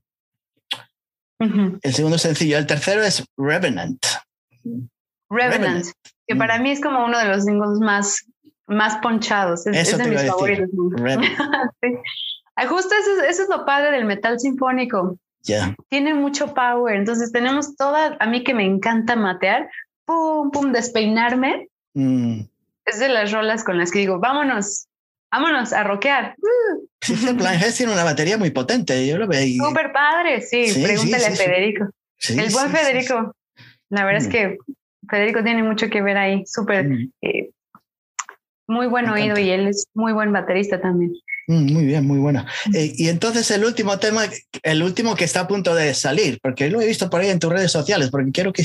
B: El segundo sencillo. El tercero es Revenant.
A: Revenant, que para mm. mí es como uno de los singles más, más ponchados. Es, de mis favoritos. *laughs* Justo eso, eso, es lo padre del metal sinfónico.
B: Ya.
A: Tiene mucho power. Entonces tenemos toda, a mí que me encanta matear, pum, pum, despeinarme. Mm. Es de las rolas con las que digo, vámonos, vámonos a rockear.
B: Sí, Plan G tiene una batería muy potente, yo lo veo.
A: Súper padre, sí, pregúntale a Federico. el buen Federico. La verdad es mm. que Federico tiene mucho que ver ahí, súper, eh, muy buen oído y él es muy buen baterista también.
B: Mm, muy bien, muy bueno. Eh, y entonces el último tema, el último que está a punto de salir, porque lo he visto por ahí en tus redes sociales, porque quiero que,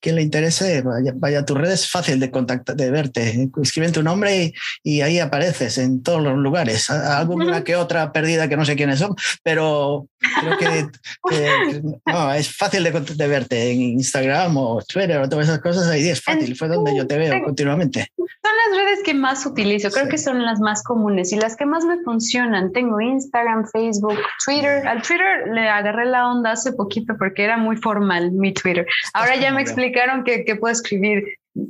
B: que le interese, vaya, a tus redes, fácil de contactar, de verte. Escriben tu nombre y, ahí apareces en todos los lugares. Alguna que otra perdida que no sé quiénes son, pero creo que, no, es fácil de, verte en Instagram o Twitter o todas esas cosas. Ahí es fácil, fue donde yo te veo continuamente.
A: Son las redes que más utilizo, creo que son las más comunes y las que más me funcionan. Tengo Instagram, Facebook, Twitter. Al Twitter le agarré la onda hace poquito porque era muy formal mi Twitter. Ahora ya me explicaron que, que puedo escribir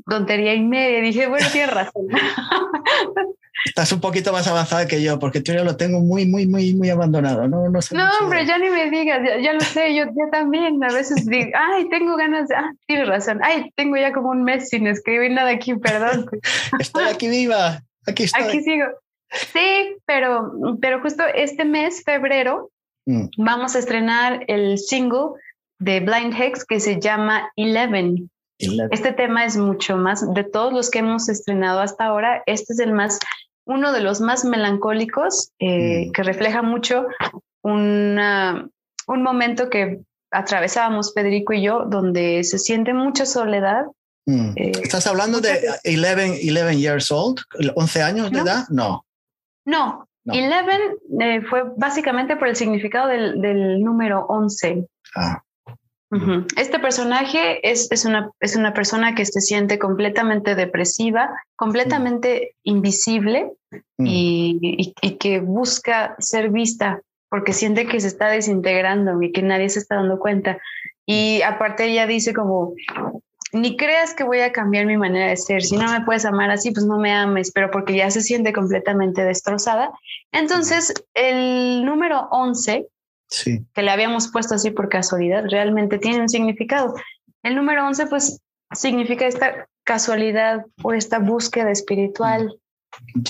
A: tontería y media. Dije, bueno, tienes razón. *laughs*
B: Estás un poquito más avanzada que yo, porque Twitter lo tengo muy, muy, muy, muy abandonado. No, no,
A: no hombre, ya ni me digas, ya, lo sé, yo, yo, también a veces digo, *laughs* ay, tengo ganas de, ah, tienes razón, ay, tengo ya como un mes sin escribir nada aquí, perdón. *laughs*
B: estoy aquí viva, aquí estoy.
A: Aquí sigo. Sí, pero, pero justo este mes, febrero, mm. vamos a estrenar el single de Blind Hex que se llama Eleven. Este tema es mucho más, de todos los que hemos estrenado hasta ahora, este es el más, uno de los más melancólicos, eh, mm. que refleja mucho una, un momento que atravesábamos Federico y yo, donde se siente mucha soledad.
B: Mm. Eh, ¿Estás hablando de 11, 11 years old? ¿11 años de edad? No.
A: No, Eleven eh, fue básicamente por el significado del, del número 11. Ah. Este personaje es, es, una, es una persona que se siente completamente depresiva, completamente invisible mm. y, y, que busca ser vista porque siente que se está desintegrando y que nadie se está dando cuenta. Y aparte ella dice como, ni creas que voy a cambiar mi manera de ser. Si no me puedes amar así, pues no me ames, pero porque ya se siente completamente destrozada. Entonces, el número 11 que le habíamos puesto así por casualidad, realmente tiene un significado. El número 11 pues significa esta casualidad o esta búsqueda espiritual.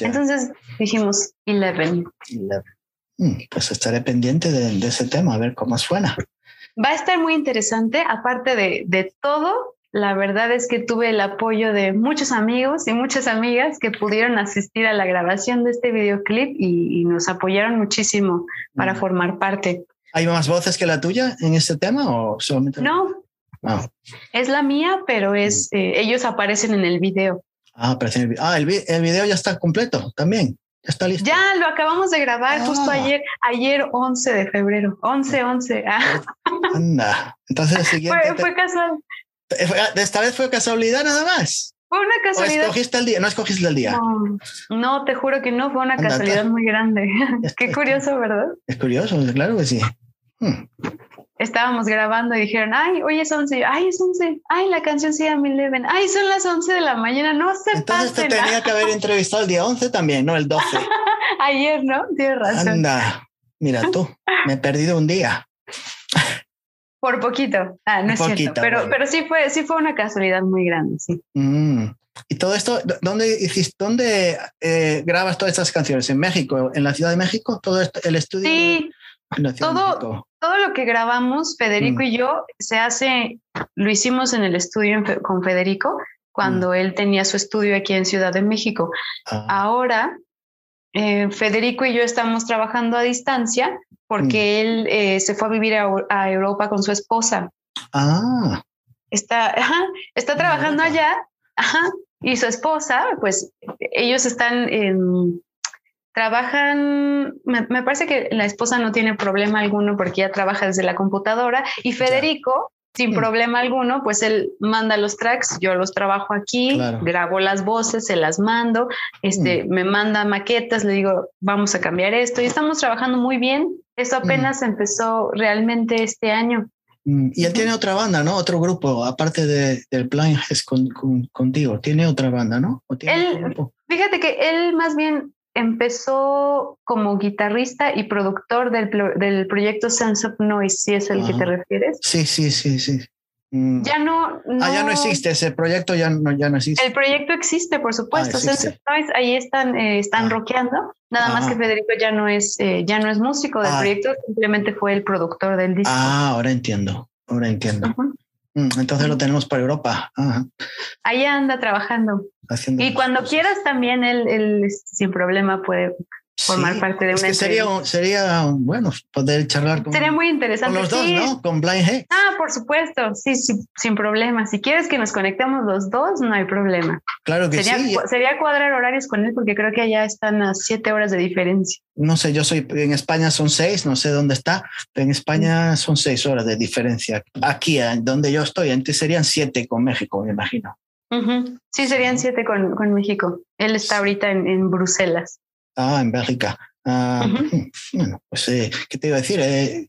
A: Entonces dijimos 11.
B: Mm, pues estaré pendiente de, ese tema, a ver cómo suena.
A: Va a estar muy interesante, aparte de, de todo, la verdad es que tuve el apoyo de muchos amigos y muchas amigas que pudieron asistir a la grabación de este videoclip y, nos apoyaron muchísimo para mm. formar parte.
B: ¿Hay más voces que la tuya en este tema o solamente?
A: No, ah. es la mía, pero es mm. eh, ellos aparecen en el video.
B: Ah, aparecen en el, ah, el, el video ya está completo también. Ya está listo.
A: Ya lo acabamos de grabar justo ah. ayer, ayer 11 de febrero. 11, 11. Ah.
B: Anda. Entonces *laughs* el siguiente.
A: Fue, fue casual.
B: ¿Esta vez fue casualidad nada más?
A: Fue una casualidad.
B: ¿O escogiste el día? No escogiste el día.
A: No, te juro que no, fue una casualidad muy grande. *laughs* Qué curioso, ¿verdad?
B: Es curioso, claro que sí. Hmm.
A: Estábamos grabando y dijeron, ay, hoy es 11. Ay, es 11. Ay, la canción se llama Eleven. Ay, son las 11 de la mañana. No se
B: Entonces te tenía que haber entrevistado el día 11 también, no el 12. *laughs*
A: Ayer, ¿no? Tienes razón.
B: Anda, mira tú, me he perdido un día.
A: Por poquito. Ah, no es cierto. Pero, pero sí fue, sí fue una casualidad muy grande, sí.
B: Mm. ¿Y todo esto, dónde dónde eh, grabas todas estas canciones? ¿En México? ¿En la Ciudad de México? ¿Todo esto, el estudio?
A: Sí. todo, todo lo que grabamos, Federico mm. y yo, se hace, lo hicimos en el estudio con Federico cuando mm. él tenía su estudio aquí en Ciudad de México. Ah. Ahora, eh, Federico y yo estamos trabajando a distancia porque mm. él eh, se fue a vivir a, Europa con su esposa.
B: Ah.
A: Está, está trabajando allá, ajá, y su esposa, pues ellos están, en, trabajan, me, parece que la esposa no tiene problema alguno porque ella trabaja desde la computadora y Federico sin problema alguno, pues él manda los tracks, yo los trabajo aquí, grabo las voces, se las mando, este, mm. me manda maquetas, le digo, vamos a cambiar esto y estamos trabajando muy bien. Eso mm. apenas empezó realmente este año.
B: Mm, y él tiene otra banda, ¿no? Otro grupo, aparte de, del Blind es con, contigo. Tiene otra banda, ¿no?
A: fíjate que él más bien empezó como guitarrista y productor del, del proyecto Sense of Noise, si es el que te refieres.
B: Sí, sí, sí, sí. Mm.
A: Ya no,
B: Ah, ya no existe, ese proyecto ya no, ya no existe.
A: El proyecto existe, por supuesto. Ah, Sense of Noise, ahí están, eh, están ah. rockeando. Nada más que Federico ya no es, eh, ya no es músico del ah. proyecto, simplemente fue el productor del disco.
B: Ah, ahora entiendo, ahora entiendo. Mm, entonces lo tenemos para Europa.
A: Ahí anda trabajando. Y cuando quieras también él, sin problema puede formar parte de una
B: sería, sería bueno poder charlar con,
A: sería muy interesante.
B: los dos, ¿no? Con Blind Hex.
A: Ah, por supuesto, sí, sí, sin problema. Si quieres que nos conectemos los dos, no hay problema.
B: Claro que
A: sí. Sería cuadrar horarios con él porque creo que allá están a siete horas de diferencia.
B: No sé, yo soy en España son seis, no sé dónde está, en España son seis horas de diferencia. Aquí, donde yo estoy, antes serían siete con México, me imagino.
A: Sí, serían siete con, con, México. Él está ahorita en, en Bruselas.
B: Ah, en Bélgica. Ah, bueno, pues, eh, ¿qué te iba a decir? Eh,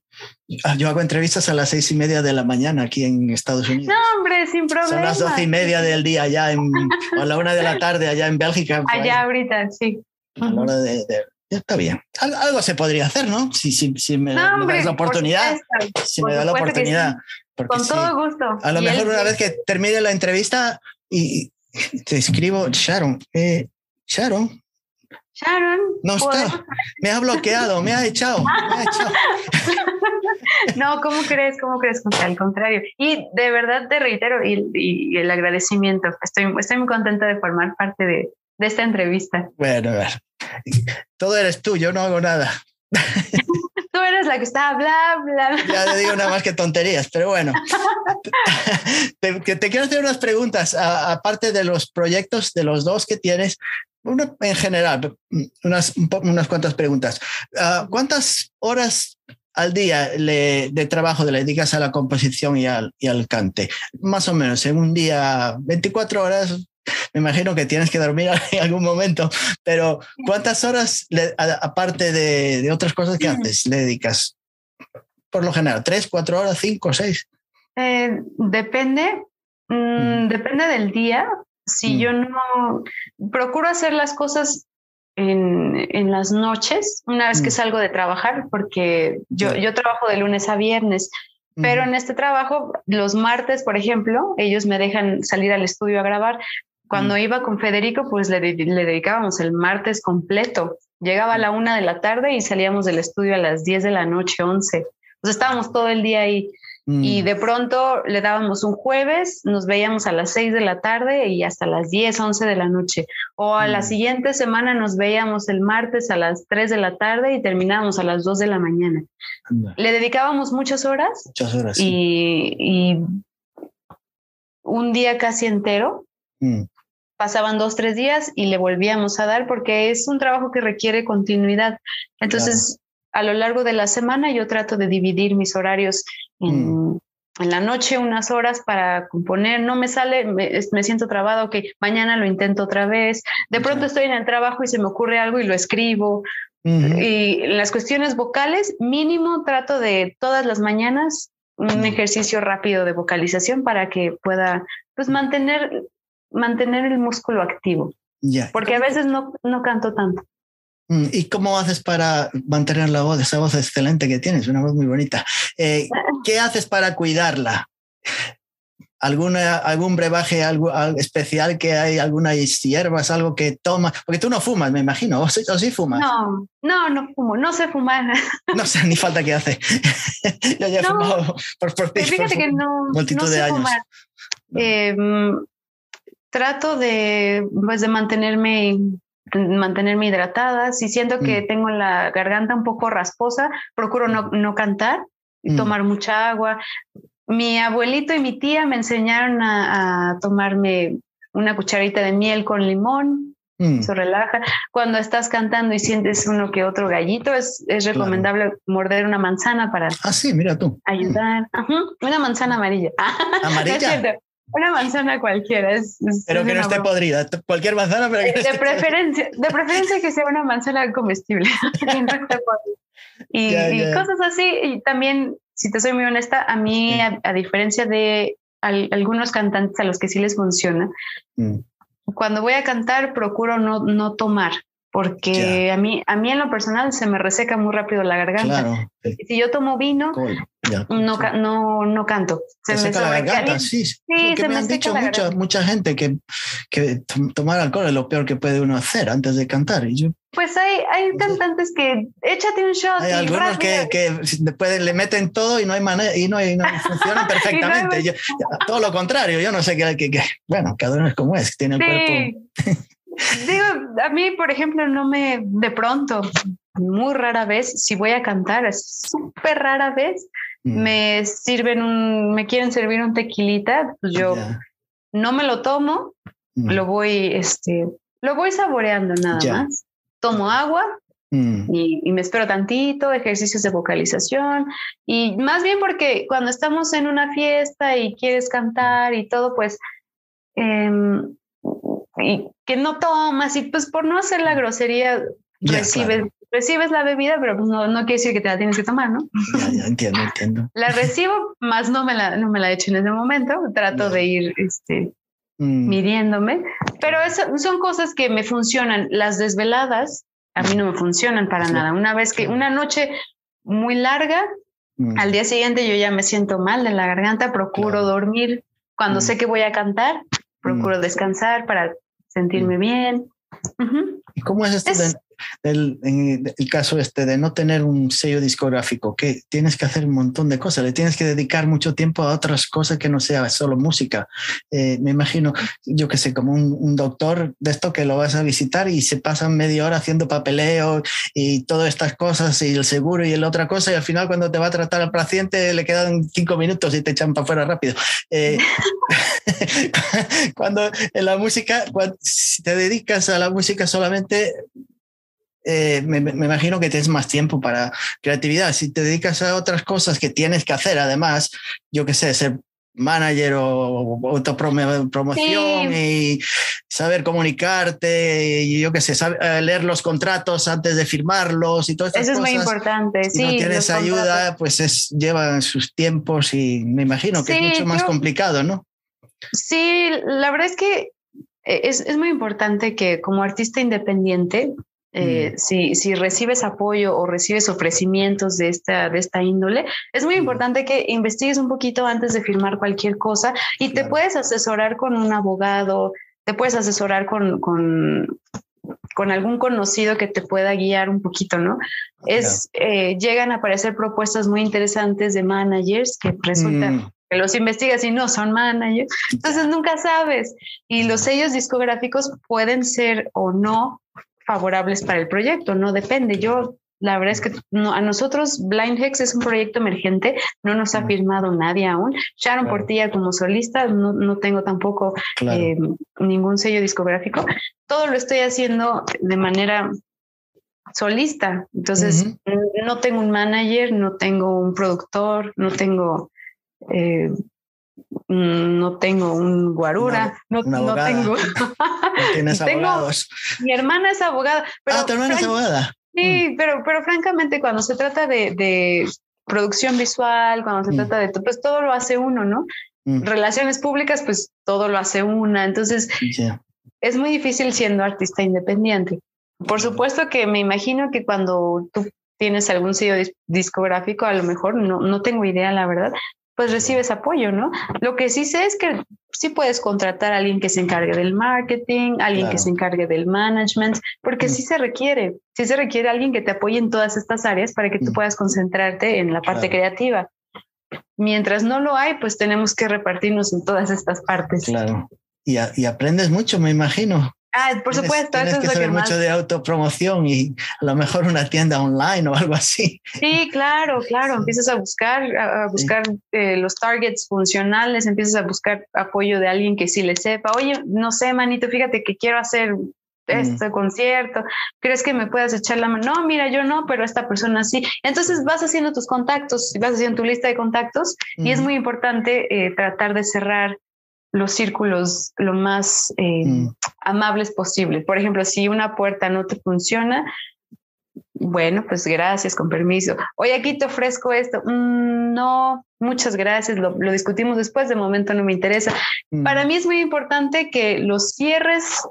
B: ah, yo hago entrevistas a las seis y media de la mañana aquí en Estados Unidos.
A: No, hombre, sin problema.
B: Son las doce y media del día allá en, o a la una de la tarde allá en Bélgica.
A: Allá ahorita, sí.
B: a la hora de, está bien. algo se podría hacer, ¿no? Si, si, si me, das la oportunidad. Si me da la oportunidad.
A: Con todo gusto.
B: A lo mejor una vez que termine la entrevista y te escribo Sharon. Eh, Sharon.
A: Sharon.
B: No está. Me ha bloqueado, me ha echado. *laughs*
A: no, ¿cómo crees? ¿Cómo crees? Al contrario. Y de verdad te reitero y, el agradecimiento. Estoy, estoy muy contenta de formar parte de, de esta entrevista.
B: Bueno, a ver. Todo eres tú, yo no hago nada. *laughs*
A: Eres la que está bla, bla.
B: Ya le digo nada más que tonterías, pero bueno. *laughs* te, te quiero hacer unas preguntas, aparte de los proyectos de los dos que tienes. Uno, en general, unas, unas cuantas preguntas. Ah, ¿Cuántas horas al día de trabajo le dedicas a la composición y al, y al cante? Más o menos, en un día, 24 horas, me imagino que tienes que dormir *laughs* en algún momento, pero ¿cuántas horas, aparte de, otras cosas que haces, le dedicas? Por lo general, ¿tres, cuatro horas, cinco, seis?
A: Eh, depende, mm, mm. depende del día. Si mm. yo no procuro hacer las cosas en, las noches, una vez que salgo de trabajar, porque yo, yo trabajo de lunes a viernes, pero en este trabajo, los martes, por ejemplo, ellos me dejan salir al estudio a grabar. Cuando mm. iba con Federico, pues le, le, dedicábamos el martes completo. Llegaba a la una de la tarde y salíamos del estudio a las 10 de la noche, 11. Pues estábamos todo el día ahí. Y mm. de pronto le dábamos un jueves, nos veíamos a las 6 de la tarde y hasta las 10, 11 de la noche. O a la mm. siguiente semana nos veíamos el martes a las 3 de la tarde y terminábamos a las 2 de la mañana. Le dedicábamos muchas horas.
B: Muchas horas.
A: Y, y un día casi entero pasaban dos, tres días y le volvíamos a dar porque es un trabajo que requiere continuidad. Entonces, a lo largo de la semana yo trato de dividir mis horarios en, mm. en la noche unas horas para componer. No me sale, me, siento trabado, que mañana lo intento otra vez. De pronto estoy en el trabajo y se me ocurre algo y lo escribo. Y en las cuestiones vocales, mínimo trato de todas las mañanas un ejercicio rápido de vocalización para que pueda pues mantener mantener el músculo activo.
B: Ya.
A: Porque a veces no, no canto tanto.
B: Mm, ¿Y cómo haces para mantener la voz, esa voz excelente que tienes, una voz muy bonita? Eh, *laughs* ¿Qué haces para cuidarla? ¿Alguna, ¿Algún brebaje algo, especial que hay? ¿Algunas hierbas, algo que tomas? Porque tú no fumas, me imagino, o sí, fumas.
A: No, no, no fumo, no sé fumar. *laughs*
B: No sé, ni falta que hace. *laughs* Yo ya he fumado por, por,
A: Fíjate que no, multitud de años. Eh, trato de, pues, de mantenerme mantenerme hidratada. Si siento que mm. tengo la garganta un poco rasposa, procuro no, no cantar y mm. tomar mucha agua. Mi abuelito y mi tía me enseñaron a, tomarme una cucharita de miel con limón. Mm. Eso relaja. Cuando estás cantando y sientes uno que otro gallito, es, es recomendable morder una manzana para
B: ah, sí, mira tú.
A: ayudar. Una manzana amarilla. *laughs*
B: ¿Amarilla?
A: Una manzana cualquiera. Es,
B: pero que no esté podrida. Cualquier manzana, pero que
A: de, preferencia, de preferencia que sea una manzana comestible. *laughs* y, cosas así. Y también, si te soy muy honesta, a mí, a, diferencia de algunos cantantes a los que sí les funciona, mm. cuando voy a cantar procuro no, no tomar porque a mí a mí en lo personal se me reseca muy rápido la garganta. Si yo tomo vino, no, no, no canto.
B: Se me seca la garganta, sí. sí que me, han dicho mucha, mucha gente que, que tomar alcohol es lo peor que puede uno hacer antes de cantar. Y yo,
A: pues hay, hay cantantes que échate un shot.
B: Hay algunos que, que, después le meten todo y no hay manera y no, *laughs* y no funcionan perfectamente. todo lo contrario, yo no sé qué, que, bueno, cada uno es como es, tiene el cuerpo.
A: Digo, a mí, por ejemplo, no me, de pronto, muy rara vez, si voy a cantar, es súper rara vez, mm. me sirven un, me quieren servir un tequilita, pues yo no me lo tomo, mm. lo voy, este, lo voy saboreando nada más. Tomo agua, mm. Y, y, me espero tantito, ejercicios de vocalización y más bien porque cuando estamos en una fiesta y quieres cantar y todo, pues eh, y que no tomas y pues por no hacer la grosería recibes, recibes la bebida, pero pues no, no quiere decir que te la tienes que tomar, ¿no?
B: Ya, entiendo, *laughs* entiendo.
A: La recibo, más no me la, no me la echo en ese momento, trato de ir este, mm. midiéndome, pero eso son cosas que me funcionan. Las desveladas a mí no me funcionan para nada. Una vez que una noche muy larga, mm. al día siguiente yo ya me siento mal de la garganta, procuro dormir. Cuando mm. sé que voy a cantar, procuro descansar para sentirme bien.
B: ¿Y cómo es esto el, en el caso este de no tener un sello discográfico, que tienes que hacer un montón de cosas, le tienes que dedicar mucho tiempo a otras cosas que no sea solo música. Eh, me imagino, yo que sé, como un, doctor de esto que lo vas a visitar y se pasan media hora haciendo papeleo y todas estas cosas y el seguro y la otra cosa y al final cuando te va a tratar al paciente le quedan cinco minutos y te echan para afuera rápido. Eh, *laughs* *laughs* cuando en la música, si te dedicas a la música solamente, eh, me, imagino que tienes más tiempo para creatividad. Si te dedicas a otras cosas que tienes que hacer, además, yo qué sé, ser manager o autopromoción y saber comunicarte y yo qué sé, saber, eh, leer los contratos antes de firmarlos y todo
A: eso. Eso es muy importante. Si
B: no tienes ayuda, pues es, lleva sus tiempos y me imagino que es mucho más complicado, ¿no?
A: Sí, la verdad es que eh, es, es, muy importante que como artista independiente eh, mm. si, si, recibes apoyo o recibes ofrecimientos de esta, de esta índole, es muy mm. importante que investigues un poquito antes de firmar cualquier cosa y te puedes asesorar con un abogado, te puedes asesorar con, con, con algún conocido que te pueda guiar un poquito, ¿no? Es, eh, llegan a aparecer propuestas muy interesantes de managers que resultan... Mm. Que los investigas y no son managers, entonces nunca sabes. Y los sellos discográficos pueden ser o no favorables para el proyecto, no depende. Yo, la verdad es que a nosotros Blind Hex es un proyecto emergente, no nos ha firmado nadie aún. Sharon Portilla como solista, no, no tengo tampoco eh, ningún sello discográfico. Todo lo estoy haciendo de manera solista. Entonces, no tengo un manager, no tengo un productor, no tengo eh, Mm, no tengo un guarura, no, no, tengo.
B: tienes *laughs* abogados.
A: Mi hermana es abogada.
B: Pero ah, tu hermana es abogada.
A: Sí, mm. pero, pero francamente, cuando se trata de, de producción visual, cuando se mm. trata de pues todo lo hace uno, ¿no? Relaciones públicas, pues todo lo hace una. Entonces, es muy difícil siendo artista independiente. Por supuesto que me imagino que cuando tú tienes algún sello discográfico, a lo mejor no, no tengo idea, la verdad, pues recibes apoyo, ¿no? Lo que sí sé es que sí puedes contratar a alguien que se encargue del marketing, alguien que se encargue del management, porque mm. sí se requiere, sí se requiere alguien que te apoye en todas estas áreas para que tú mm. puedas concentrarte en la parte creativa. Mientras no lo hay, pues tenemos que repartirnos en todas estas partes.
B: Claro. Y, y aprendes mucho, me imagino.
A: Ah, por supuesto.
B: Tienes eso que saber mucho de autopromoción y a lo mejor una tienda online o algo así.
A: Sí, claro, claro. Empiezas a buscar, a buscar eh, los targets funcionales, empiezas a buscar apoyo de alguien que sí le sepa. Oye, no sé, manito, fíjate que quiero hacer este concierto, ¿crees que me puedas echar la mano? No, mira, yo no, pero esta persona sí. Entonces vas haciendo tus contactos, vas haciendo tu lista de contactos y es muy importante eh, tratar de cerrar los círculos lo más eh, mm. amables posible. Por ejemplo, si una puerta no te funciona, bueno, pues gracias, con permiso. Oye, aquí te ofrezco esto. Mm, no, muchas gracias, lo, discutimos después, de momento no me interesa. Mm. Para mí es muy importante que los cierres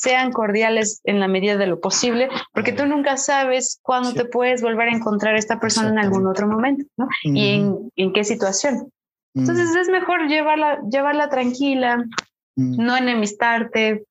A: sean cordiales en la medida de lo posible, porque tú nunca sabes cuándo te puedes volver a encontrar esta persona en algún otro momento, ¿no? Y en, en qué situación. Entonces mm. es mejor llevarla, llevarla tranquila, mm. no enemistarte.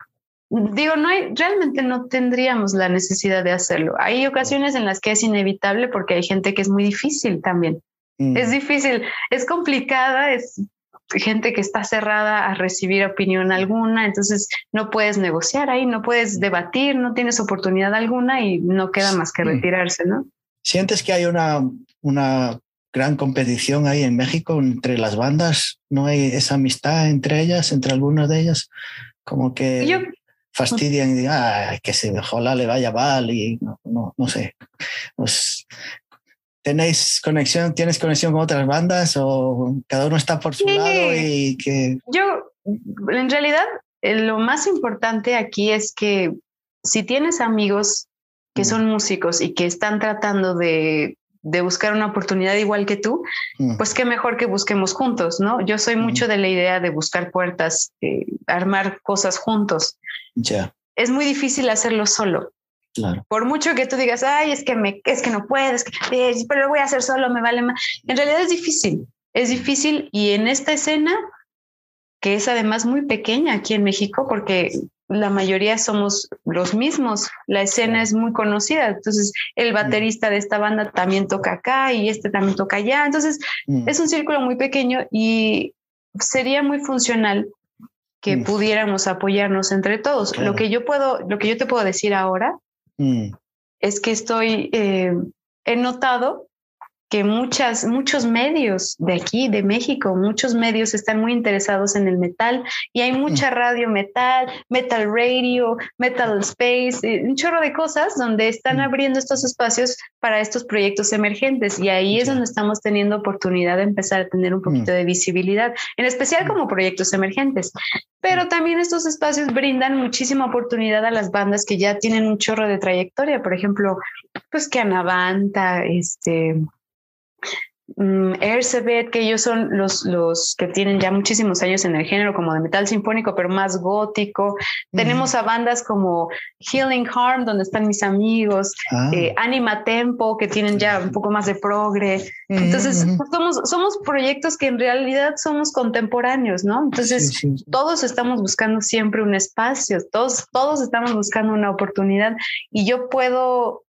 A: Digo, no hay, realmente no tendríamos la necesidad de hacerlo. Hay ocasiones en las que es inevitable porque hay gente que es muy difícil también. Mm. Es difícil, es complicada, es gente que está cerrada a recibir opinión alguna, entonces no puedes negociar ahí, no puedes debatir, no tienes oportunidad alguna y no queda más que retirarse, ¿no?
B: ¿Sientes que hay una, una gran competición ahí en México entre las bandas, no hay esa amistad entre ellas, entre algunas de ellas, como que fastidian y digan, que se ojalá le vaya mal y no, no, no sé. Pues, ¿Tenéis conexión, tienes conexión con otras bandas o cada uno está por su lado y que...
A: Yo, en realidad, eh, lo más importante aquí es que si tienes amigos que mm. son músicos y que están tratando de de buscar una oportunidad igual que tú, mm. pues qué mejor que busquemos juntos, ¿no? Yo soy mucho de la idea de buscar puertas, armar cosas juntos.
B: Ya.
A: Es muy difícil hacerlo solo. Por mucho que tú digas, ay, es que me, es que no puedes, pero lo voy a hacer solo, me vale más. En realidad es difícil, es difícil y en esta escena, que es además muy pequeña aquí en México, porque la mayoría somos los mismos, la escena es muy conocida, entonces el mm. baterista de esta banda también toca acá y este también toca allá, entonces mm. es un círculo muy pequeño y sería muy funcional que mm. pudiéramos apoyarnos entre todos. Lo que yo puedo, lo que yo te puedo decir ahora es que estoy, eh, he notado que muchas, muchos medios de aquí, de México, muchos medios están muy interesados en el metal y hay mucha mm. radio metal, metal radio, metal space, eh, un chorro de cosas donde están mm. abriendo estos espacios para estos proyectos emergentes y ahí es donde estamos teniendo oportunidad de empezar a tener un mm. poquito de visibilidad, en especial como proyectos emergentes. Pero también estos espacios brindan muchísima oportunidad a las bandas que ya tienen un chorro de trayectoria, por ejemplo, pues que Anavanta, este, Mm, Ercebet, que ellos son los, los que tienen ya muchísimos años en el género, como de metal sinfónico, pero más gótico. Tenemos a bandas como Healing Harm, donde están mis amigos, ah. eh, Anima Tempo, que tienen ya un poco más de progre. Entonces, pues, somos, somos proyectos que en realidad somos contemporáneos, ¿no? Entonces, todos estamos buscando siempre un espacio, todos, todos estamos buscando una oportunidad y yo puedo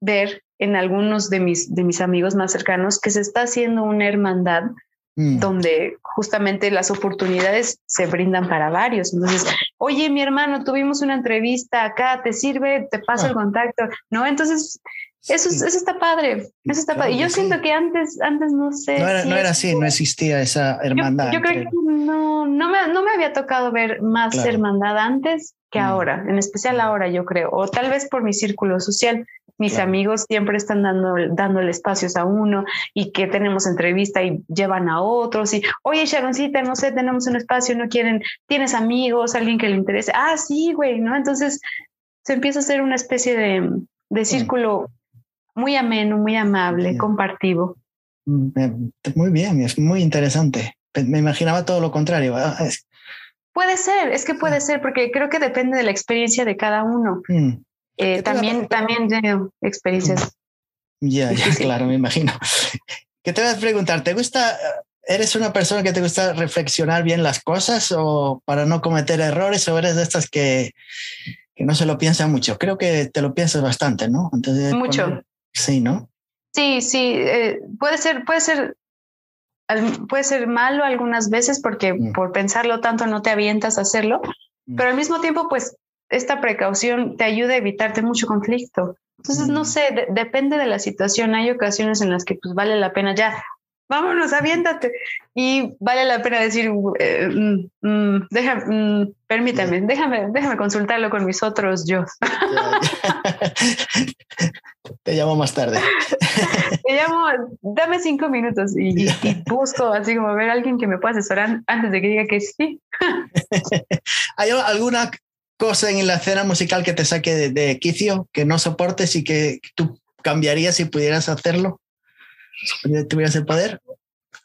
A: ver en algunos de mis, de mis amigos más cercanos que se está haciendo una hermandad mm. donde justamente las oportunidades se brindan para varios. Entonces, oye, mi hermano, tuvimos una entrevista acá, ¿te sirve? ¿Te paso el ah. contacto? ¿No? Entonces, eso, eso está padre, eso está padre. Y yo siento que antes, antes no sé.
B: No era, no era así, no existía esa hermandad.
A: Yo, creo que no, no me, no me había tocado ver más hermandad antes que mm. ahora, en especial ahora, yo creo, o tal vez por mi círculo social. Mis amigos siempre están dando, dándole espacios a uno y que tenemos entrevista y llevan a otros y, oye, Sharoncita, no sé, tenemos un espacio, no quieren, tienes amigos, alguien que le interese. Ah, sí, güey, ¿no? Entonces se empieza a hacer una especie de, de mm. Muy ameno, muy amable, compartido.
B: Mm, muy bien, es muy interesante. Me imaginaba todo lo contrario.
A: Puede ser, es que puede ser, porque creo que depende de la experiencia de cada uno. Mm. Eh, también, también de experiencias.
B: Ya, ya, claro, me imagino. *laughs* ¿Qué te voy a preguntar? ¿Te gusta, eres una persona que te gusta reflexionar bien las cosas o para no cometer errores o eres de estas que, que no se lo piensa mucho? Creo que te lo piensas bastante, ¿no?
A: Antes mucho.
B: Sí, ¿no?
A: Sí, sí, eh, puede ser, puede ser, puede ser malo algunas veces porque mm. por pensarlo tanto no te avientas a hacerlo, mm. pero al mismo tiempo, pues esta precaución te ayuda a evitarte mucho conflicto. Entonces, no mm. sé, depende de la situación. Hay ocasiones en las que pues vale la pena ya, vámonos, aviéntate. Y vale la pena decir, eh, mm, mm, permítame, déjame, déjame consultarlo con mis otros yo. *laughs*
B: Te llamo más tarde. *laughs*
A: Te llamo, dame cinco minutos y, busco así como ver a alguien que me pueda asesorar antes de que diga que sí. *laughs*
B: ¿Hay alguna cosa en la escena musical que te saque de, de quicio, que no soportes y que tú cambiarías si pudieras hacerlo? Tuvieras el poder,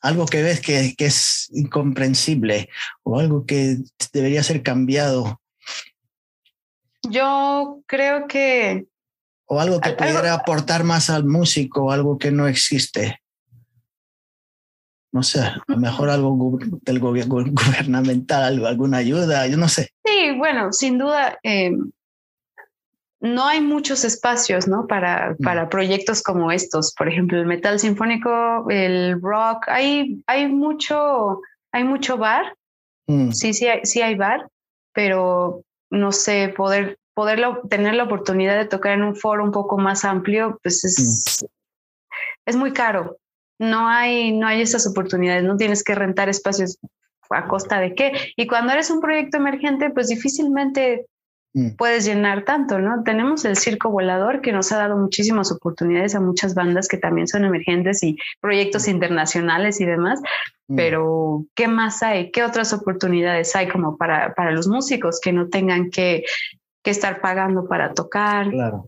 B: algo que ves que, que, es incomprensible o algo que debería ser cambiado.
A: Yo creo que...
B: O algo que pudiera aportar más al músico, algo que no existe no sé, a lo mejor algo del gobierno gubernamental, alguna ayuda, yo no sé.
A: Sí, bueno, sin duda, eh, no hay muchos espacios, ¿no? Para, mm. para proyectos como estos, por ejemplo, el metal sinfónico, el rock, hay, hay mucho, hay mucho bar, mm. sí, sí hay, sí hay bar, pero no sé, poder, poderlo, tener la oportunidad de tocar en un foro un poco más amplio, pues es, mm. es muy caro no hay, no hay esas oportunidades, no tienes que rentar espacios a costa de qué. Y cuando eres un proyecto emergente, pues difícilmente mm. puedes llenar tanto, ¿no? Tenemos el Circo Volador que nos ha dado muchísimas oportunidades a muchas bandas que también son emergentes y proyectos mm. internacionales y demás, mm. pero ¿qué más hay? ¿Qué otras oportunidades hay como para, para los músicos que no tengan que, que estar pagando para tocar?
B: Claro.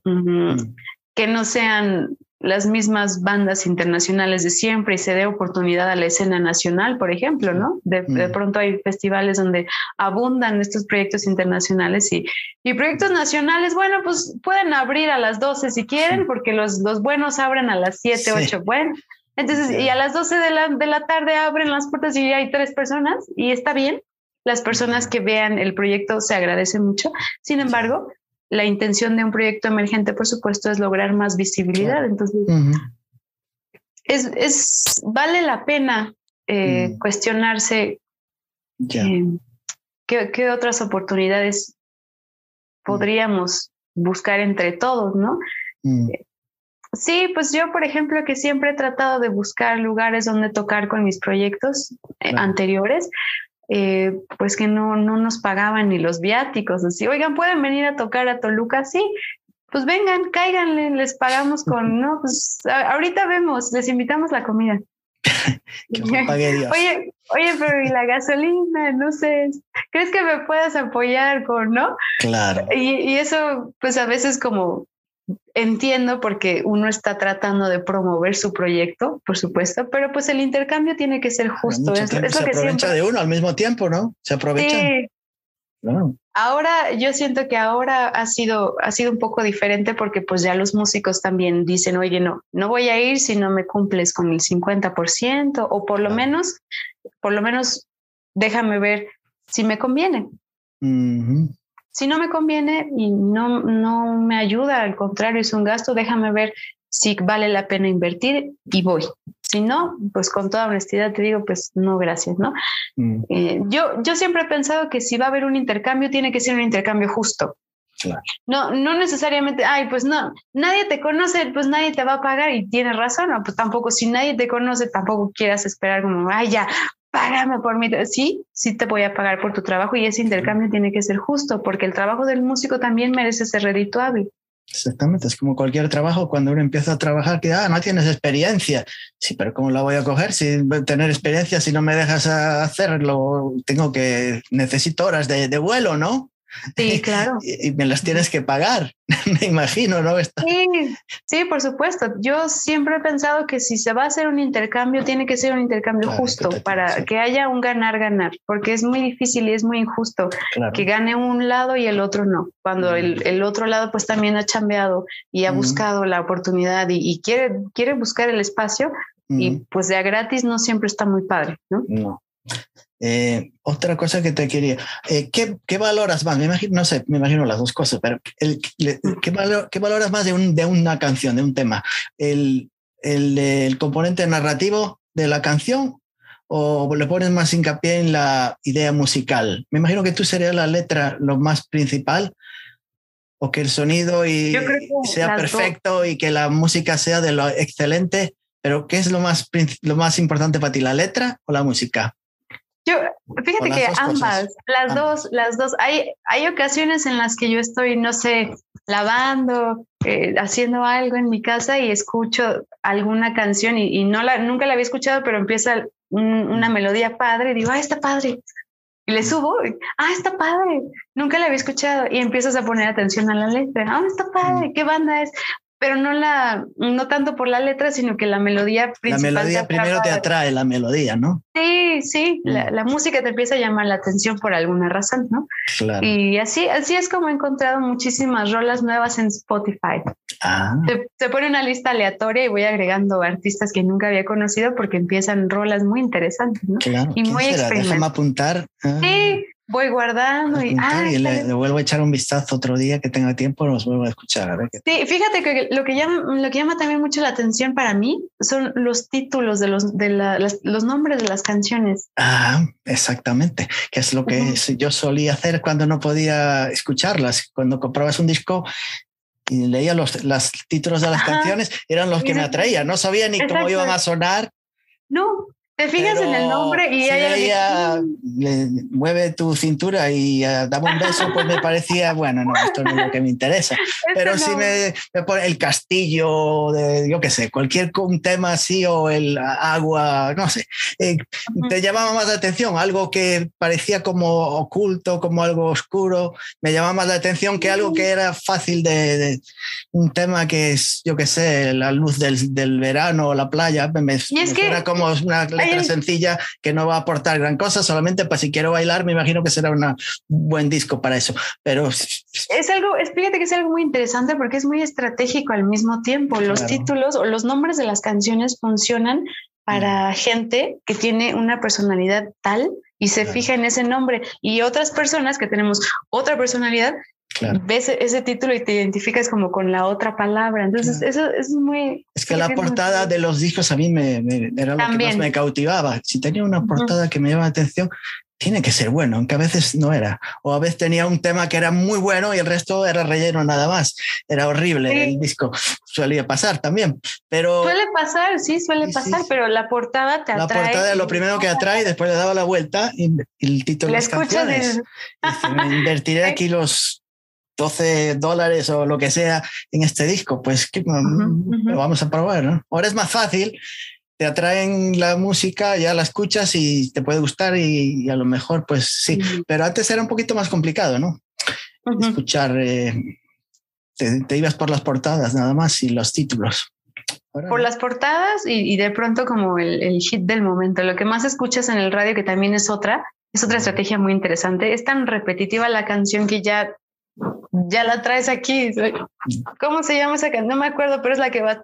A: Que no sean las mismas bandas internacionales de siempre y se dé oportunidad a la escena nacional, por ejemplo, ¿no? De, mm. pronto hay festivales donde abundan estos proyectos internacionales y, y, proyectos nacionales, bueno, pues pueden abrir a las 12 si quieren, porque los, los buenos abren a las 7, 8, bueno. Entonces, y a las 12 de la, de la tarde abren las puertas y hay tres personas y está bien. Las personas que vean el proyecto se agradecen mucho. Sin embargo, la intención de un proyecto emergente, por supuesto, es lograr más visibilidad. Entonces, es, vale la pena eh, mm. cuestionarse eh, ¿qué, otras oportunidades podríamos buscar entre todos, ¿no? Mm. Sí, pues yo, por ejemplo, que siempre he tratado de buscar lugares donde tocar con mis proyectos eh, anteriores, eh, pues que no, no nos pagaban ni los viáticos, así, oigan, ¿pueden venir a tocar a Toluca? Sí, pues vengan, cáiganle, les pagamos con, no, pues ahorita vemos, les invitamos la comida. *laughs* Oye, oye, pero y la gasolina, no sé, ¿crees que me puedas apoyar con, no?
B: Claro.
A: Y, y eso, pues a veces como entiendo porque uno está tratando de promover su proyecto, por supuesto, pero pues el intercambio tiene que ser justo.
B: Es, se aprovecha de uno al mismo tiempo, ¿no? Se aprovecha.
A: Ahora yo siento que ahora ha sido, ha sido un poco diferente porque pues ya los músicos también dicen, oye, no, no voy a ir si no me cumples con el 50% o por lo menos, por lo menos déjame ver si me conviene. Si no me conviene y no, no me ayuda, al contrario, es un gasto, déjame ver si vale la pena invertir y voy. Si no, pues con toda honestidad te digo, pues no, gracias, ¿no? Mm. Eh, yo, yo siempre he pensado que si va a haber un intercambio, tiene que ser un intercambio justo. No, no necesariamente, ay, pues no, nadie te conoce, pues nadie te va a pagar y tienes razón, no, pues tampoco, si nadie te conoce, tampoco quieras esperar como, ay, ya, págame por mi sí, sí te voy a pagar por tu trabajo y ese intercambio tiene que ser justo porque el trabajo del músico también merece ser redituable.
B: Exactamente, es como cualquier trabajo, cuando uno empieza a trabajar, que ah, no tienes experiencia. Sí, pero ¿cómo la voy a coger sin tener experiencia si no me dejas hacerlo? Tengo que, necesito horas de, de vuelo, ¿no?
A: Sí, claro. *laughs*
B: y, me las tienes que pagar, *laughs* me imagino, ¿no?
A: Sí, sí, por supuesto. Yo siempre he pensado que si se va a hacer un intercambio, tiene que ser un intercambio justo para que haya un ganar-ganar, porque es muy difícil y es muy injusto que gane un lado y el otro no. Cuando el, otro lado pues también ha chambeado y ha buscado la oportunidad y, quiere, quiere buscar el espacio, y pues de a gratis no siempre está muy padre, ¿no?
B: No. Eh, otra cosa que te quería, eh, ¿qué, valoras más? Me imagino, no sé, me imagino las dos cosas, pero el, ¿qué, valoras más de, un, de una canción, de un tema? ¿El, el, componente narrativo de la canción o le pones más hincapié en la idea musical? Me imagino que tú serías la letra lo más principal o que el sonido y, sea perfecto y que la música sea de lo excelente, pero ¿qué es lo más, lo más importante para ti, la letra o la música?
A: Yo, fíjate que ambas, las dos, las dos. Hay, hay ocasiones en las que yo estoy, no sé, lavando, eh, haciendo algo en mi casa y escucho alguna canción y, no la, nunca la había escuchado, pero empieza una melodía padre y digo, ah, está padre. Y le subo, ah, está padre, nunca la había escuchado. Y empiezas a poner atención a la letra, ah, está padre, ¿qué banda es? Pero no la, no tanto por la letra, sino que la melodía
B: principal. La melodía primero te atrae la melodía, ¿no?
A: Sí, sí, mm. la, música te empieza a llamar la atención por alguna razón, ¿no? Claro. Y así, así es como he encontrado muchísimas rolas nuevas en Spotify. Ah. Se, pone una lista aleatoria y voy agregando artistas que nunca había conocido porque empiezan rolas muy interesantes, ¿no?
B: Claro. Y muy será? Déjame apuntar.
A: Ah. Sí, voy guardando y,
B: le, vuelvo a echar un vistazo otro día que tenga tiempo, los vuelvo a escuchar. A ver
A: Sí, fíjate que lo que, llama, lo que llama también mucho la atención para mí son los títulos de los, de los nombres de las canciones.
B: Ah, exactamente, que es lo que yo solía hacer cuando no podía escucharlas. Cuando comprabas un disco y leía los, los títulos de las canciones, eran los que me atraían, no sabía ni cómo iban a sonar.
A: No, te fijas en el nombre y hay
B: mueve tu cintura y uh, dame un beso, pues me parecía, bueno, no, esto no es lo que me interesa. *laughs* Pero si me, pone el castillo, de, yo qué sé, cualquier un tema así o el agua, no sé, eh, te llamaba más la atención, algo que parecía como oculto, como algo oscuro, me llamaba más la atención que algo que era fácil de, un tema que es, yo qué sé, la luz del, del verano o la playa, me, y es que, como una sencilla que no va a aportar gran cosa, solamente para si quiero bailar, me imagino que será un buen disco para eso. Pero
A: es algo, fíjate que es algo muy interesante porque es muy estratégico al mismo tiempo. Los títulos o los nombres de las canciones funcionan para gente que tiene una personalidad tal y se fija en ese nombre. Y otras personas que tenemos otra personalidad ves ese título y te identificas como con la otra palabra. Entonces, eso es muy...
B: Es que la portada de los discos a mí me, era lo que más me cautivaba. Si tenía una portada que me llamaba la atención, tiene que ser bueno, aunque a veces no era. O a veces tenía un tema que era muy bueno y el resto era relleno nada más. Era horrible el disco. Solía pasar también, pero...
A: Suele pasar, sí, suele pasar, pero la portada te atrae.
B: La portada es lo primero que atrae, después le daba la vuelta y el título de las canciones. *laughs* invertiré aquí los 12 dólares o lo que sea en este disco, pues lo vamos a probar, ¿no? Ahora es más fácil, te atraen la música, ya la escuchas y te puede gustar y, a lo mejor, pues sí, pero antes era un poquito más complicado, ¿no? Escuchar, eh, te, ibas por las portadas nada más y los títulos.
A: por las portadas y, de pronto como el, el hit del momento, lo que más escuchas en el radio, que también es otra, es otra estrategia muy interesante. Es tan repetitiva la canción que ya ya la traes aquí. ¿Cómo se llama esa canción? No me acuerdo, pero es la que va. *laughs*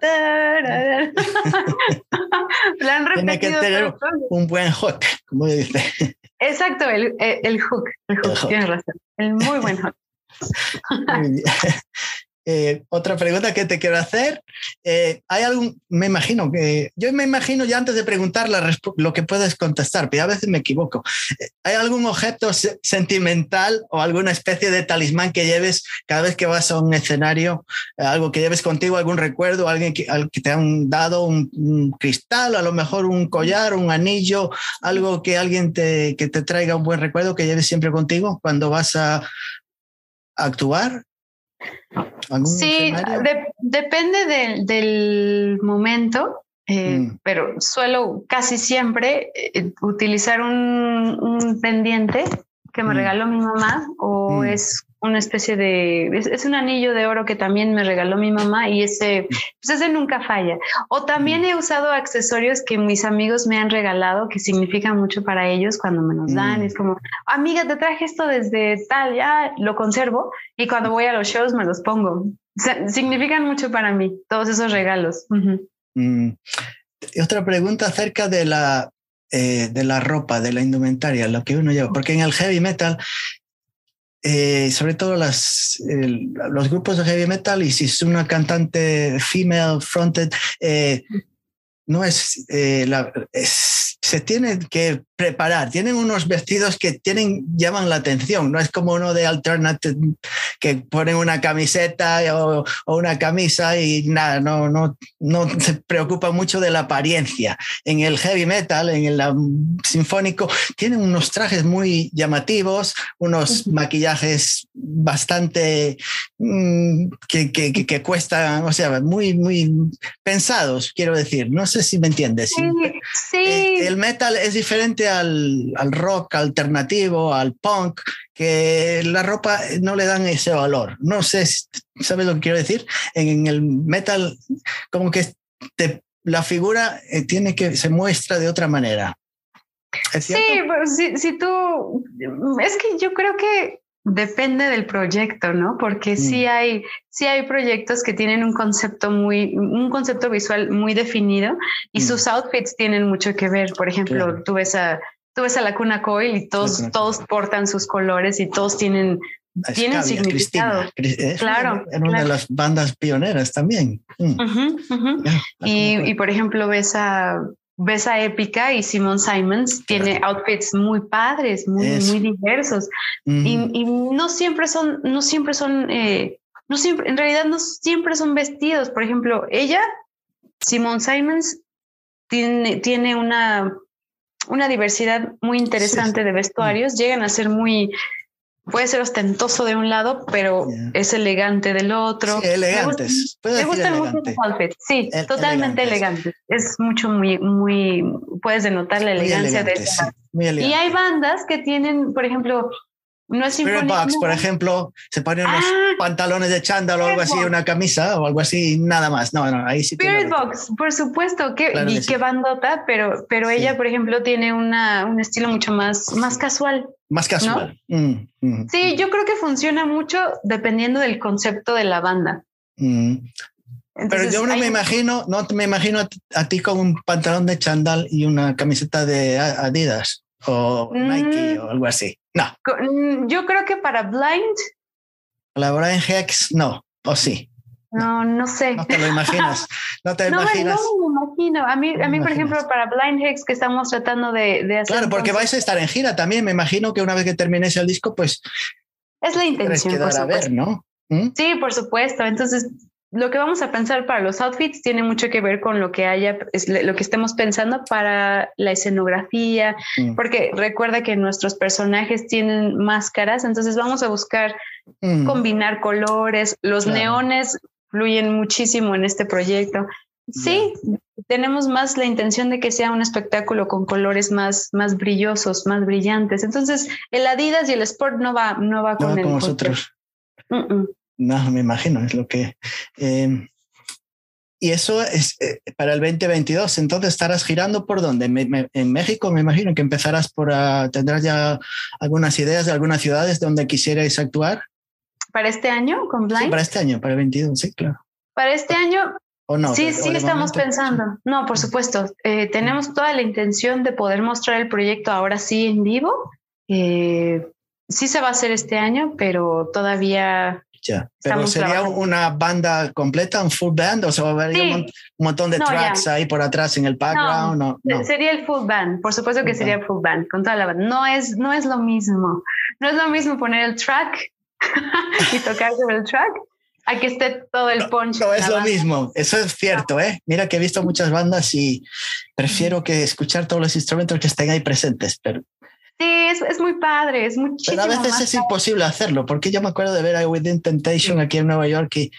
B: la han Tiene que tener un buen hook, como dice.
A: Exacto, el, el, hook. El hook, tienes razón. El muy buen hook. *laughs*
B: Eh, otra pregunta que te quiero hacer. Eh, ¿Hay algún, me imagino que, yo me imagino ya antes de preguntar lo que puedes contestar, pero a veces me equivoco. Eh, ¿Hay algún objeto sentimental o alguna especie de talismán que lleves cada vez que vas a un escenario? algo que lleves contigo, algún recuerdo, alguien que, que te han dado un, cristal, a lo mejor un collar, un anillo, algo que alguien te, que te traiga un buen recuerdo que lleves siempre contigo cuando vas a actuar
A: Sí, depende del, momento, eh, mm. pero suelo casi siempre eh, utilizar un, pendiente que me mm. regaló mi mamá o mm. es una especie de, es, un anillo de oro que también me regaló mi mamá y ese, pues ese nunca falla. O también he usado accesorios que mis amigos me han regalado que significan mucho para ellos cuando me los dan. Es como, amiga, te traje esto desde tal, ya lo conservo y cuando voy a los shows me los pongo. significan mucho para mí, todos esos regalos.
B: Mm. Otra pregunta acerca de la eh, de la ropa, de la indumentaria, lo que uno lleva, porque en el heavy metal eh, sobre todo las, los grupos de heavy metal y si es una cantante female fronted, eh, no es, la, se tiene que preparar. Tienen unos vestidos que tienen, llaman la atención. No es como uno de Alternative que ponen una camiseta o, una camisa y nada, no, no, no se preocupa mucho de la apariencia. En el heavy metal, en el sinfónico, tienen unos trajes muy llamativos, unos maquillajes bastante mm, que, que, que, cuestan, o sea, muy, muy pensados, quiero decir. No sé si me entiendes.
A: Sí, sí.
B: Eh, el metal es diferente al, rock alternativo, al punk, que la ropa no le dan ese valor. No sé, ¿sabes lo que quiero decir? En, el metal, como que la figura eh, tiene que, se muestra de otra manera.
A: sí, pues, si, si, tú, es que yo creo que Depende del proyecto, ¿no? Porque sí mm. hay, sí hay proyectos que tienen un concepto muy, un concepto visual muy definido y sus mm. outfits tienen mucho que ver. Por ejemplo, tú ves a, tú ves a la Cuna Coil y todos, todos portan sus colores y todos tienen, tienen significado. claro.
B: En una de las bandas pioneras también.
A: Mm. y, y, por ejemplo, ves a ves a Épica y Simon Simons tiene outfits muy padres, muy, muy diversos. y, no siempre son, no siempre son, eh, no siempre, en realidad no siempre son vestidos. Por ejemplo, ella, Simon Simons, tiene, tiene una una diversidad muy interesante de vestuarios, llegan a ser muy, puede ser ostentoso de un lado, pero es elegante del otro.
B: Sí, elegantes.
A: Me, gustan mucho los outfits. Sí, totalmente elegantes. Es mucho, muy, muy, puedes denotar la elegancia de Y hay bandas que tienen, por ejemplo, no es
B: Spirit Box, por ejemplo, se ponen unos ah. pantalones de chándal o algo así, una camisa o algo así, nada más. No, no, ahí sí.
A: Spirit Box, por supuesto, que, y qué bandota, pero, pero ella, por ejemplo, tiene una, un estilo mucho más, más casual.
B: Más casual. Mm,
A: mm, sí, mm. yo creo que funciona mucho dependiendo del concepto de la banda.
B: pero yo no me imagino, no me imagino a ti con un pantalón de chándal y una camiseta de Adidas o Nike o algo así. No.
A: Mm, yo creo que para Blind.
B: La Brian Hex, no, o sí.
A: No, no sé.
B: No te lo imaginas. No te *laughs*
A: no,
B: imaginas.
A: No, me imagino. A mí, a mí por ejemplo, para Blind Hex que estamos tratando de, de hacer.
B: Claro, porque vais a estar en gira también. Me imagino que una vez que termines el disco, pues.
A: Es la intención.
B: Por a ver, ¿no? ¿Mm?
A: Sí, por supuesto. Entonces, lo que vamos a pensar para los outfits tiene mucho que ver con lo que haya, lo que estemos pensando para la escenografía, mm. porque recuerda que nuestros personajes tienen máscaras, entonces vamos a buscar mm. combinar colores, los neones fluyen muchísimo en este proyecto. Sí, tenemos más la intención de que sea un espectáculo con colores más, más brillosos, más brillantes. Entonces, el Adidas y el Sport no va, no va con,
B: el, nosotros. No, me imagino, es lo que... Em, y eso es eh, para el 2022. Entonces estarás girando por dónde? en México me imagino que empezarás por... Uh, ¿Tendrás ya algunas ideas de algunas ciudades donde quisierais actuar?
A: ¿Para este año con Blind?
B: para este año, para el 22, sí, claro.
A: Para este año...
B: ¿O no?
A: Sí, sí, estamos pensando. No, por supuesto. Eh, tenemos toda la intención de poder mostrar el proyecto ahora sí en vivo. Eh, sí se va a hacer este año, pero todavía
B: pero sería una banda completa, un full band, o sea, habría un, montón de tracks ahí por atrás en el background. No,
A: Sería el full band, por supuesto que sería full band, con toda la banda. No es, no es lo mismo. No es lo mismo poner el track *laughs* y tocar sobre el track a que esté todo el punch.
B: No, es lo mismo, eso es cierto, ¿eh? Mira que he visto muchas bandas y prefiero que escuchar todos los instrumentos que estén ahí presentes, pero
A: Sí, es, muy padre, es muchísimo.
B: Pero a veces es imposible hacerlo, porque yo me acuerdo de ver a Within Temptation aquí en Nueva York y,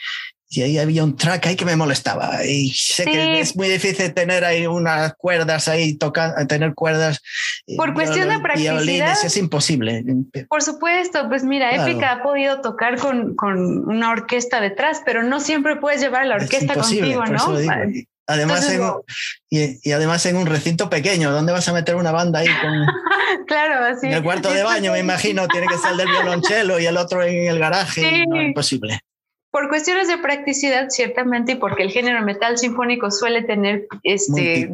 B: y, ahí había un track ahí que me molestaba. Y sé que es muy difícil tener ahí unas cuerdas ahí, tocar, tener cuerdas.
A: Por cuestión de practicidad.
B: es imposible.
A: Por supuesto, pues mira, Épica ha podido tocar con, con, una orquesta detrás, pero no siempre puedes llevar la orquesta contigo, ¿no?
B: Además, en, y, además en un recinto pequeño, ¿dónde vas a meter una banda ahí? Con, *laughs*
A: claro, así.
B: En el cuarto de baño, me imagino, tiene que estar el del violonchelo y el otro en el garaje. No, imposible.
A: Por cuestiones de practicidad, ciertamente, y porque el género metal sinfónico suele tener este,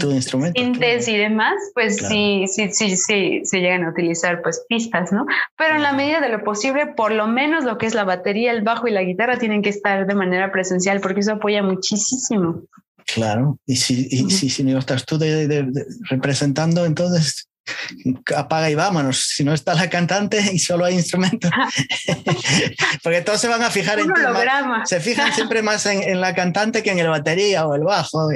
A: sintes y demás, pues sí, sí, sí, sí, se llegan a utilizar pues pistas, ¿no? Pero en la medida de lo posible, por lo menos lo que es la batería, el bajo y la guitarra tienen que estar de manera presencial, porque eso apoya muchísimo.
B: Claro, y si, y, si, no estás tú de, representando, entonces apaga y vámonos. Si no está la cantante y solo hay instrumentos. *laughs* Porque todos se van a fijar en Se fijan siempre más en, la cantante que en el batería o el bajo.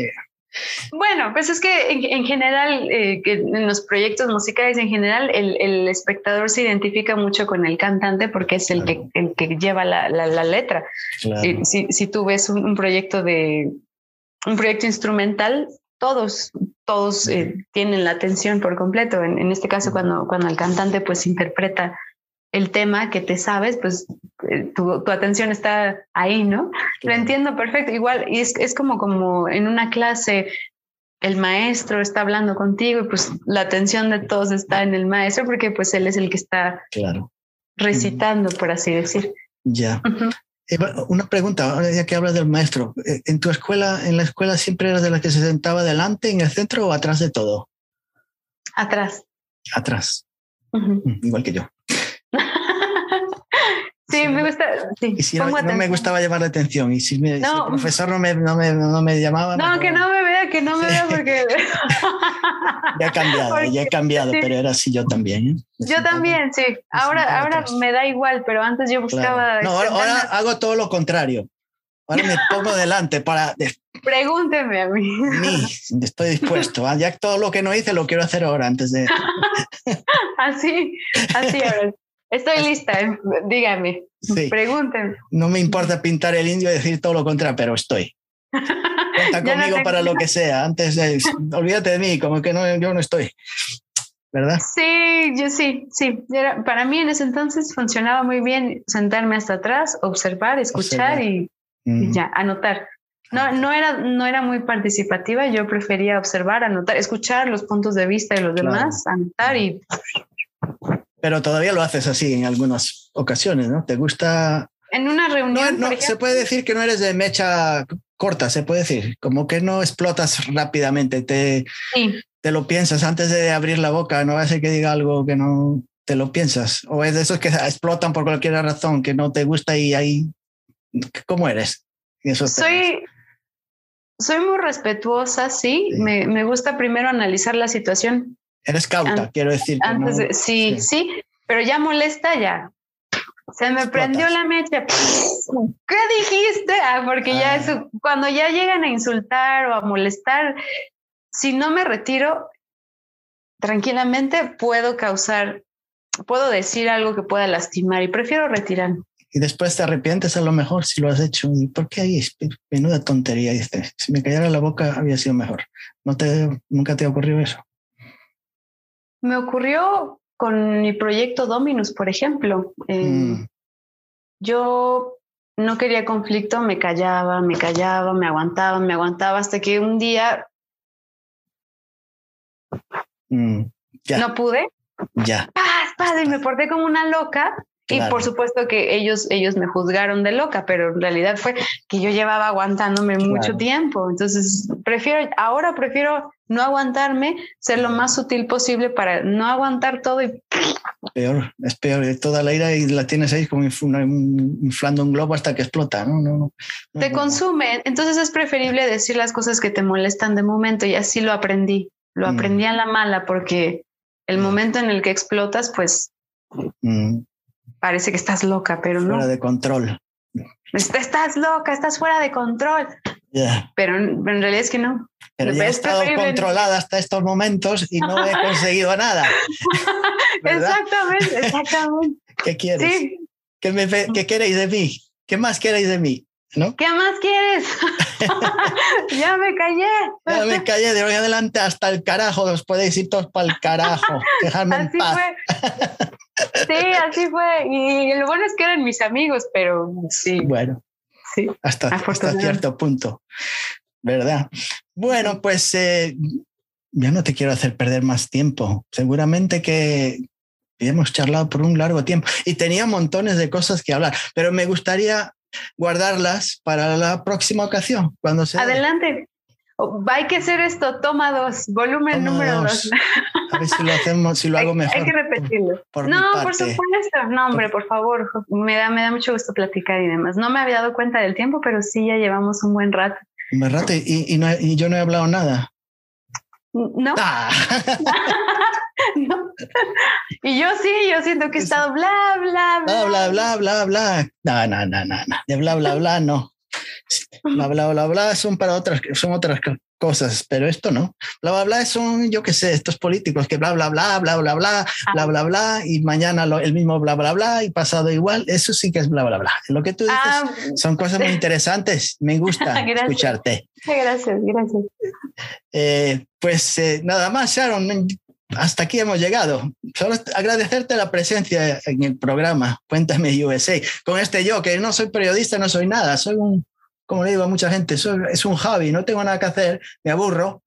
A: Bueno, pues es que en, general, eh, en los proyectos musicales en general, el, espectador se identifica mucho con el cantante porque es el, que, el que lleva la, letra. Si, si, tú ves un proyecto de, un proyecto instrumental, todos, todos eh, tienen la atención por completo. En, este caso, cuando, cuando el cantante pues interpreta el tema que te sabes, pues eh, tu, tu, atención está ahí, ¿no? Lo entiendo perfecto. Igual, y es, es como, como en una clase, el maestro está hablando contigo y pues la atención de todos está en el maestro porque pues él es el que está
B: claro.
A: recitando, por así decir.
B: Ya. Una pregunta, ya que hablas del maestro. Eh, ¿En tu escuela, en la escuela siempre eras de la que se sentaba delante, en el centro o atrás de todo?
A: Atrás.
B: Atrás. Mm, igual que yo.
A: Sí, me gusta. Sí,
B: y si no, me gustaba llamar la atención y si, el profesor no me, no me, no me llamaba.
A: No, que no me vea, que no me vea porque. *laughs* *laughs*
B: ya he cambiado, ya he cambiado, pero era así yo también. ¿eh?
A: Yo también, sí. Ahora, ahora me da igual, pero antes yo buscaba.
B: No, ahora, hago todo lo contrario. Ahora me pongo delante para *laughs*
A: Pregúnteme a mí.
B: estoy dispuesto. Ya todo lo que no hice lo quiero hacer ahora antes de.
A: así, así ahora. Estoy lista, ¿eh? dígame. Sí. Pregúntenme.
B: No me importa pintar el indio y decir todo lo contrario, pero estoy. *laughs* Cuenta conmigo para lo que sea. Antes de. Olvídate de mí, como que no, yo no estoy. ¿verdad?
A: Sí, yo sí, sí. para mí en ese entonces funcionaba muy bien sentarme hasta atrás, observar, escuchar y, ya, anotar. No, no, era, no era muy participativa, yo prefería observar, anotar, escuchar los puntos de vista de los demás, anotar y...
B: Pero todavía lo haces así en algunas ocasiones, ¿no? ¿Te gusta...
A: En una reunión...
B: No, se puede decir que no eres de mecha corta, se puede decir, como que no explotas rápidamente, te, sí te lo piensas antes de abrir la boca, no va a ser que diga algo que no te lo piensas. O es de esos que *laughs* explotan por cualquier razón, que no te gusta y ahí, ¿cómo eres?
A: eso soy, soy muy respetuosa, sí. Me, me, gusta primero analizar la situación.
B: Eres cauta, quiero decir.
A: Antes sí, sí, pero ya molesta ya. Se me prendió la mecha. ¿Qué dijiste? Ah, porque ya ah. es, cuando ya llegan a insultar o a molestar, si no me retiro tranquilamente, puedo causar, puedo decir algo que pueda lastimar y prefiero retirarme.
B: Y después te arrepientes a lo mejor si lo has hecho. ¿Y por qué ahí? Menuda tontería. si me callara la boca había sido mejor. ¿No te, ¿Nunca te ha ocurrido eso?
A: Me ocurrió con mi proyecto Dominus, por ejemplo. Eh, mm. Yo no quería conflicto, me callaba, me callaba, me aguantaba, me aguantaba, hasta que un día Mm, no pude.
B: Ya.
A: padre, me porté como una loca. Y por supuesto que ellos, ellos me juzgaron de loca, pero en realidad fue que yo llevaba aguantándome mucho tiempo. Entonces, prefiero, ahora prefiero no aguantarme, ser lo más sutil posible para no aguantar todo y...
B: Peor, es peor, toda la ira y la tienes ahí como inflando un globo hasta que explota, ¿no? no, no
A: te consume, entonces es preferible decir las cosas que te molestan de momento y así lo aprendí. Lo mm. aprendí a la mala porque el mm. momento en el que explotas, pues mm. Parece que estás loca, pero no.
B: Fuera de control.
A: Estás loca, estás fuera de control. Pero, en realidad es que no.
B: Pero ya he estado controlada hasta estos momentos y no he conseguido nada. *laughs*
A: exactamente, *laughs* exactamente.
B: ¿Qué quieres? ¿Qué, me, ¿Qué queréis de mí? ¿Qué más queréis de mí?
A: ¿Qué más quieres? *laughs* ya me callé.
B: Ya me callé de hoy adelante hasta el carajo. Os podéis ir todos para el carajo. Dejarme
A: así
B: en paz.
A: Fue. Sí, así fue. Y lo bueno es que eran mis amigos, pero sí.
B: Bueno, sí. Hasta, hasta cierto punto. ¿Verdad? Bueno, pues eh, ya no te quiero hacer perder más tiempo. Seguramente que hemos charlado por un largo tiempo y tenía montones de cosas que hablar, pero me gustaría guardarlas para la próxima ocasión. Cuando sea
A: Adelante. Hay que hacer esto, toma dos, volumen número dos.
B: A ver si lo hacemos, si lo hago mejor.
A: Hay que repetirlo. no, por supuesto. No, hombre, por favor. Me da, me da mucho gusto platicar y demás. No me había dado cuenta del tiempo, pero sí ya llevamos un buen rato.
B: Un buen rato y, y yo no he hablado nada.
A: No. Ah. *laughs* Y yo sí, yo siento que he estado bla, bla,
B: bla. Bla, bla, bla, bla, No, no, no, no, De bla, bla, bla, no. Bla, bla, bla, bla son para otras, son otras cosas, pero esto no. Bla, bla, bla, son, yo qué sé, estos políticos que bla, bla, bla, bla, bla, bla, bla, bla, bla, y mañana lo, el mismo bla, bla, bla, y pasado igual, eso sí que es bla, bla, bla. Lo que tú dices ah. son cosas muy interesantes, me gusta escucharte.
A: Gracias, gracias.
B: Eh, pues eh, nada más, Sharon, hasta aquí hemos llegado. Solo agradecerte la presencia en el programa. Cuéntame USA. Con este yo, que no soy periodista, no soy nada, soy un como le digo a mucha gente, soy, es un hobby, no tengo nada que hacer, me aburro.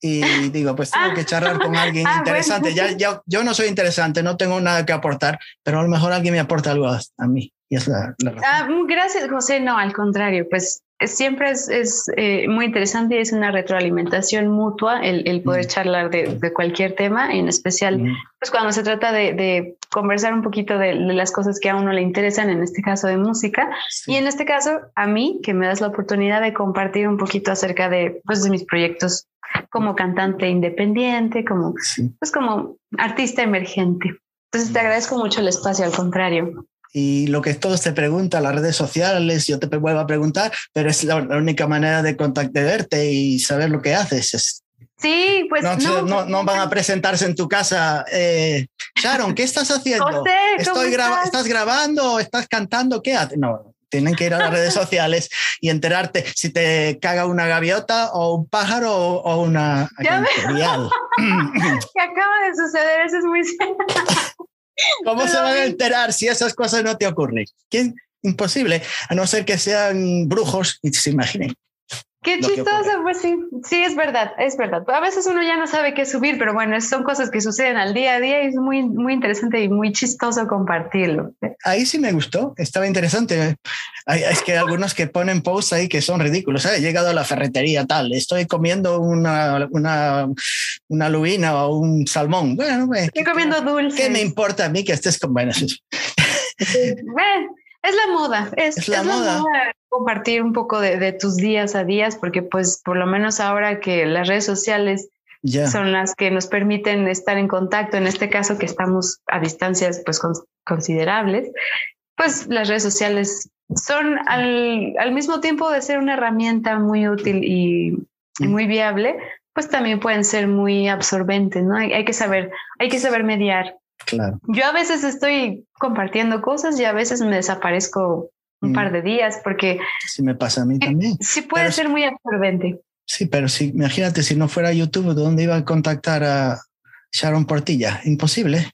B: Y *laughs* digo, pues tengo que charlar con alguien ah, *laughs* interesante. Ya, ya, yo no soy interesante, no tengo nada que aportar, pero a lo mejor alguien me aporta algo a, mí. Y es la,
A: ah, gracias, José. No, al contrario, pues siempre es, es eh, muy interesante y es una retroalimentación mutua el, el poder mm. charlar de, de, cualquier tema, en especial mm. pues cuando se trata de, de conversar un poquito de, las cosas que a uno le interesan, en este caso de música, y en este caso a mí, que me das la oportunidad de compartir un poquito acerca de, pues, de mis proyectos como cantante independiente, como, pues, como artista emergente. Entonces te mm. agradezco mucho el espacio, al contrario.
B: Y lo que todos te preguntan, las redes sociales, yo te vuelvo a preguntar, pero es la, única manera de contactarte y saber lo que haces.
A: sí, pues
B: no, no, no, van a presentarse en tu casa. Eh, Sharon, ¿qué estás haciendo? *laughs*
A: José,
B: Estoy
A: estás?
B: ¿Estás grabando? ¿Estás cantando? ¿Qué haces? No, tienen que ir a las redes *laughs* sociales y enterarte si te caga una gaviota o un pájaro o, una
A: ya *laughs* ¿Qué acaba de suceder? Eso es muy
B: ¿Cómo se van a enterar si esas cosas no te ocurren? ¿Quién? Imposible, a no ser que sean brujos y se imaginen.
A: Qué chistoso, pues sí, sí, es verdad, es verdad. A veces uno ya no sabe qué subir, pero bueno, son cosas que suceden al día a día y es muy, muy interesante y muy chistoso compartirlo.
B: Ahí sí me gustó, estaba interesante. es que algunos que ponen posts ahí que son ridículos. He llegado a la ferretería tal, estoy comiendo una, una, una lubina o un salmón. Bueno,
A: estoy comiendo dulce.
B: ¿Qué me importa a mí que estés con... Bueno,
A: es la moda, es, la, moda. compartir un poco de, tus días a días, porque pues por lo menos ahora que las redes sociales son las que nos permiten estar en contacto, en este caso que estamos a distancias pues considerables, pues las redes sociales son al, mismo tiempo de ser una herramienta muy útil y, mm. muy viable, pues también pueden ser muy absorbentes, ¿no? Hay, hay, que saber, hay que saber mediar
B: Claro.
A: Yo a veces estoy compartiendo cosas y a veces me desaparezco un par mm. de días porque...
B: Sí, me pasa a mí también.
A: Sí puede ser muy absorbente.
B: Sí, pero si, imagínate si no fuera YouTube, ¿dónde iba a contactar a Sharon Portilla? Imposible.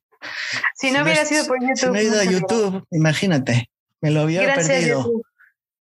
A: Si no hubiera sido por YouTube. Si
B: no he ido a YouTube, imagínate, me lo hubiera perdido.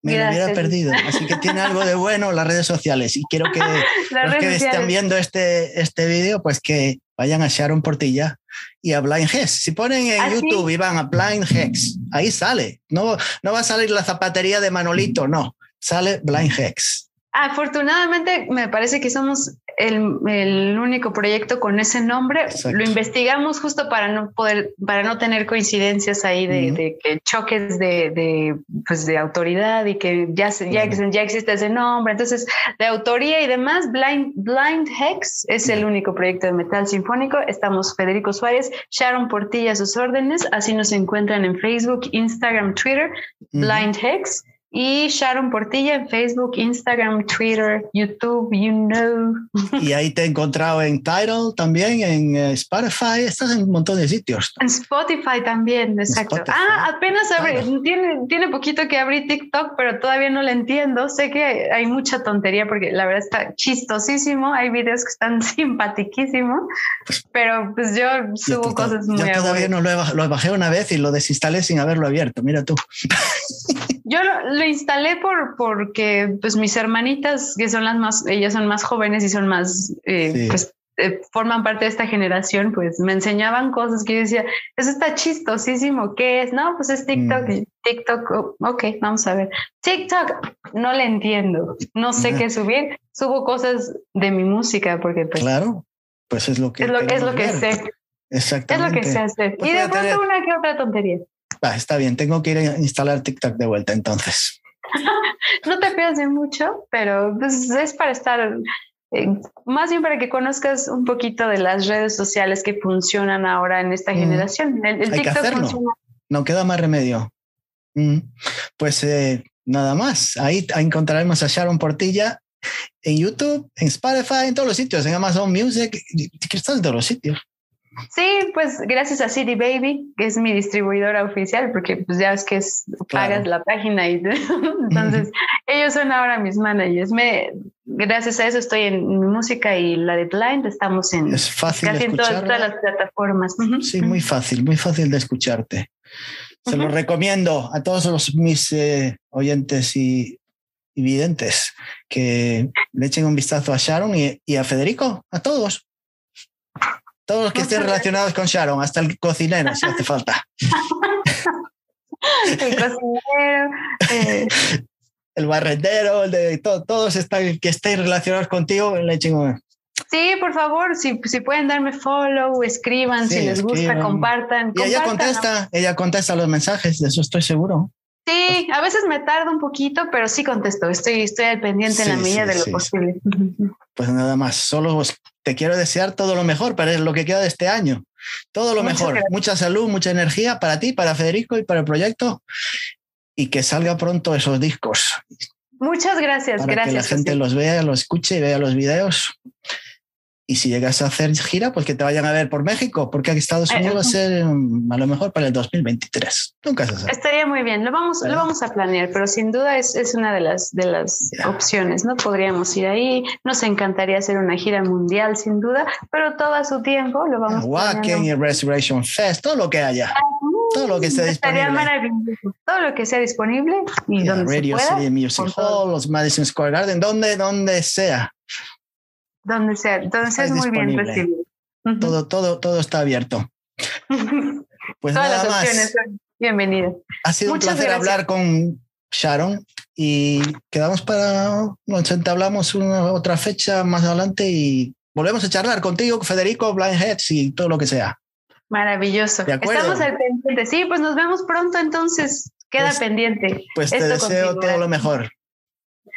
B: Me lo hubiera perdido. Así que tiene algo de bueno las redes sociales. Y quiero que *laughs* los que estén viendo este, este vídeo, pues que vayan a Sharon Portilla y a Blind Hex. Si ponen en ¿Ah, YouTube y van a Blind Hex, ahí sale. No, no va a salir la zapatería de Manolito, no. Sale Blind Hex.
A: Afortunadamente, me parece que somos el, el, único proyecto con ese nombre. Lo investigamos justo para no poder, para no tener coincidencias ahí de, de que choques de, de, pues de autoridad y que ya, ya, ya existe ese nombre. Entonces, de autoría y demás, Blind, Blind Hex es el único proyecto de metal sinfónico. Estamos Federico Suárez, Sharon Portilla a sus órdenes. Así nos encuentran en Facebook, Instagram, Twitter, Blind Hex. Y Sharon Portilla en Facebook, Instagram, Twitter, YouTube, you know.
B: Y ahí te he encontrado en Tidal también, en eh, Spotify, estás en un montón de sitios.
A: En Spotify también, exacto. Ah, apenas abrí, tiene, tiene poquito que abrí TikTok, pero todavía no lo entiendo. Sé que hay mucha tontería porque la verdad está chistosísimo, hay videos que están *laughs* simpatiquísimos, pues pero pues yo subo cosas muy... Yo
B: todavía no lo, he, lo bajé una vez y lo desinstalé sin haberlo abierto, mira tú. *laughs*
A: Yo lo, instalé por porque pues mis hermanitas, que son las más, ellas son más jóvenes y son más, eh, pues eh, forman parte de esta generación, pues me enseñaban cosas que yo decía, eso está chistosísimo, ¿qué es? No, pues es TikTok, mm. TikTok, oh, ok, vamos a ver. TikTok, no le entiendo, no sé qué subir, subo cosas de mi música porque pues...
B: Claro, pues es lo que...
A: Es lo, es lo que sé.
B: Exactamente.
A: Es lo que sé hacer. Pues y de pronto una que otra tontería
B: está bien, tengo que ir a instalar TikTok de vuelta entonces. *laughs*
A: no te pierdas mucho, pero pues, es para estar, eh, más bien para que conozcas un poquito de las redes sociales que funcionan ahora en esta mm. generación. El,
B: Hay TikTok que hacerlo. No queda más remedio. Mm. Pues eh, nada más, ahí encontraremos a Sharon Portilla en YouTube, en Spotify, en todos los sitios, en Amazon Music, en todos los sitios.
A: Sí, pues gracias a City Baby, que es mi distribuidora oficial, porque pues ya es que es, pagas la página y *laughs* entonces ellos son ahora mis managers. Me, gracias a eso estoy en mi música y la de Blind estamos en
B: casi
A: en todas, las plataformas.
B: Sí, muy fácil, muy fácil de escucharte. Se lo recomiendo a todos los, mis eh, oyentes y, videntes que le echen un vistazo a Sharon y, y a Federico, a todos. Todos los que estén relacionados con Sharon, hasta el cocinero, si hace falta.
A: el cocinero. Eh.
B: El barrendero, el de todos están, que estén relacionados contigo, le chingo.
A: Sí, por favor, si, si pueden darme follow, escriban, si les gusta, compartan.
B: Y ella contesta, ella contesta los mensajes, de eso estoy seguro.
A: Sí, a veces me tarda un poquito, pero sí contesto. Estoy, estoy al pendiente en la medida de lo posible.
B: Pues nada más, solo te quiero desear todo lo mejor para lo que queda de este año. Todo lo mejor. Mucha salud, mucha energía para ti, para Federico y para el proyecto. Y que salga pronto esos discos.
A: Muchas gracias,
B: para
A: gracias.
B: Que la gente los vea, los escuche y vea los videos. Y si llegas a hacer gira, pues que te vayan a ver por México, porque aquí Estados eh, Unidos va a ser mm, a lo mejor para el 2023. Nunca se sabe.
A: Estaría muy bien, lo vamos, lo vamos a planear, pero sin duda es, es una de las, de las opciones, ¿no? Podríamos ir ahí, nos encantaría hacer una gira mundial, sin duda, pero todo a su tiempo lo vamos
B: a y Resurrection Fest, todo lo que haya. todo lo que esté disponible.
A: maravilloso. Todo lo que sea disponible y donde
B: Radio
A: se pueda,
B: City Music Hall, los Madison Square Garden, donde, donde sea.
A: Donde sea, donde sea es muy bien recibido.
B: Todo, todo, todo está abierto. *laughs*
A: Pues Todas nada las opciones más. son bienvenidas.
B: Ha sido un placer hablar con Sharon y quedamos para, nos entablamos una otra fecha más adelante y volvemos a charlar contigo, Federico, Blind Heads y todo lo que sea.
A: Maravilloso. Estamos al pendiente. Sí, pues nos vemos pronto entonces. Queda
B: pues,
A: pendiente.
B: Pues te deseo todo lo mejor.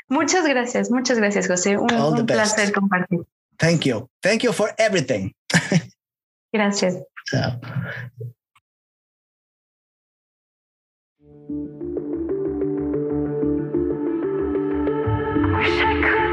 A: Muchas gracias, muchas gracias, José. Un, un placer compartir.
B: Thank you. Thank you for everything. *laughs*
A: gracias.
B: Chao. Wish I could.